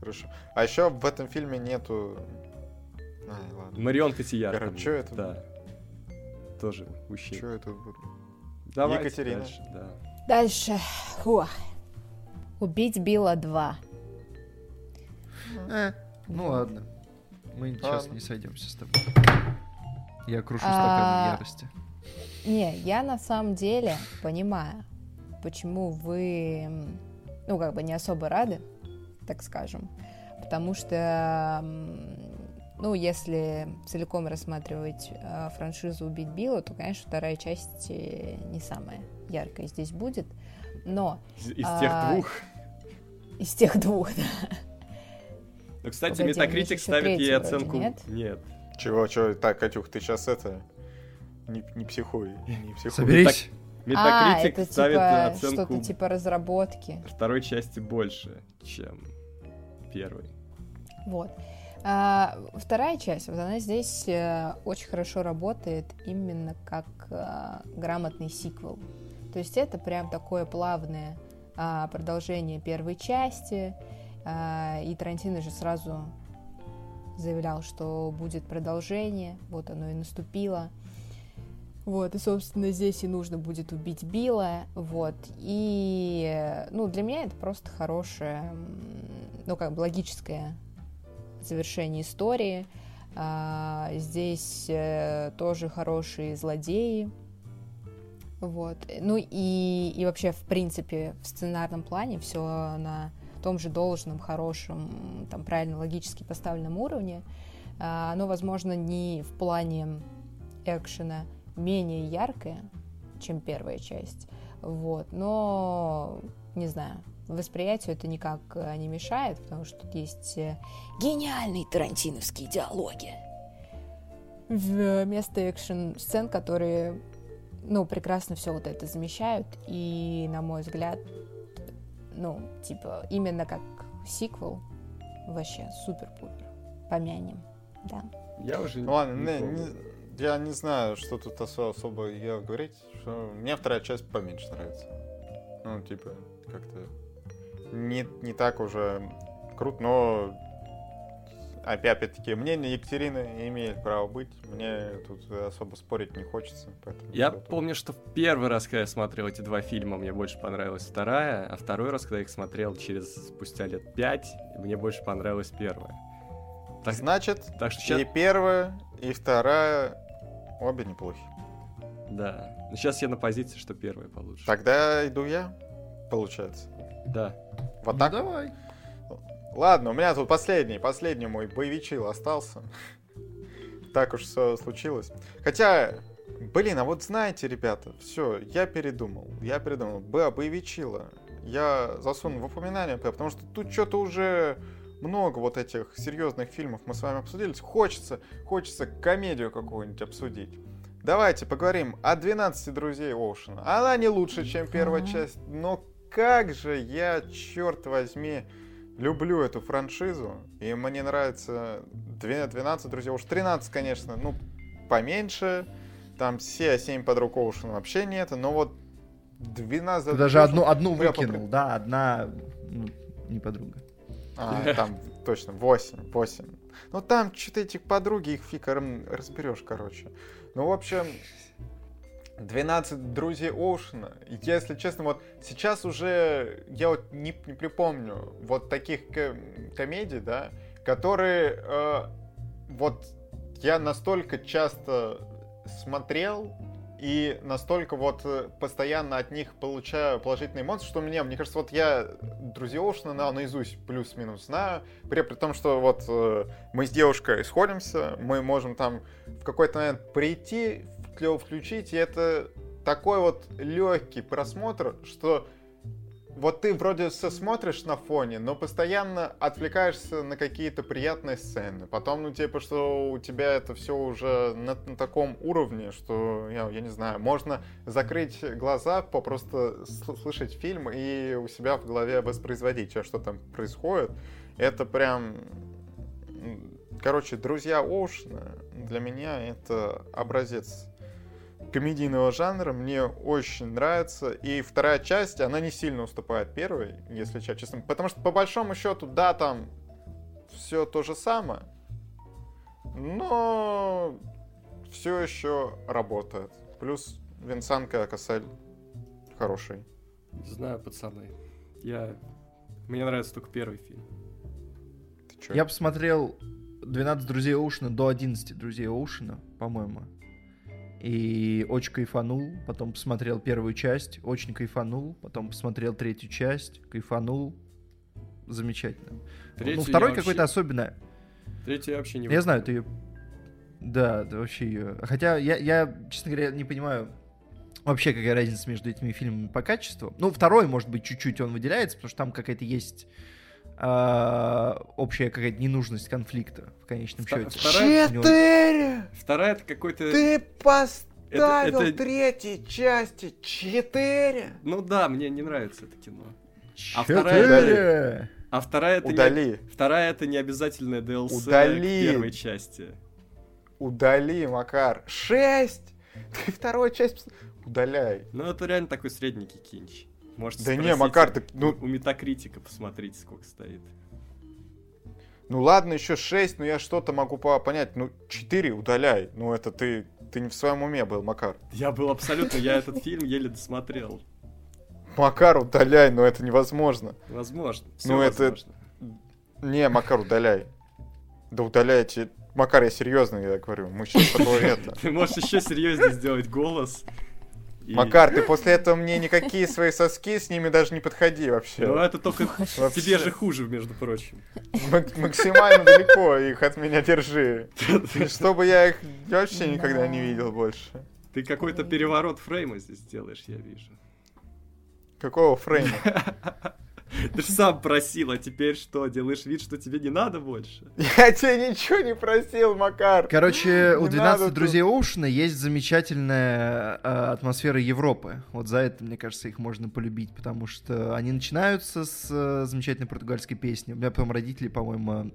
хорошо. А еще в этом фильме нету... А, ладно. Марион Котияр. Короче, что это? Да. Тоже ущелье. Что это будет? Давай Екатерина. Дальше, да. Дальше. Фу. Убить Билла 2. Э, ну ладно. Мы сейчас не сойдемся с тобой. Я крушу стакан а... ярости. Не, я на самом деле понимаю, почему вы, ну, как бы не особо рады, так скажем. Потому что, ну, если целиком рассматривать э, франшизу «Убить Билла», то, конечно, вторая часть э, не самая яркая здесь будет. Но... Из, из а, тех двух? Из тех двух, <laughs> да. Ну, кстати, Погоди, Метакритик ставит ей оценку... Нет? Нет. Чего, чего? Так, Катюх, ты сейчас это... Не, не психуй, <laughs> не психуй. Соберись. Метакритик а, это ставит типа, оценку... что-то типа разработки. Второй части больше, чем первой. Вот. А, вторая часть, вот она здесь э, очень хорошо работает именно как а, грамотный сиквел. То есть это прям такое плавное а, продолжение первой части, и Тарантино же сразу заявлял, что будет продолжение, вот оно и наступило. Вот, и, собственно, здесь и нужно будет убить Билла, вот, и, ну, для меня это просто хорошее, ну, как бы логическое завершение истории. А, здесь э, тоже хорошие злодеи, вот, ну и, и вообще, в принципе, в сценарном плане все на том же должном, хорошем, там, правильно, логически поставленном уровне, а, оно, возможно, не в плане экшена менее яркое, чем первая часть, вот, но, не знаю, восприятию это никак э, не мешает, потому что тут есть э, гениальные тарантиновские диалоги. Вместо экшен-сцен, которые, ну, прекрасно все вот это замещают, и, на мой взгляд, ну, типа, именно как сиквел, вообще супер-пупер. Помянем, да. Я уже ну, Ладно, не, не, я не знаю, что тут особо, особо я говорить, что мне вторая часть поменьше нравится. Ну, типа, как-то не, не так уже круто, но опять-таки, мнение Екатерины имеет право быть. Мне тут особо спорить не хочется. Я помню, что в первый раз, когда я смотрел эти два фильма, мне больше понравилась вторая, а второй раз, когда я их смотрел через спустя лет пять, мне больше понравилась первая. Так, Значит, так что сейчас... и первая, и вторая обе неплохи. Да. Но сейчас я на позиции, что первая получше. Тогда иду я, получается. Да. Вот так? Ну, давай. Ладно, у меня тут последний, последний мой боевичил остался. Так уж все случилось. Хотя, блин, а вот знаете, ребята, все, я передумал. Я передумал. Б, боевичила. Я засуну в упоминание, потому что тут что-то уже много вот этих серьезных фильмов мы с вами обсудили. Хочется, хочется комедию какую-нибудь обсудить. Давайте поговорим о 12 друзей Оушена. Она не лучше, чем первая часть, но как же я, черт возьми, люблю эту франшизу, и мне нравится 12 друзей, уж 13, конечно, ну, поменьше, там все 7 подруг Оушена вообще нет, но вот 12... Ты даже одну, одну выкинул, попри... да, одна ну, не подруга. А, там точно, 8, 8. Ну там что-то этих подруги, их фиг разберешь, короче. Ну, в общем, 12 друзей Оушена. Если честно, вот сейчас уже я вот не, не припомню вот таких комедий, да, которые э, вот я настолько часто смотрел и настолько вот э, постоянно от них получаю положительные эмоции, что мне, мне кажется, вот я друзей Оушена на, наизусть плюс-минус знаю, при, при том, что вот э, мы с девушкой сходимся, мы можем там в какой-то момент прийти, включить, и это такой вот легкий просмотр, что вот ты вроде все смотришь на фоне, но постоянно отвлекаешься на какие-то приятные сцены. Потом, ну, типа, что у тебя это все уже на, на таком уровне, что, я, я не знаю, можно закрыть глаза, просто слышать фильм и у себя в голове воспроизводить, что там происходит. Это прям... Короче, «Друзья Оушена» для меня это образец комедийного жанра мне очень нравится. И вторая часть, она не сильно уступает первой, если честно. Потому что по большому счету, да, там все то же самое, но все еще работает. Плюс Винсанка Кассель хороший. Не знаю, пацаны. Я... Мне нравится только первый фильм. Я посмотрел 12 друзей Оушена до 11 друзей Оушена, по-моему и очень кайфанул. Потом посмотрел первую часть, очень кайфанул. Потом посмотрел третью часть, кайфанул. Замечательно. Ну, третью ну, второй какой-то особенный. Третью я вообще не Я знаю, ты ее... Да, ты вообще ее... Хотя я, я, честно говоря, не понимаю вообще, какая разница между этими фильмами по качеству. Ну, второй, может быть, чуть-чуть он выделяется, потому что там какая-то есть а, общая какая-то ненужность конфликта в конечном счете. Вторая, Четыре! Вторая это какой-то... Ты поставил это, это... третьей части четыре! Ну да, мне не нравится это кино. А вторая... А вторая это Удали. Не, вторая это не обязательная DLC Удали. к первой части. Удали, Макар. Шесть! Ты вторую часть удаляй. Ну это реально такой средненький кинч. Можете да не, Макар, ты... Ну... У Метакритика посмотрите, сколько стоит. Ну ладно, еще 6, но я что-то могу понять. Ну, 4 удаляй. Ну, это ты, ты не в своем уме был, Макар. Я был абсолютно, я этот фильм еле досмотрел. Макар, удаляй, но это невозможно. Возможно. ну, возможно. это... Не, Макар, удаляй. Да удаляйте. Макар, я серьезно, я говорю. Мы сейчас <laughs> это... Ты можешь еще серьезнее сделать голос. И... Макар, ты после этого мне никакие свои соски с ними даже не подходи вообще. Ну это только вообще. тебе же хуже, между прочим. Мак- максимально далеко их от меня держи. Чтобы я их вообще никогда не видел больше. Ты какой-то переворот фрейма здесь делаешь, я вижу. Какого фрейма? <laughs> <laughs> Ты же сам просил, а теперь что? Делаешь вид, что тебе не надо больше? <laughs> Я тебе ничего не просил, Макар. Короче, у 12 друзей Оушена есть замечательная э, атмосфера Европы. Вот за это, мне кажется, их можно полюбить, потому что они начинаются с э, замечательной португальской песни. У меня потом родители, по-моему,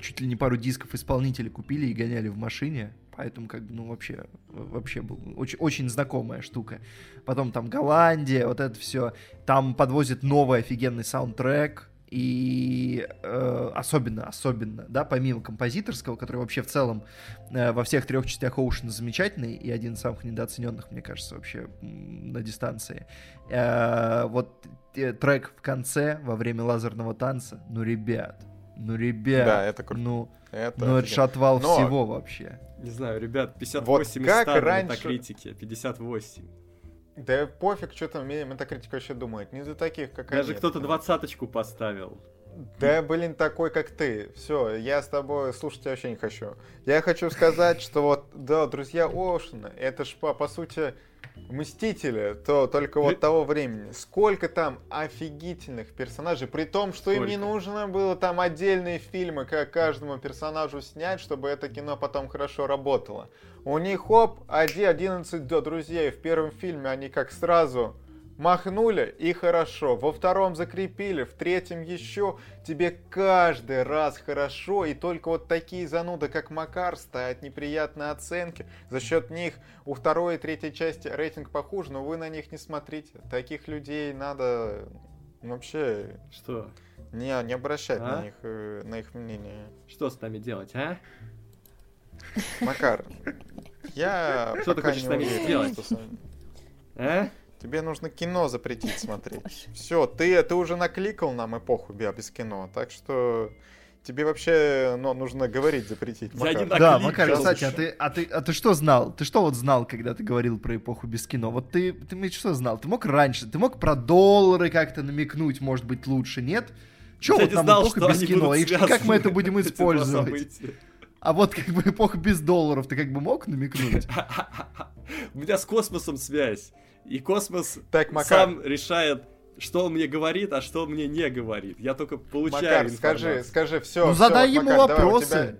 чуть ли не пару дисков исполнителей купили и гоняли в машине. Поэтому, как бы, ну, вообще, вообще был очень, очень знакомая штука. Потом там Голландия, вот это все. Там подвозит новый офигенный саундтрек. И э, особенно, особенно, да, помимо композиторского, который вообще в целом э, во всех трех частях Оушена замечательный и один из самых недооцененных, мне кажется, вообще на дистанции. Э, вот э, трек в конце, во время лазерного танца, ну, ребят, ну, ребят, да, это круто. ну, это, ну, это же отвал Но... всего вообще. Не знаю, ребят, 58 вот как из 100 раньше... на критике, 58. Да пофиг, что там метакритика вообще думает. Не за таких, как Даже кто-то двадцаточку поставил. Да, блин, такой, как ты. Все, я с тобой слушать вообще не хочу. Я хочу сказать, что вот, да, друзья Оушена, это ж, по, по сути, Мстители, то только вот того времени. Сколько там офигительных персонажей, при том, что Сколько? им не нужно было там отдельные фильмы, как каждому персонажу снять, чтобы это кино потом хорошо работало. У них, хоп, 11 друзей в первом фильме, они как сразу Махнули и хорошо, во втором закрепили, в третьем еще. Тебе каждый раз хорошо, и только вот такие зануды, как Макар, ставят неприятные оценки. За счет них у второй и третьей части рейтинг похуже, но вы на них не смотрите. Таких людей надо вообще... Что? Не, не обращать а? на, них, э, на их мнение. Что с нами делать, а? Макар, Я Что ты хочешь с нами сделать? А? Тебе нужно кино запретить <laughs> смотреть. Все, ты, ты уже накликал нам эпоху без кино, так что тебе вообще ну, нужно говорить запретить. Макар. Я не да, Макар, кстати, а ты, а, ты, а ты что знал? Ты что вот знал, когда ты говорил про эпоху без кино? Вот ты, ты мне что знал? Ты мог раньше, ты мог про доллары как-то намекнуть, может быть, лучше, нет? Че вот нам знал, эпоха без кино? И как мы это будем <laughs> использовать? А вот как бы эпоха без долларов, ты как бы мог намекнуть? <laughs> У меня с космосом связь. И космос так, Макар. сам решает, что он мне говорит, а что он мне не говорит. Я только получаю Макар, информацию. скажи, скажи, все. Ну, задай все, ему Макар, вопросы.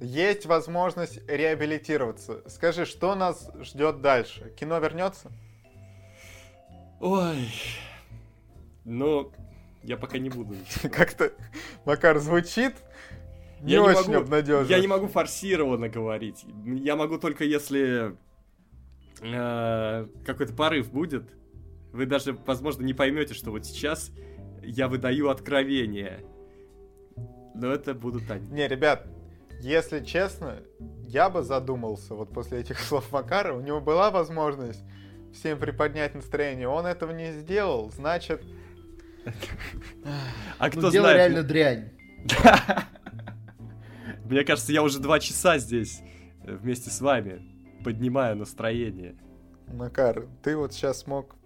Есть возможность реабилитироваться. Скажи, что нас ждет дальше? Кино вернется? Ой. Ну, я пока не буду. <laughs> Как-то, Макар, звучит не я очень не могу, обнадежно. Я не могу форсированно говорить. Я могу только если э, какой-то порыв будет, вы даже, возможно, не поймете, что вот сейчас я выдаю откровение. Но это будут они. Не, ребят, если честно, я бы задумался вот после этих <laughs> слов Макара. У него была возможность всем приподнять настроение. Он этого не сделал, значит... А кто ну, дело знает? реально дрянь. <laughs> Мне кажется, я уже два часа здесь э, вместе с вами поднимаю настроение. Макар, ты вот сейчас мог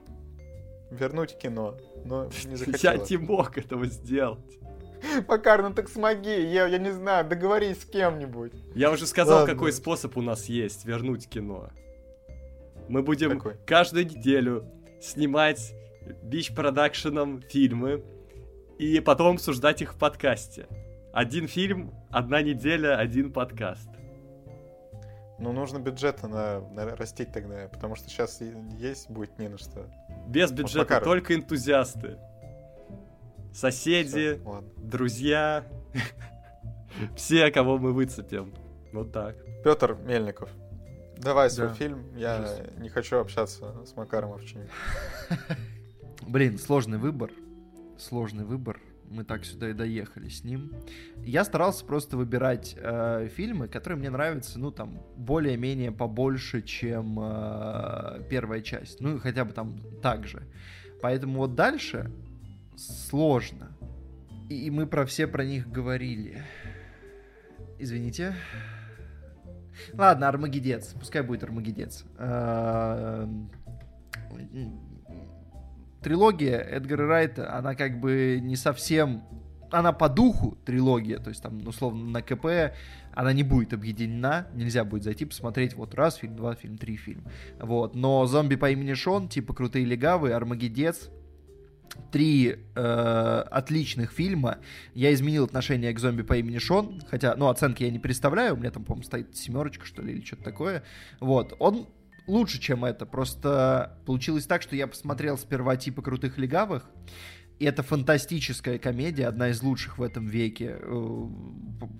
вернуть кино, но <laughs> не захотел. Я не мог этого сделать. <laughs> Макар, ну так смоги, я, я не знаю, договорись с кем-нибудь. Я уже сказал, Ладно. какой способ у нас есть вернуть кино. Мы будем какой? каждую неделю снимать бич продакшеном фильмы и потом обсуждать их в подкасте. Один фильм, одна неделя, один подкаст. Ну, нужно бюджета на, на растить тогда, потому что сейчас есть будет не на что. Без бюджета вот только энтузиасты. Соседи, Все, друзья, <laughs> все, кого мы выцепим. Вот так. Петр Мельников, давай свой да. фильм. Я Сейчас. не хочу общаться с Макаром Овчиным. Блин, сложный выбор. Сложный выбор мы так сюда и доехали с ним. Я старался просто выбирать э, фильмы, которые мне нравятся, ну, там, более-менее побольше, чем э, первая часть. Ну, хотя бы там так же. Поэтому вот дальше сложно. И, и мы про все про них говорили. Извините. Ладно, Армагедец. Пускай будет Армагедец. Э, трилогия Эдгара Райта, она как бы не совсем... Она по духу трилогия, то есть там, условно, на КП она не будет объединена, нельзя будет зайти посмотреть вот раз фильм, два фильм, три фильм. Вот, но «Зомби по имени Шон», типа «Крутые легавые», «Армагеддец», три э, отличных фильма. Я изменил отношение к зомби по имени Шон, хотя, ну, оценки я не представляю, у меня там, по-моему, стоит семерочка, что ли, или что-то такое. Вот, он лучше, чем это. Просто получилось так, что я посмотрел сперва типа крутых легавых, и это фантастическая комедия, одна из лучших в этом веке, э,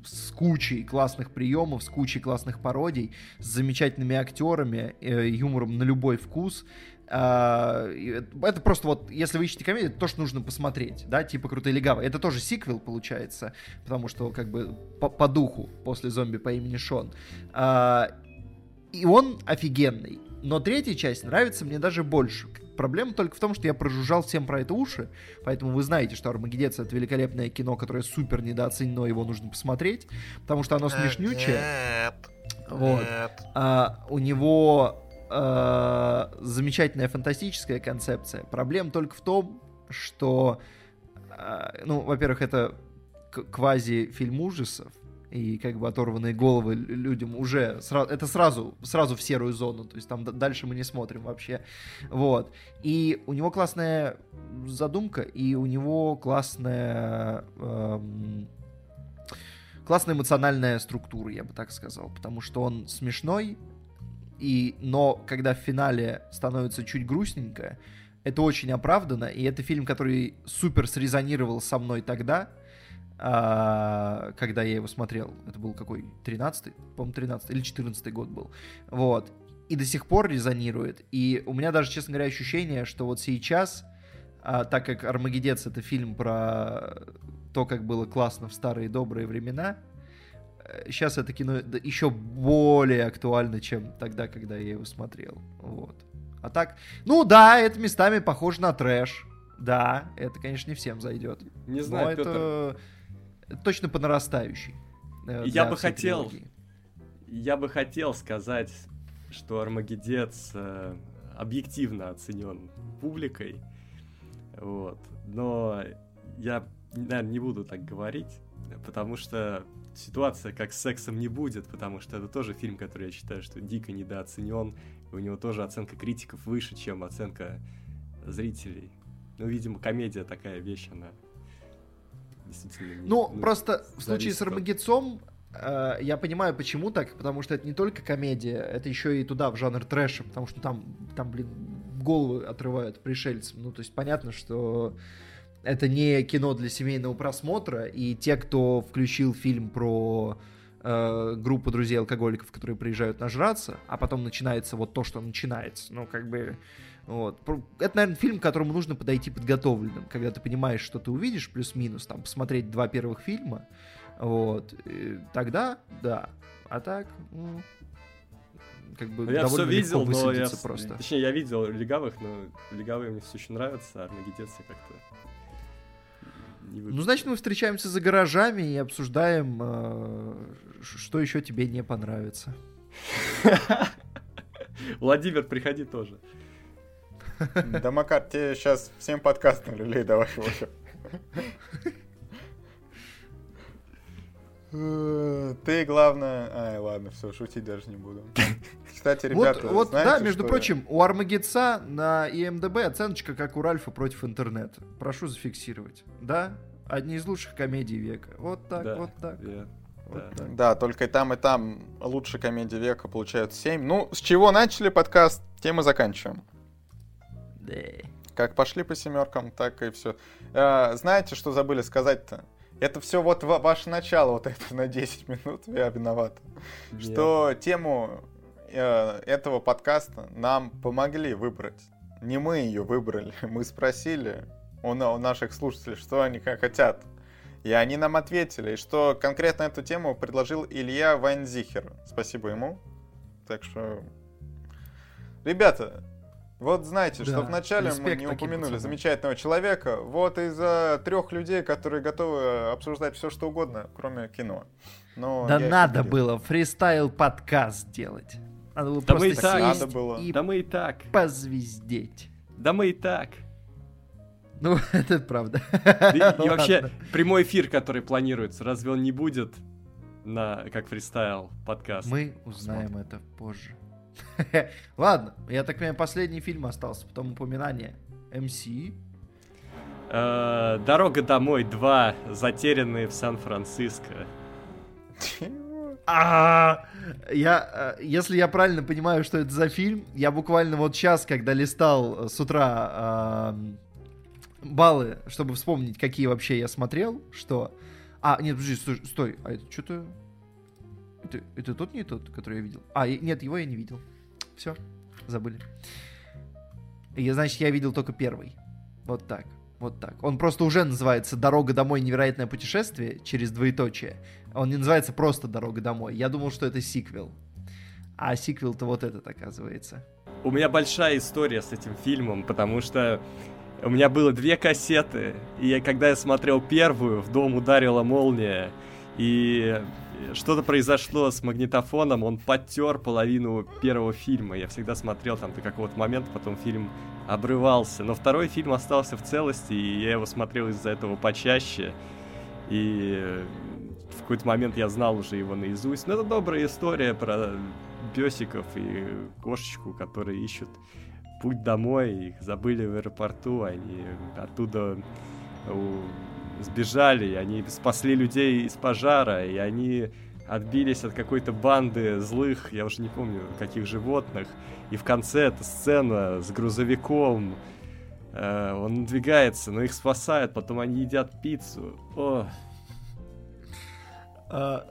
с кучей классных приемов, с кучей классных пародий, с замечательными актерами, э, юмором на любой вкус. А, это просто вот, если вы ищете комедию, то, что нужно посмотреть, да, типа «Крутые легавые». Это тоже сиквел, получается, потому что как бы по, по духу после «Зомби по имени Шон». И он офигенный. Но третья часть нравится мне даже больше. Проблема только в том, что я прожужжал всем про это уши, поэтому вы знаете, что «Армагеддец» — это великолепное кино, которое супер недооценено, его нужно посмотреть, потому что оно смешнючее. Нет, вот. Нет. А, у него а, замечательная фантастическая концепция. Проблема только в том, что, а, ну, во-первых, это квази-фильм ужасов, и как бы оторванные головы людям уже сразу, это сразу, сразу в серую зону, то есть там дальше мы не смотрим вообще, вот. И у него классная задумка, и у него классная эм, классная эмоциональная структура, я бы так сказал, потому что он смешной, и, но когда в финале становится чуть грустненько, это очень оправдано, и это фильм, который супер срезонировал со мной тогда, а, когда я его смотрел. Это был какой? 13-й? По-моему, 13 или 14 год был. Вот. И до сих пор резонирует. И у меня даже, честно говоря, ощущение, что вот сейчас, а, так как «Армагеддец» — это фильм про то, как было классно в старые добрые времена, сейчас это кино еще более актуально, чем тогда, когда я его смотрел. Вот. А так, ну да, это местами похоже на трэш. Да, это, конечно, не всем зайдет. Не знаю, но Петр... это точно по нарастающей. Э, я бы хотел, трилогии. я бы хотел сказать, что Армагеддец э, объективно оценен публикой, вот. Но я, наверное, не буду так говорить, потому что ситуация как с сексом не будет, потому что это тоже фильм, который я считаю, что дико недооценен. У него тоже оценка критиков выше, чем оценка зрителей. Ну, видимо, комедия такая вещь, она действительно... Не, ну, ну, просто в случае с Армагедцом э, я понимаю, почему так, потому что это не только комедия, это еще и туда, в жанр трэша, потому что там, там блин, головы отрывают пришельцам. Ну, то есть понятно, что это не кино для семейного просмотра, и те, кто включил фильм про э, группу друзей-алкоголиков, которые приезжают нажраться, а потом начинается вот то, что начинается, ну, как бы... Вот. Это, наверное, фильм, к которому нужно подойти подготовленным, когда ты понимаешь, что ты увидишь, плюс-минус, там, посмотреть два первых фильма, вот, и тогда, да, а так, ну, как бы ну, я все видел, но я, просто. Точнее, я видел легавых, но легавые мне все еще нравятся, а Армагеддец как-то ну, значит, мы встречаемся за гаражами и обсуждаем, э, что еще тебе не понравится. <laughs> Владимир, приходи тоже. <laughs> Да, Макар, тебе сейчас всем подкастом люлей давай уже. <laughs> Ты, главное... Ай, ладно, все, шутить даже не буду. Кстати, ребята, Вот, вот знаете, да, между прочим, я... у Армагедца на IMDb оценочка, как у Ральфа против интернета. Прошу зафиксировать. Да? Одни из лучших комедий века. Вот так, да, вот так. Yeah. Вот да. Так. да, только и там, и там лучшие комедии века получают 7. Ну, с чего начали подкаст, тем и заканчиваем. Да. Как пошли по семеркам, так и все. А, знаете, что забыли сказать-то? Это все вот ваше начало, вот это на 10 минут, я виноват. Нет. Что тему Э, этого подкаста нам помогли выбрать. Не мы ее выбрали, <laughs> мы спросили у, у наших слушателей, что они хотят. И они нам ответили, что конкретно эту тему предложил Илья Вайнзихер. Спасибо ему. Так что, ребята, вот знаете, да, что вначале мы не упомянули пацанам. замечательного человека. Вот из-за трех людей, которые готовы обсуждать все, что угодно, кроме кино. Но да надо было фристайл подкаст делать. Надо было да просто мы и так. Надо было. И да мы и так. Позвездеть. Да мы и так. Ну, <laughs> это правда. И, и <laughs> вообще, прямой эфир, который планируется, разве он не будет на как фристайл подкаст? Мы узнаем Смотрим. это позже. <laughs> Ладно, я так понимаю, последний фильм остался, потом упоминание. МС. Э, Дорога домой 2. Затерянные в Сан-Франциско. А, я, э, если я правильно понимаю, что это за фильм, я буквально вот сейчас, когда листал с утра баллы, чтобы вспомнить, какие вообще я смотрел, что... А, нет, подожди, стой, стой а это что-то... Это, это тот не тот, который я видел? А, нет, его я не видел. Все, забыли. И, значит, я видел только первый. Вот так. Вот так. Он просто уже называется «Дорога домой. Невероятное путешествие» через двоеточие. Он не называется просто «Дорога домой». Я думал, что это сиквел. А сиквел-то вот этот, оказывается. У меня большая история с этим фильмом, потому что у меня было две кассеты, и я, когда я смотрел первую, в дом ударила молния, и что-то произошло с магнитофоном, он подтер половину первого фильма. Я всегда смотрел там до какого-то момента, потом фильм обрывался. Но второй фильм остался в целости, и я его смотрел из-за этого почаще. И в какой-то момент я знал уже его наизусть. Но это добрая история про песиков и кошечку, которые ищут путь домой, их забыли в аэропорту, они оттуда сбежали, и они спасли людей из пожара, и они отбились от какой-то банды злых, я уже не помню, каких животных. И в конце эта сцена с грузовиком, э, он надвигается, но их спасают, потом они едят пиццу. О. А,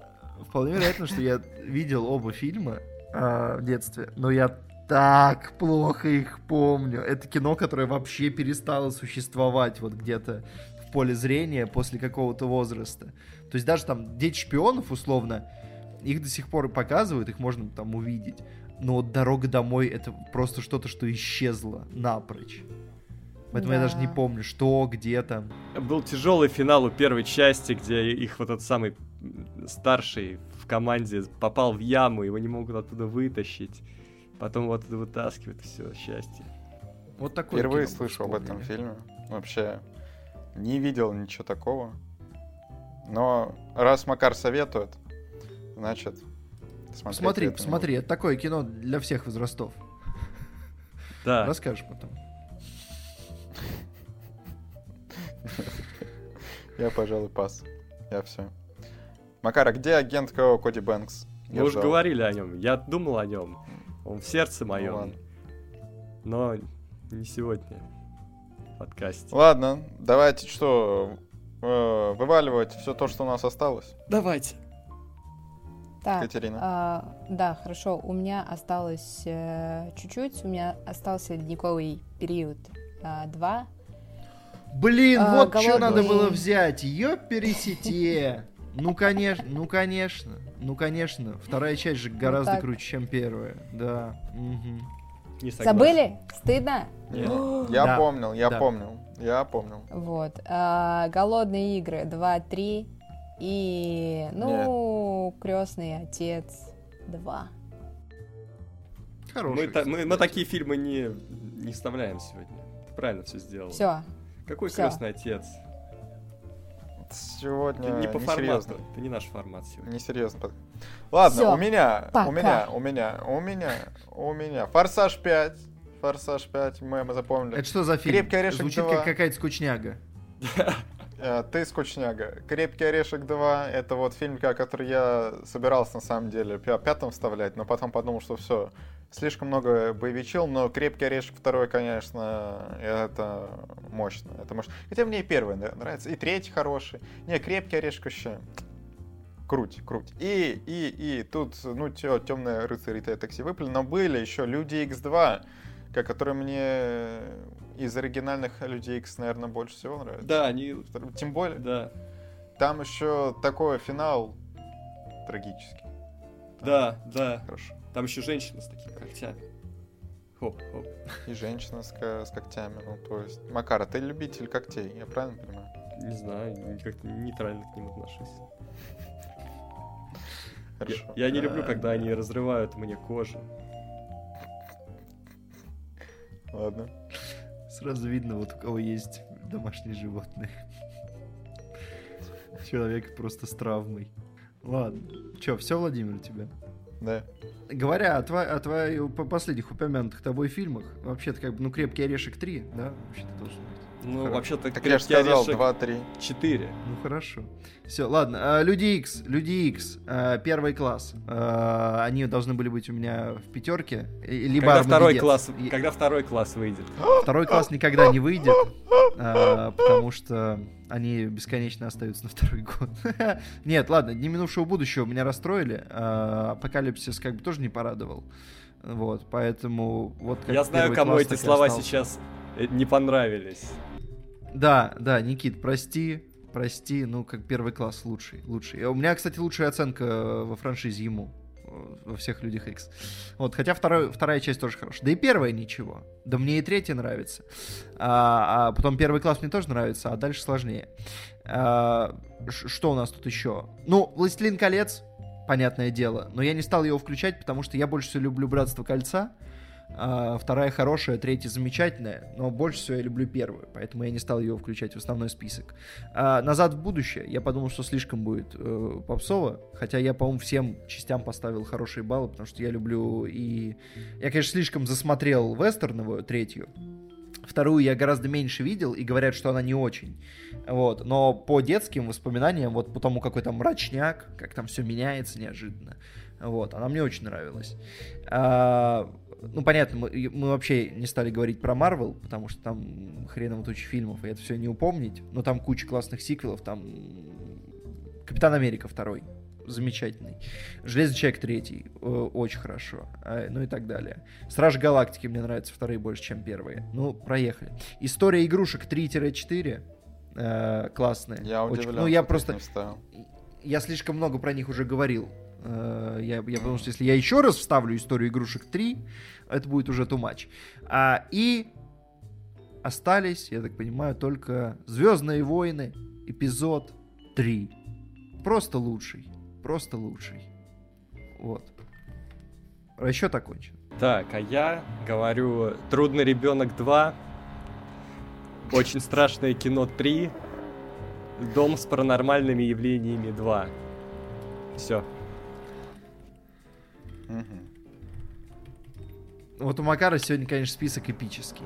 вполне вероятно, что я видел оба фильма а, в детстве, но я так плохо их помню. Это кино, которое вообще перестало существовать вот где-то в поле зрения после какого-то возраста. То есть даже там «Дети шпионов» условно, их до сих пор показывают, их можно там увидеть. Но вот дорога домой это просто что-то, что исчезло напрочь. Поэтому да. я даже не помню, что, где там. Был тяжелый финал у первой части, где их вот этот самый старший в команде попал в яму, его не могут оттуда вытащить. Потом вот оттуда вытаскивают, все, счастье. Вот такой Впервые слышу об этом фильме. Вообще не видел ничего такого. Но раз Макар советует, значит, Смотри, посмотри, это такое кино для всех возрастов. Да. Расскажешь потом. Я, пожалуй, пас. Я все. Макар, а где агент КО Коди Бэнкс? Мы уже говорили о нем. Я думал о нем. Он в сердце моем. Ну, но не сегодня. Подкасте. Ладно, давайте что, э, вываливать все то, что у нас осталось. Давайте. Так, Катерина. А, да, хорошо. У меня осталось э, чуть-чуть. У меня остался ледниковый период 2. Блин, а, вот голодный... что надо было взять. Ёпересете. Ну, конечно, ну, конечно. Ну, конечно. Вторая часть же гораздо вот круче, чем первая. Да. Угу. Не Забыли? Стыдно? Нет. <gasps> Я да. помнил, я да. помнил. Я помнил. Вот. А, голодные игры 2, 3. И, ну, Нет. крестный отец 2. Хороший. Мы, та, мы, мы такие фильмы не, не вставляем сегодня. Ты правильно все сделал. Все. Какой крестный отец? Сегодня это не по формату. Это не наш формат сегодня. Несерьезно. Ладно, Всё. у меня, Пока. у меня, у меня, у меня, у меня. Форсаж 5. Форсаж 5, мы, мы запомнили. Это что за фильм? Крепкий орешек Звучит 2. как какая-то скучняга. <laughs> Э, ты скучняга. Крепкий орешек 2 это вот фильм, который я собирался на самом деле пятым вставлять, но потом подумал, что все, слишком много боевичил, но крепкий орешек второй, конечно, это мощно. Это мощно. Хотя мне и первый нравится, и третий хороший. Не, крепкий орешек вообще круть, круть. И, и, и тут, ну, тё, темные рыцари такси выпали, но были еще Люди X2, которые мне из оригинальных Людей X, наверное, больше всего нравятся. Да, они... Тем более. Да. Там еще такой финал трагический. Там... Да, да. Хорошо. Там еще женщина с такими когтями. Хоп, хоп. И женщина с, с когтями. Ну, то есть, Макара, ты любитель когтей, я правильно понимаю? Не знаю, как-то нейтрально к ним отношусь. Хорошо. Я, я не люблю, когда они разрывают мне кожу. Ладно. Сразу видно, вот у кого есть домашние животные. Человек просто с травмой. Ладно. Че, все, Владимир, у тебя? Да. Говоря о, тво- о твоих последних упомянутых тобой фильмах, вообще-то как бы, ну, «Крепкий орешек 3», да, вообще-то должен быть. Ну, вообще-то так я же сказал, 2-3. 4. Ну, хорошо. Все, ладно. А, Люди X, Люди X, а, первый класс. А, они должны были быть у меня в пятерке. Либо когда второй класс, когда второй класс выйдет? Второй класс никогда не выйдет, потому что они бесконечно остаются на второй год. <laughs> Нет, ладно, не минувшего будущего меня расстроили. Апокалипсис как бы тоже не порадовал. Вот, поэтому вот Я знаю, кому эти слова сейчас э, не понравились. Да, да, Никит, прости, прости, ну, как первый класс лучший, лучший. У меня, кстати, лучшая оценка во франшизе ему, во всех Людях X. Вот, хотя второй, вторая часть тоже хорошая. Да и первая ничего. Да мне и третья нравится. А, а потом первый класс мне тоже нравится, а дальше сложнее. А, что у нас тут еще? Ну, «Властелин колец», понятное дело, но я не стал его включать, потому что я больше всего люблю «Братство кольца», вторая хорошая, третья замечательная, но больше всего я люблю первую, поэтому я не стал ее включать в основной список. А, «Назад в будущее» я подумал, что слишком будет э, попсово, хотя я, по-моему, всем частям поставил хорошие баллы, потому что я люблю и... Я, конечно, слишком засмотрел вестерновую, третью, Вторую я гораздо меньше видел, и говорят, что она не очень. Вот. Но по детским воспоминаниям, вот по тому, какой там мрачняк, как там все меняется неожиданно, вот, она мне очень нравилась. А, ну, понятно, мы, мы вообще не стали говорить про Марвел, потому что там хреново туча фильмов, и это все не упомнить. Но там куча классных сиквелов, там Капитан Америка второй, замечательный. Железный человек третий, очень хорошо. А, ну и так далее. Страж Галактики мне нравятся вторые больше, чем первые. Ну, проехали. История игрушек 3-4. Э, классная. Я удивлен, очень... Ну, я просто... Я слишком много про них уже говорил Э, я, я потому что если я еще раз вставлю историю игрушек 3, это будет уже too much. А, и остались, я так понимаю, только Звездные войны, эпизод 3. Просто лучший. Просто лучший. Вот. Расчет окончен. Так, а я говорю «Трудный ребенок 2», «Очень страшное кино 3», «Дом с паранормальными явлениями 2». Все. Вот у Макара сегодня, конечно, список эпический.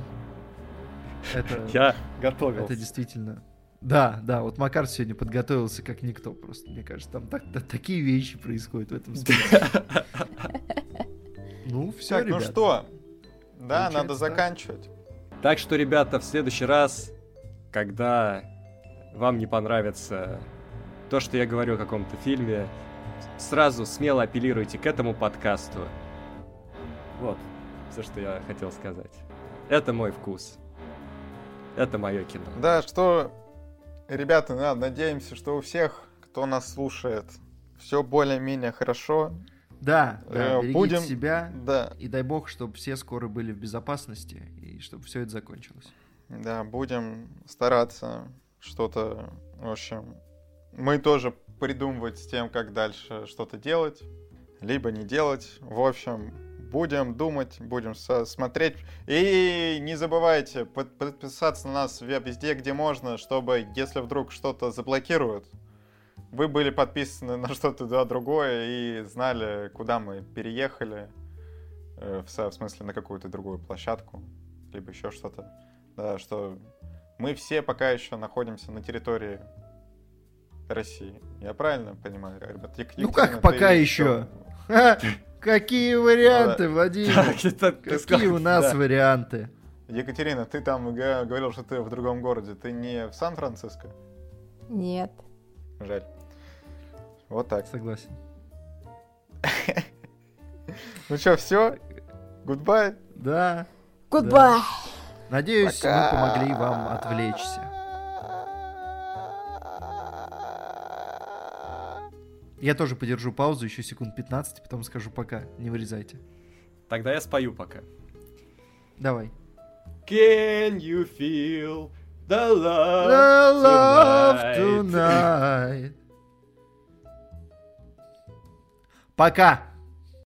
Это, <laughs> Я готовился. Это действительно... Да, да, вот Макар сегодня подготовился как никто просто, мне кажется. Там так, так, такие вещи происходят в этом списке. <laughs> Ну, все, Так, ну что? Да, надо заканчивать. Так что, ребята, в следующий раз, когда вам не понравится то, что я говорю о каком-то фильме, сразу смело апеллируйте к этому подкасту. Вот, все, что я хотел сказать. Это мой вкус. Это мое кино. Да, что, ребята, да, надеемся, что у всех, кто нас слушает, все более-менее хорошо. Да, да, э, будем себя. Да. И дай бог, чтобы все скоро были в безопасности и чтобы все это закончилось. Да, будем стараться что-то, в общем, мы тоже придумывать с тем, как дальше что-то делать, либо не делать. В общем, будем думать, будем смотреть. И не забывайте под подписаться на нас везде, где можно, чтобы, если вдруг что-то заблокируют, вы были подписаны <laughs> на что-то да, другое и знали, куда мы переехали, э, в, в смысле на какую-то другую площадку, либо еще что-то. Да, что мы все пока еще находимся на территории России. Я правильно понимаю, ребят? ну как пока еще? Какие варианты, Владимир? <laughs> Какие у нас варианты? Екатерина, ты там говорил, что ты в другом городе. Ты не в Сан-Франциско? Нет. Жаль. Вот так. Согласен. <laughs> Ну что, все? Goodbye? Да. Goodbye. Надеюсь, мы помогли вам отвлечься. Я тоже подержу паузу еще секунд 15, потом скажу пока. Не вырезайте. Тогда я спою пока. Давай. Can you feel the love, the love tonight? tonight? Пока!